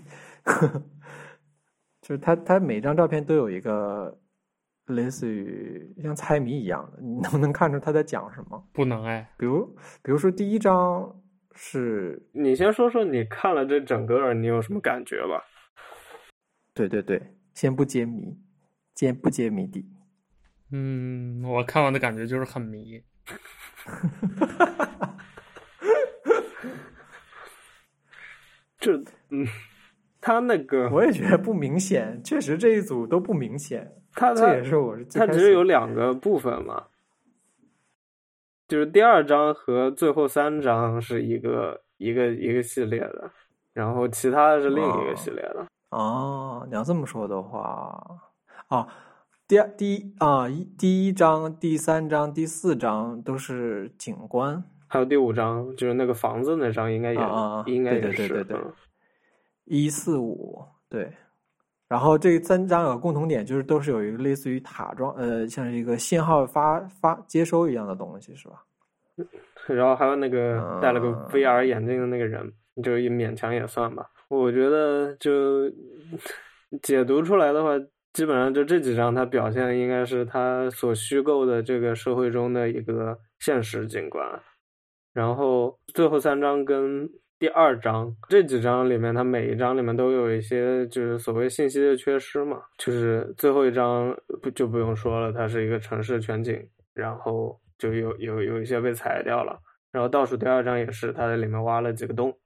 就是他他每张照片都有一个。类似于像猜谜一样的，你能不能看出他在讲什么？不能哎。比如，比如说第一张是，你先说说你看了这整个，你有什么感觉吧？对对对，先不揭谜，先不揭谜底。嗯，我看完的感觉就是很迷。这嗯，他那个我也觉得不明显，确实这一组都不明显。它它它只是有两个部分嘛，就是第二章和最后三章是一个一个一个系列的，然后其他的是另一个系列的。哦，你要这么说的话，啊，第二第一啊一第一章、第三章、第四章都是景观，还有第五章就是那个房子那章，应该也、啊、应该也是对对对一四五对。然后这三章有个共同点，就是都是有一个类似于塔状，呃，像是一个信号发发接收一样的东西，是吧？然后还有那个戴了个 VR 眼镜的那个人，嗯、就也勉强也算吧。我觉得就解读出来的话，基本上就这几张，它表现应该是他所虚构的这个社会中的一个现实景观。然后最后三章跟。第二章这几章里面，它每一章里面都有一些就是所谓信息的缺失嘛，就是最后一章不就不用说了，它是一个城市全景，然后就有有有一些被裁掉了，然后倒数第二章也是，它在里面挖了几个洞，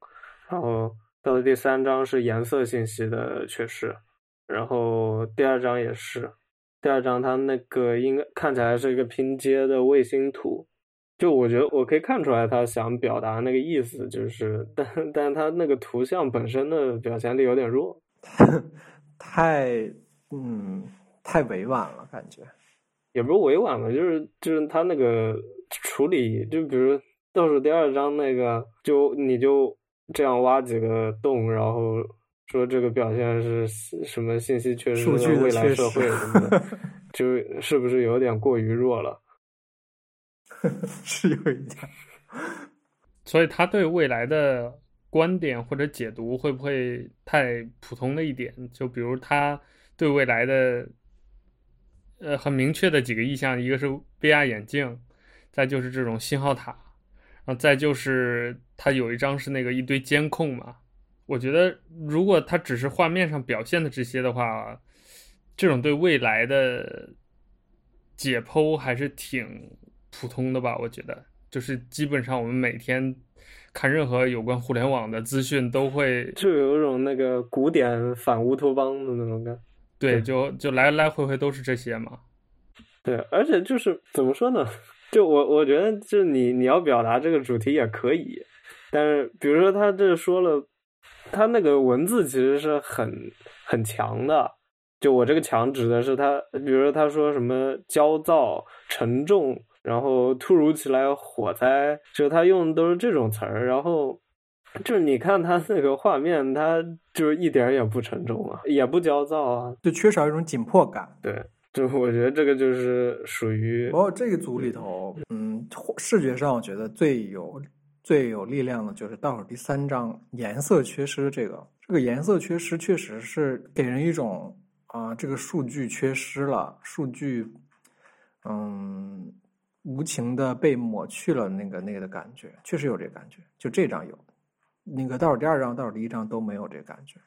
然后到了第三章是颜色信息的缺失，然后第二章也是，第二章它那个应该看起来是一个拼接的卫星图。就我觉得我可以看出来，他想表达那个意思，就是，但但他那个图像本身的表现力有点弱，太，嗯，太委婉了，感觉，也不是委婉了，就是就是他那个处理，就比如倒数第二章那个，就你就这样挖几个洞，然后说这个表现是什么信息缺失的未来社会什么的，就是不是有点过于弱了？是有一点，所以他对未来的观点或者解读会不会太普通了一点？就比如他对未来的，呃，很明确的几个意向，一个是 VR 眼镜，再就是这种信号塔，然后再就是它有一张是那个一堆监控嘛。我觉得如果它只是画面上表现的这些的话，这种对未来的解剖还是挺。普通的吧，我觉得就是基本上我们每天看任何有关互联网的资讯，都会就有一种那个古典反乌托邦的那种感。对，就就来来回回都是这些嘛。对，而且就是怎么说呢？就我我觉得，就你你要表达这个主题也可以，但是比如说他这说了，他那个文字其实是很很强的。就我这个强指的是他，比如说他说什么焦躁、沉重。然后突如其来火灾，就他用的都是这种词儿。然后就是你看他那个画面，他就是一点也不沉重啊，也不焦躁啊，就缺少一种紧迫感。对，就我觉得这个就是属于。哦这个组里头，嗯，视觉上我觉得最有最有力量的就是倒数第三张颜色缺失。这个这个颜色缺失确实是给人一种啊，这个数据缺失了，数据，嗯。无情的被抹去了，那个那个的感觉，确实有这个感觉。就这张有，那个倒数第二张、倒数第一张都没有这个感觉。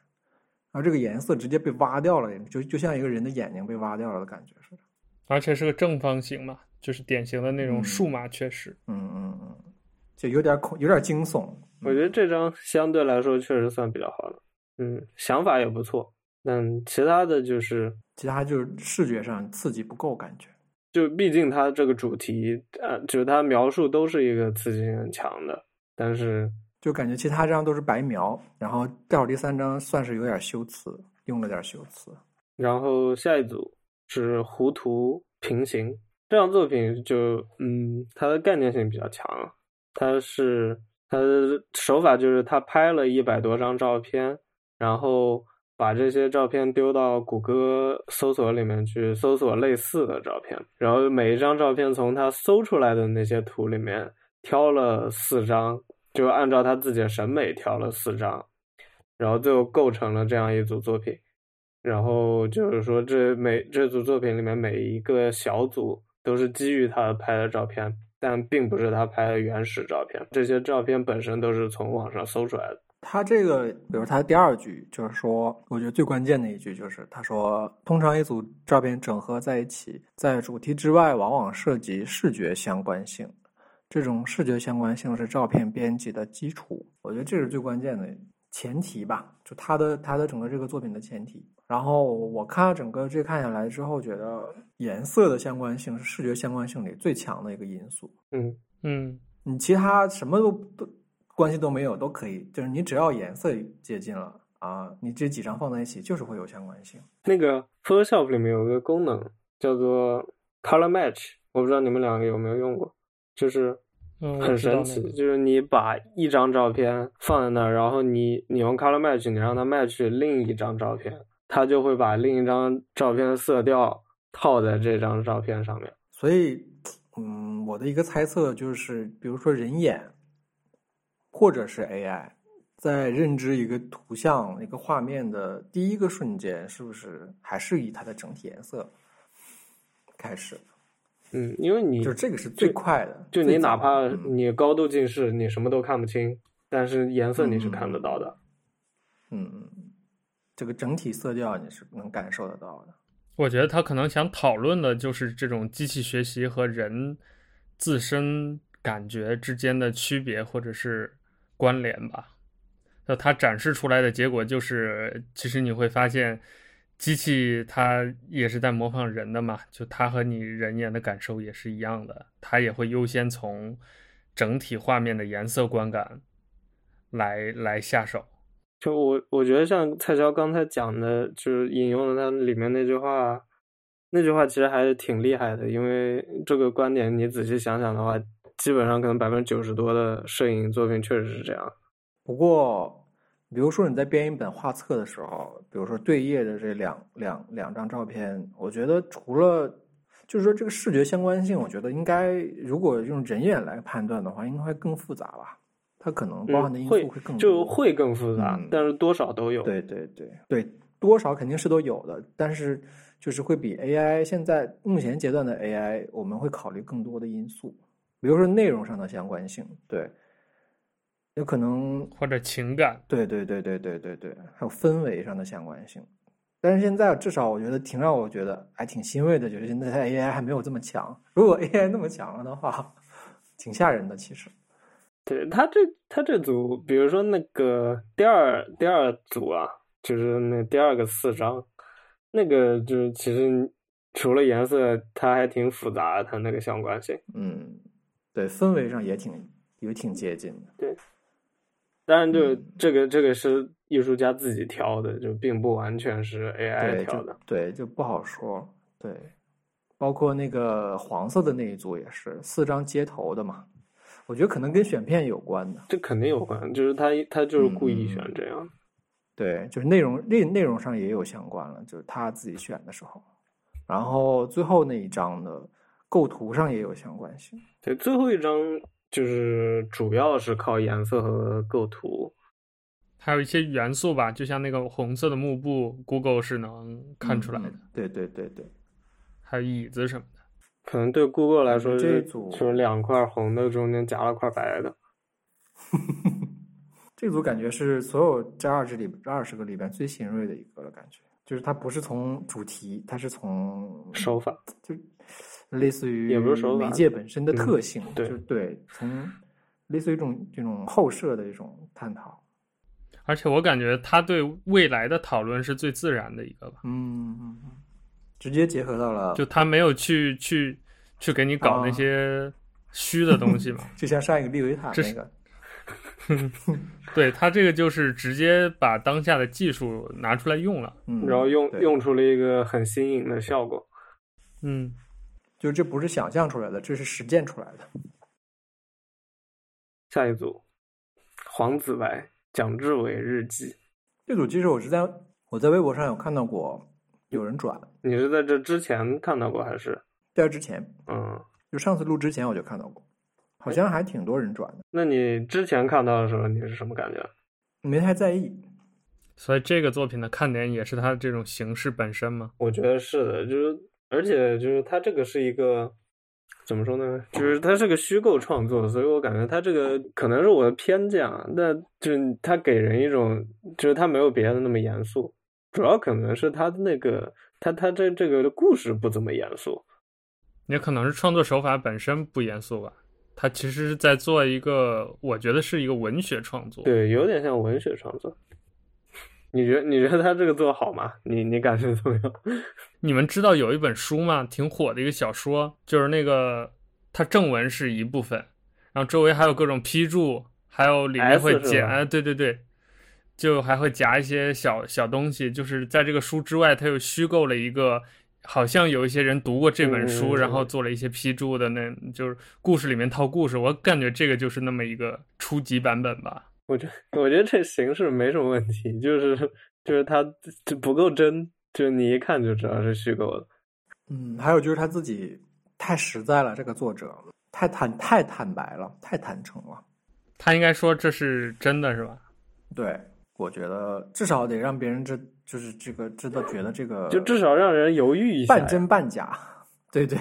然后这个颜色直接被挖掉了，就就像一个人的眼睛被挖掉了的感觉似的。而且是个正方形嘛，就是典型的那种数码缺失。嗯嗯嗯，就有点恐，有点惊悚。我觉得这张相对来说确实算比较好的。嗯，想法也不错，嗯其他的就是其他就是视觉上刺激不够，感觉。就毕竟它这个主题，呃，就是它描述都是一个刺激性很强的，但是就感觉其他章都是白描，然后倒数第三章算是有点修辞，用了点修辞。然后下一组是糊涂平行，这张作品就嗯，它的概念性比较强，它是它的手法就是他拍了一百多张照片，然后。把这些照片丢到谷歌搜索里面去搜索类似的照片，然后每一张照片从他搜出来的那些图里面挑了四张，就按照他自己的审美挑了四张，然后最后构成了这样一组作品。然后就是说，这每这组作品里面每一个小组都是基于他拍的照片，但并不是他拍的原始照片。这些照片本身都是从网上搜出来的。他这个，比如他第二句，就是说，我觉得最关键的一句就是，他说，通常一组照片整合在一起，在主题之外，往往涉及视觉相关性。这种视觉相关性是照片编辑的基础。我觉得这是最关键的前提吧，就他的他的整个这个作品的前提。然后我看了整个这看下来之后，觉得颜色的相关性是视觉相关性里最强的一个因素。嗯嗯，你其他什么都都。关系都没有都可以，就是你只要颜色接近了，啊，你这几张放在一起就是会有相关性。那个 Photoshop 里面有一个功能叫做 Color Match，我不知道你们两个有没有用过，就是很神奇，嗯、就是你把一张照片放在那儿，然后你你用 Color Match，你让它 match 另一张照片，它就会把另一张照片的色调套在这张照片上面。所以，嗯，我的一个猜测就是，比如说人眼，或者是 AI。在认知一个图像、一个画面的第一个瞬间，是不是还是以它的整体颜色开始？嗯，因为你就这个是最快的，就，你哪怕你高度近视，嗯、你什么都看不清，但是颜色你是看得到的。嗯嗯，这个整体色调你是能感受得到的。我觉得他可能想讨论的就是这种机器学习和人自身感觉之间的区别或者是关联吧。那它展示出来的结果就是，其实你会发现，机器它也是在模仿人的嘛，就它和你人眼的感受也是一样的，它也会优先从整体画面的颜色观感来来下手。就我我觉得像蔡萧刚才讲的，就是引用了他里面那句话，那句话其实还是挺厉害的，因为这个观点你仔细想想的话，基本上可能百分之九十多的摄影作品确实是这样。不过，比如说你在编一本画册的时候，比如说对页的这两两两张照片，我觉得除了就是说这个视觉相关性，我觉得应该如果用人眼来判断的话，应该会更复杂吧？它可能包含的因素会更多，嗯、会就会更复杂，嗯、但是多少都有。对对对对，多少肯定是都有的，但是就是会比 AI 现在目前阶段的 AI，我们会考虑更多的因素，比如说内容上的相关性，对。有可能或者情感，对对对对对对对，还有氛围上的相关性。但是现在至少我觉得挺让我觉得还挺欣慰的，就是现在 AI 还没有这么强。如果 AI 那么强了的话，挺吓人的。其实，对他这他这组，比如说那个第二第二组啊，就是那第二个四张，那个就是其实除了颜色，它还挺复杂的，它那个相关性。嗯，对，氛围上也挺也挺接近的。对。当然，就这个这个是艺术家自己挑的，就并不完全是 AI 挑的。对，对，就不好说。对，包括那个黄色的那一组也是四张街头的嘛，我觉得可能跟选片有关的。这肯定有关，就是他他就是故意选这样。嗯，对，就是内容内内容上也有相关了，就是他自己选的时候。然后最后那一张的构图上也有相关性。对，最后一张。就是主要是靠颜色和构图，还有一些元素吧，就像那个红色的幕布，Google 是能看出来的。嗯、对对对对，还有椅子什么的，可能对 Google 来说，这组就是两块红的中间夹了块白的。这组感觉是所有这二十里二十个里边最新锐的一个了，感觉就是它不是从主题，它是从手法就。类似于媒介本身的特性，嗯、对，就对，从类似于一种这种后设的一种探讨，而且我感觉他对未来的讨论是最自然的一个吧，嗯嗯，直接结合到了，就他没有去去去给你搞那些虚的东西嘛，啊、就像上一个利维塔那个，对他这个就是直接把当下的技术拿出来用了，嗯、然后用用出了一个很新颖的效果，嗯。就这不是想象出来的，这是实践出来的。下一组，黄子白、蒋志伟日记。这组其实我是在我在微博上有看到过，有人转。你是在这之前看到过还是？在这之前，嗯，就上次录之前我就看到过，好像还挺多人转的。那你之前看到的时候，你是什么感觉？没太在意。所以这个作品的看点也是它这种形式本身吗？我觉得是的，就是。而且就是它这个是一个怎么说呢？就是它是个虚构创作，所以我感觉它这个可能是我的偏见啊。那就是它给人一种，就是它没有别的那么严肃，主要可能是它的那个，它它这这个故事不怎么严肃，也可能是创作手法本身不严肃吧。它其实是在做一个，我觉得是一个文学创作，对，有点像文学创作。你觉得你觉得他这个做好吗？你你感觉怎么样？你们知道有一本书吗？挺火的一个小说，就是那个它正文是一部分，然后周围还有各种批注，还有里面会夹，哎。对对对，就还会夹一些小小东西，就是在这个书之外，他又虚构了一个，好像有一些人读过这本书，嗯、然后做了一些批注的那，那就是故事里面套故事。我感觉这个就是那么一个初级版本吧。我觉得我觉得这形式没什么问题，就是就是它不够真，就你一看就知道是虚构的。嗯，还有就是他自己太实在了，这个作者太坦太坦白了，太坦诚了。他应该说这是真的，是吧？对。我觉得至少得让别人知，就是这个知道，觉得这个就至少让人犹豫一下，半真半假，对对，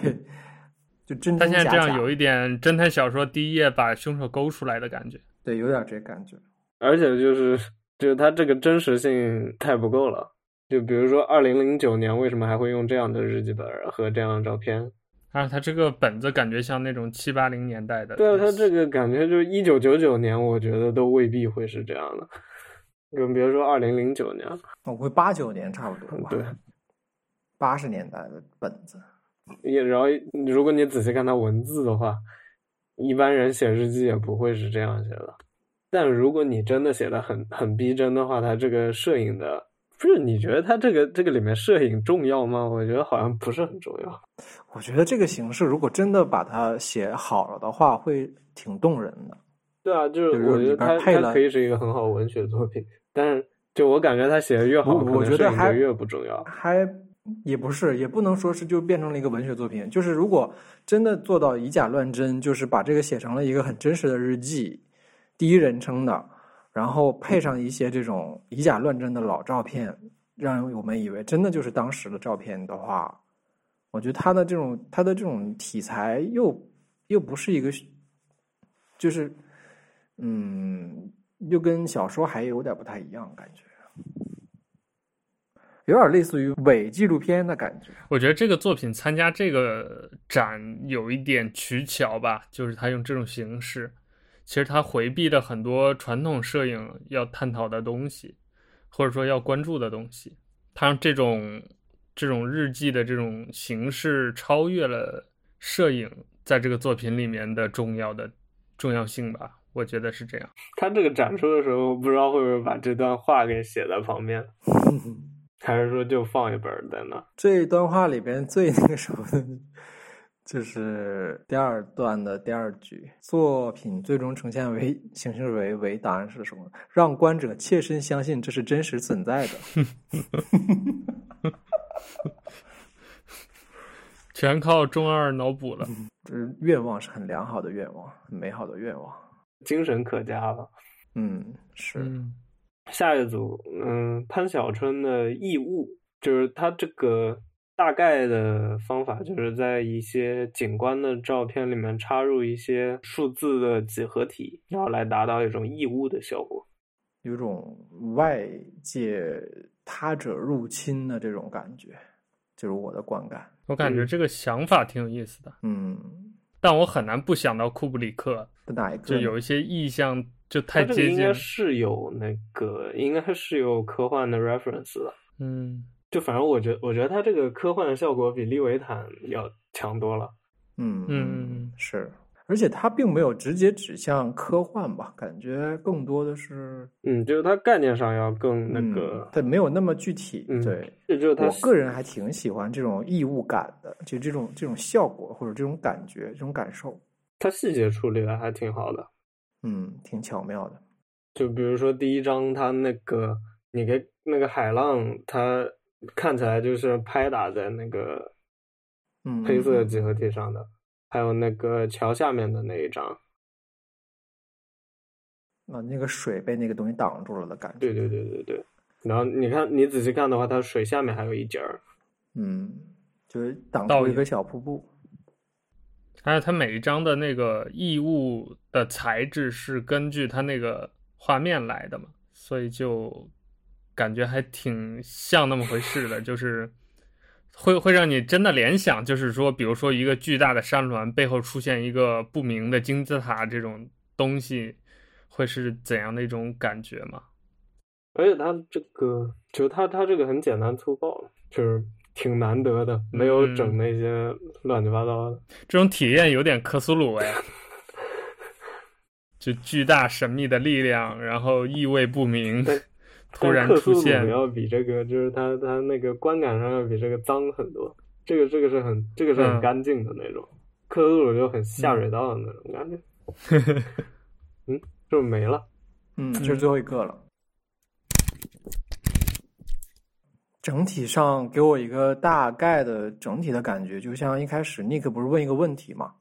就真真假假。他现在这样有一点侦探小说第一页把凶手勾出来的感觉，对，有点这感觉。而且就是，就是他这个真实性太不够了。就比如说，二零零九年为什么还会用这样的日记本和这样的照片？啊，他这个本子感觉像那种七八零年代的。对啊，他这个感觉就是一九九九年，我觉得都未必会是这样的。更别说二零零九年，我会八九年差不多吧。对，八十年代的本子。也然后，如果你仔细看它文字的话，一般人写日记也不会是这样写的。但如果你真的写的很很逼真的话，他这个摄影的，不是你觉得他这个这个里面摄影重要吗？我觉得好像不是很重要。我觉得这个形式如果真的把它写好了的话，会挺动人的。对啊，就是我觉得它它可以是一个很好文学作品。但是，就我感觉他写的越好，我觉得还越不重要。还也不是，也不能说是就变成了一个文学作品。就是如果真的做到以假乱真，就是把这个写成了一个很真实的日记，第一人称的，然后配上一些这种以假乱真的老照片，让我们以为真的就是当时的照片的话，我觉得他的这种他的这种题材又又不是一个，就是嗯。又跟小说还有点不太一样，感觉有点类似于伪纪录片的感觉。我觉得这个作品参加这个展有一点取巧吧，就是他用这种形式，其实他回避了很多传统摄影要探讨的东西，或者说要关注的东西。他让这种这种日记的这种形式超越了摄影在这个作品里面的重要的重要性吧。我觉得是这样。他这个展出的时候，不知道会不会把这段话给写在旁边，还是说就放一本在那？这一段话里边最那个什么的，就是第二段的第二句：作品最终呈现为形式为为答案是什么？让观者切身相信这是真实存在的。全靠中二脑补了。这愿望是很良好的愿望，很美好的愿望。精神可嘉了？嗯，是。下一组，嗯，潘晓春的异物，就是他这个大概的方法，就是在一些景观的照片里面插入一些数字的几何体，然后来达到一种异物的效果，有种外界他者入侵的这种感觉，就是我的观感。我感觉这个想法挺有意思的。嗯。但我很难不想到库布里克，哪一个？就有一些意象就太接近。应该是有那个，应该是有科幻的 reference 的。嗯，就反正我觉得，我觉得他这个科幻的效果比利维坦要强多了。嗯嗯，是。而且它并没有直接指向科幻吧，感觉更多的是，嗯，就是它概念上要更那个，它、嗯、没有那么具体。嗯、对，这就是他我个人还挺喜欢这种异物感的，就这种这种效果或者这种感觉、这种感受。它细节处理的还挺好的，嗯，挺巧妙的。就比如说第一张，它那个你给那个海浪，它看起来就是拍打在那个嗯黑色的几何体上的。嗯还有那个桥下面的那一张，啊，那个水被那个东西挡住了的感觉。对对对对对。然后你看，你仔细看的话，它水下面还有一截儿，嗯，就是挡住一个小瀑布。还有它每一张的那个异物的材质是根据它那个画面来的嘛，所以就感觉还挺像那么回事的，就是。会会让你真的联想，就是说，比如说一个巨大的山峦背后出现一个不明的金字塔这种东西，会是怎样的一种感觉吗？而且它这个，就它它这个很简单粗暴，就是挺难得的，没有整那些乱七八糟的。嗯、这种体验有点克苏鲁哎，就巨大神秘的力量，然后意味不明。突然出现，要比这个就是它它那个观感上要比这个脏很多。这个这个是很这个是很干净的那种，克苏鲁就很下水道的那种感觉。嗯，是不是没了？嗯，这是最后一个了。整体上给我一个大概的整体的感觉，就像一开始尼克不是问一个问题嘛，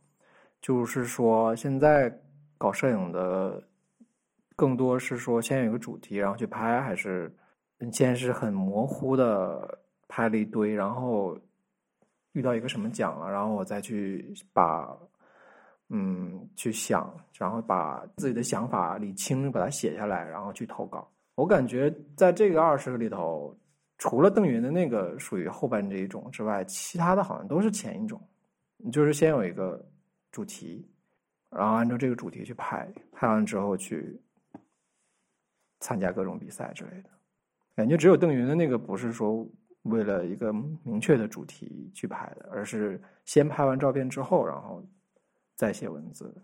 就是说现在搞摄影的更多是说先有一个主题，然后去拍，还是先是很模糊的拍了一堆，然后遇到一个什么奖了，然后我再去把嗯去想，然后把自己的想法理清，把它写下来，然后去投稿。我感觉在这个二十个里头。除了邓云的那个属于后半这一种之外，其他的好像都是前一种，就是先有一个主题，然后按照这个主题去拍，拍完之后去参加各种比赛之类的。感觉只有邓云的那个不是说为了一个明确的主题去拍的，而是先拍完照片之后，然后再写文字。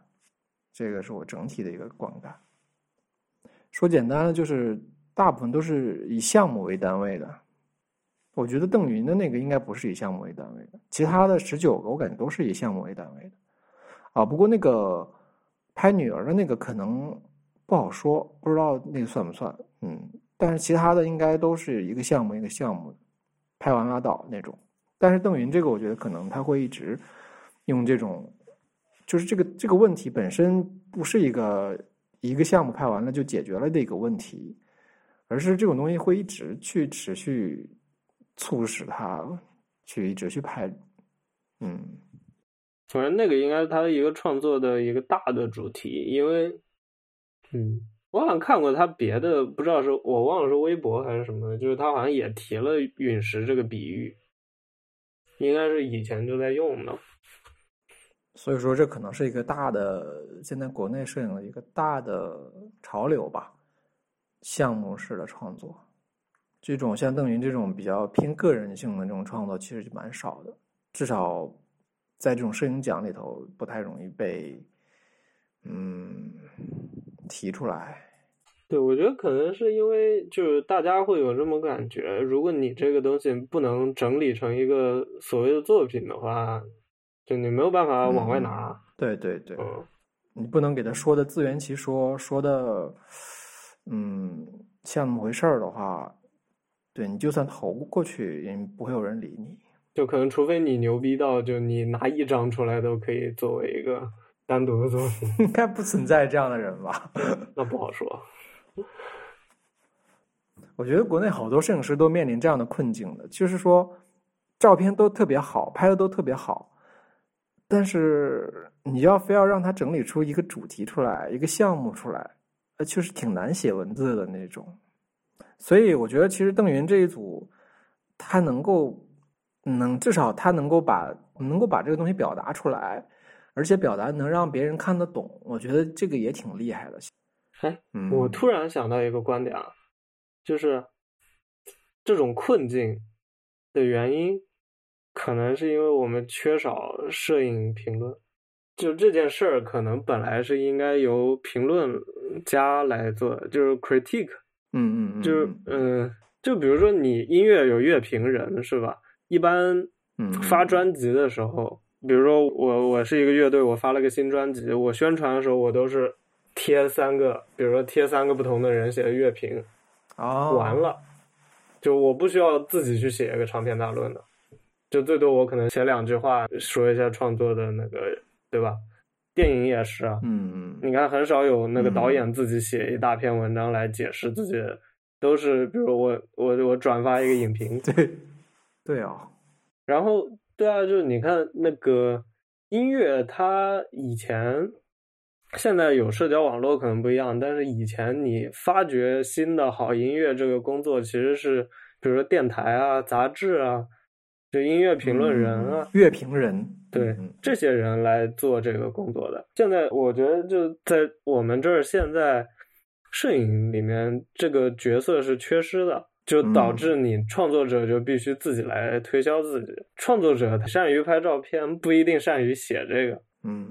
这个是我整体的一个观感。说简单的就是。大部分都是以项目为单位的，我觉得邓云的那个应该不是以项目为单位的，其他的十九个我感觉都是以项目为单位的，啊，不过那个拍女儿的那个可能不好说，不知道那个算不算，嗯，但是其他的应该都是一个项目一个项目，拍完拉倒那种。但是邓云这个我觉得可能他会一直用这种，就是这个这个问题本身不是一个一个项目拍完了就解决了的一个问题。而是这种东西会一直去持续促使他去一直去拍，嗯，反正那个应该是他的一个创作的一个大的主题，因为，嗯，我好像看过他别的，不知道是我忘了是微博还是什么，就是他好像也提了陨石这个比喻，应该是以前就在用的，所以说这可能是一个大的现在国内摄影的一个大的潮流吧。项目式的创作，这种像邓云这种比较偏个人性的这种创作，其实就蛮少的。至少在这种摄影奖里头，不太容易被嗯提出来。对，我觉得可能是因为就是大家会有这么感觉，如果你这个东西不能整理成一个所谓的作品的话，就你没有办法往外拿。嗯、对对对，嗯，你不能给他说的自圆其说，说的。嗯，像那么回事儿的话，对，你就算投过去，也不会有人理你。就可能除非你牛逼到，就你拿一张出来都可以作为一个单独的作品。应该不存在这样的人吧？那不好说。我觉得国内好多摄影师都面临这样的困境的，就是说，照片都特别好，拍的都特别好，但是你要非要让他整理出一个主题出来，一个项目出来。呃确实挺难写文字的那种，所以我觉得其实邓云这一组，他能够能至少他能够把能够把这个东西表达出来，而且表达能让别人看得懂，我觉得这个也挺厉害的。哎，我突然想到一个观点啊，就是这种困境的原因，可能是因为我们缺少摄影评论。就这件事儿，可能本来是应该由评论家来做，就是 critique，嗯嗯，就是嗯、呃，就比如说你音乐有乐评人是吧？一般发专辑的时候，嗯、比如说我我是一个乐队，我发了个新专辑，我宣传的时候我都是贴三个，比如说贴三个不同的人写的乐评，哦，完了，就我不需要自己去写一个长篇大论的，就最多我可能写两句话，说一下创作的那个。对吧？电影也是啊，嗯嗯，你看很少有那个导演自己写一大篇文章来解释自己，嗯、都是比如我我我转发一个影评，对，对啊，然后对啊，就是你看那个音乐，它以前现在有社交网络可能不一样，但是以前你发掘新的好音乐这个工作，其实是比如说电台啊、杂志啊。就音乐评论人啊，嗯、乐评人，对这些人来做这个工作的。现在我觉得就在我们这儿，现在摄影里面这个角色是缺失的，就导致你创作者就必须自己来推销自己。创作者他善于拍照片，不一定善于写这个。嗯，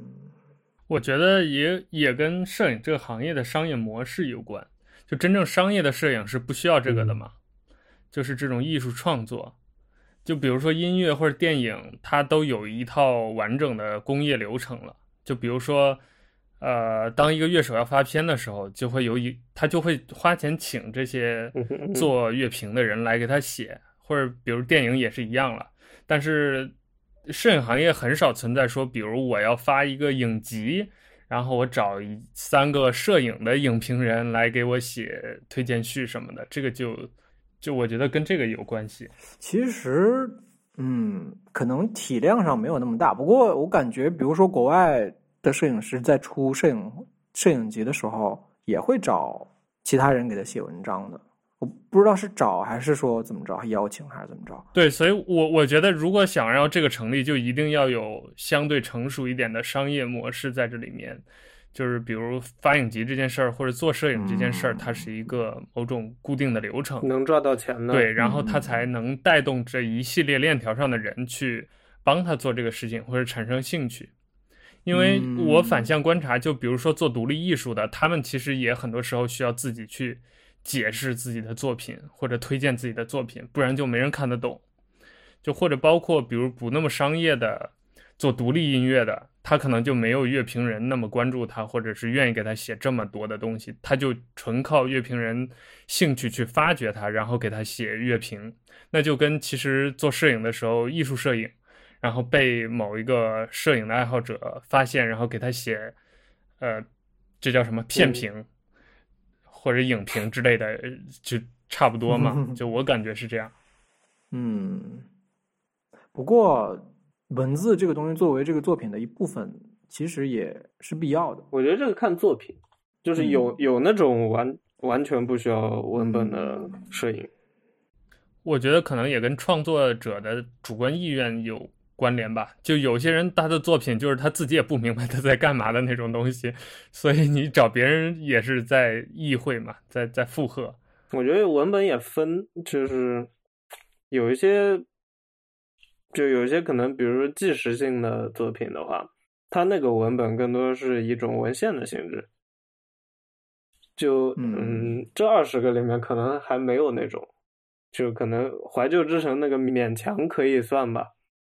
我觉得也也跟摄影这个行业的商业模式有关。就真正商业的摄影是不需要这个的嘛，就是这种艺术创作，就比如说音乐或者电影，它都有一套完整的工业流程了。就比如说，呃，当一个乐手要发片的时候，就会有一他就会花钱请这些做乐评的人来给他写，或者比如电影也是一样了。但是摄影行业很少存在说，比如我要发一个影集。然后我找一三个摄影的影评人来给我写推荐序什么的，这个就就我觉得跟这个有关系。其实，嗯，可能体量上没有那么大。不过我感觉，比如说国外的摄影师在出摄影摄影集的时候，也会找其他人给他写文章的。我不知道是找还是说怎么着，邀请还是怎么着？对，所以我我觉得，如果想要这个成立，就一定要有相对成熟一点的商业模式在这里面。就是比如发影集这件事儿，或者做摄影这件事儿，它是一个某种固定的流程，能赚到钱的。对，然后它才能带动这一系列链条上的人去帮他做这个事情，或者产生兴趣。因为我反向观察，就比如说做独立艺术的，他们其实也很多时候需要自己去。解释自己的作品或者推荐自己的作品，不然就没人看得懂。就或者包括比如不那么商业的做独立音乐的，他可能就没有乐评人那么关注他，或者是愿意给他写这么多的东西，他就纯靠乐评人兴趣去发掘他，然后给他写乐评。那就跟其实做摄影的时候，艺术摄影，然后被某一个摄影的爱好者发现，然后给他写，呃，这叫什么片评？嗯或者影评之类的，就差不多嘛。就我感觉是这样。嗯，不过文字这个东西作为这个作品的一部分，其实也是必要的。我觉得这个看作品，就是有有那种完完全不需要文本的摄影。我觉得可能也跟创作者的主观意愿有关联吧，就有些人他的作品就是他自己也不明白他在干嘛的那种东西，所以你找别人也是在意会嘛，在在附和。我觉得文本也分，就是有一些，就有一些可能，比如说纪实性的作品的话，它那个文本更多是一种文献的性质。就嗯，这二十个里面可能还没有那种，就可能怀旧之城那个勉强可以算吧。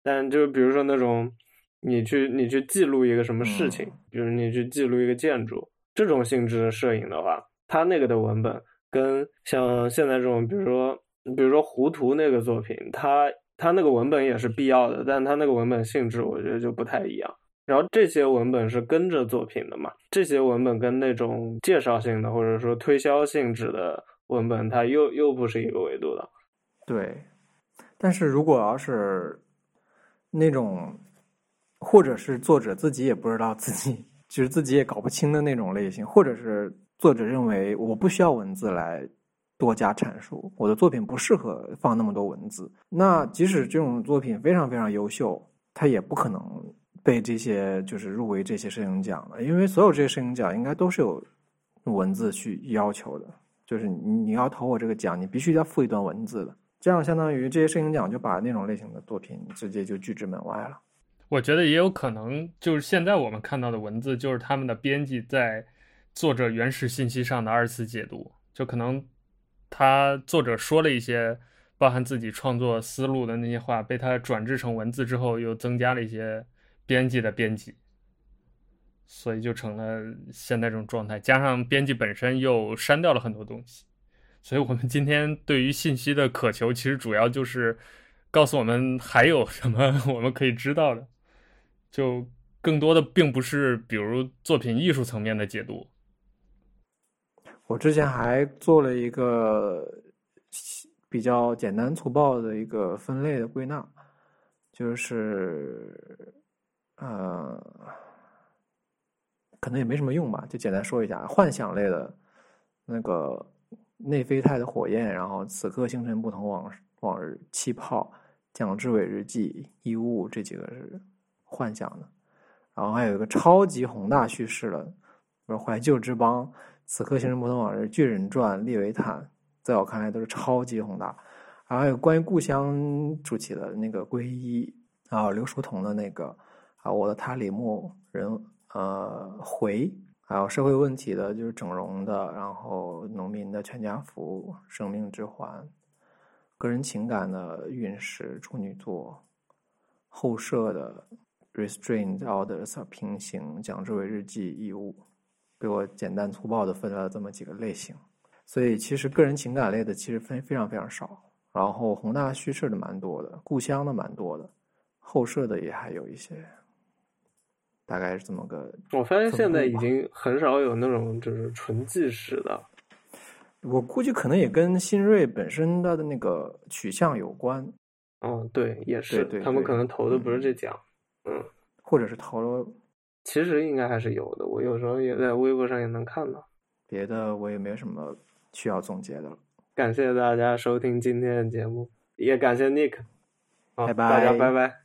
但就比如说那种，你去你去记录一个什么事情，比如你去记录一个建筑，这种性质的摄影的话，它那个的文本跟像现在这种，比如说比如说胡图那个作品，它它那个文本也是必要的，但它那个文本性质我觉得就不太一样。然后这些文本是跟着作品的嘛，这些文本跟那种介绍性的或者说推销性质的文本，它又又不是一个维度的。对，但是如果要是。那种，或者是作者自己也不知道自己，就是自己也搞不清的那种类型，或者是作者认为我不需要文字来多加阐述，我的作品不适合放那么多文字。那即使这种作品非常非常优秀，他也不可能被这些就是入围这些摄影奖的，因为所有这些摄影奖应该都是有文字去要求的，就是你你要投我这个奖，你必须要附一段文字的。这样相当于这些摄影奖就把那种类型的作品直接就拒之门外了。我觉得也有可能，就是现在我们看到的文字，就是他们的编辑在作者原始信息上的二次解读。就可能他作者说了一些包含自己创作思路的那些话，被他转制成文字之后，又增加了一些编辑的编辑，所以就成了现在这种状态。加上编辑本身又删掉了很多东西。所以，我们今天对于信息的渴求，其实主要就是告诉我们还有什么 我们可以知道的，就更多的并不是比如作品艺术层面的解读。我之前还做了一个比较简单粗暴的一个分类的归纳，就是呃，可能也没什么用吧，就简单说一下，幻想类的那个。内啡肽的火焰，然后此刻星辰不同往往日，气泡，蒋志伟日记，衣物这几个是幻想的，然后还有一个超级宏大叙事的，比如怀旧之邦，此刻星辰不同往日，巨人传，利维坦，在我看来都是超级宏大，然后还有关于故乡主题的那个皈依，啊，刘书彤的那个啊，我的塔里木人呃回。还有社会问题的，就是整容的，然后农民的全家福、生命之环，个人情感的陨石、处女座，后设的 restrained orders 平行，讲志伟日记义务，被我简单粗暴的分了这么几个类型。所以其实个人情感类的其实分非常非常少，然后宏大叙事的蛮多的，故乡的蛮多的，后设的也还有一些。大概是这么个。我发现现在已经很少有那种就是纯纪实的。我估计可能也跟新锐本身它的那个取向有关。嗯，对，也是，对对对，他们可能投的不是这奖，嗯，嗯，或者是投了。其实应该还是有的，我有时候也在微博上也能看到。别的我也没什么需要总结的了。感谢大家收听今天的节目，也感谢 Nick。好，拜拜，大家拜拜。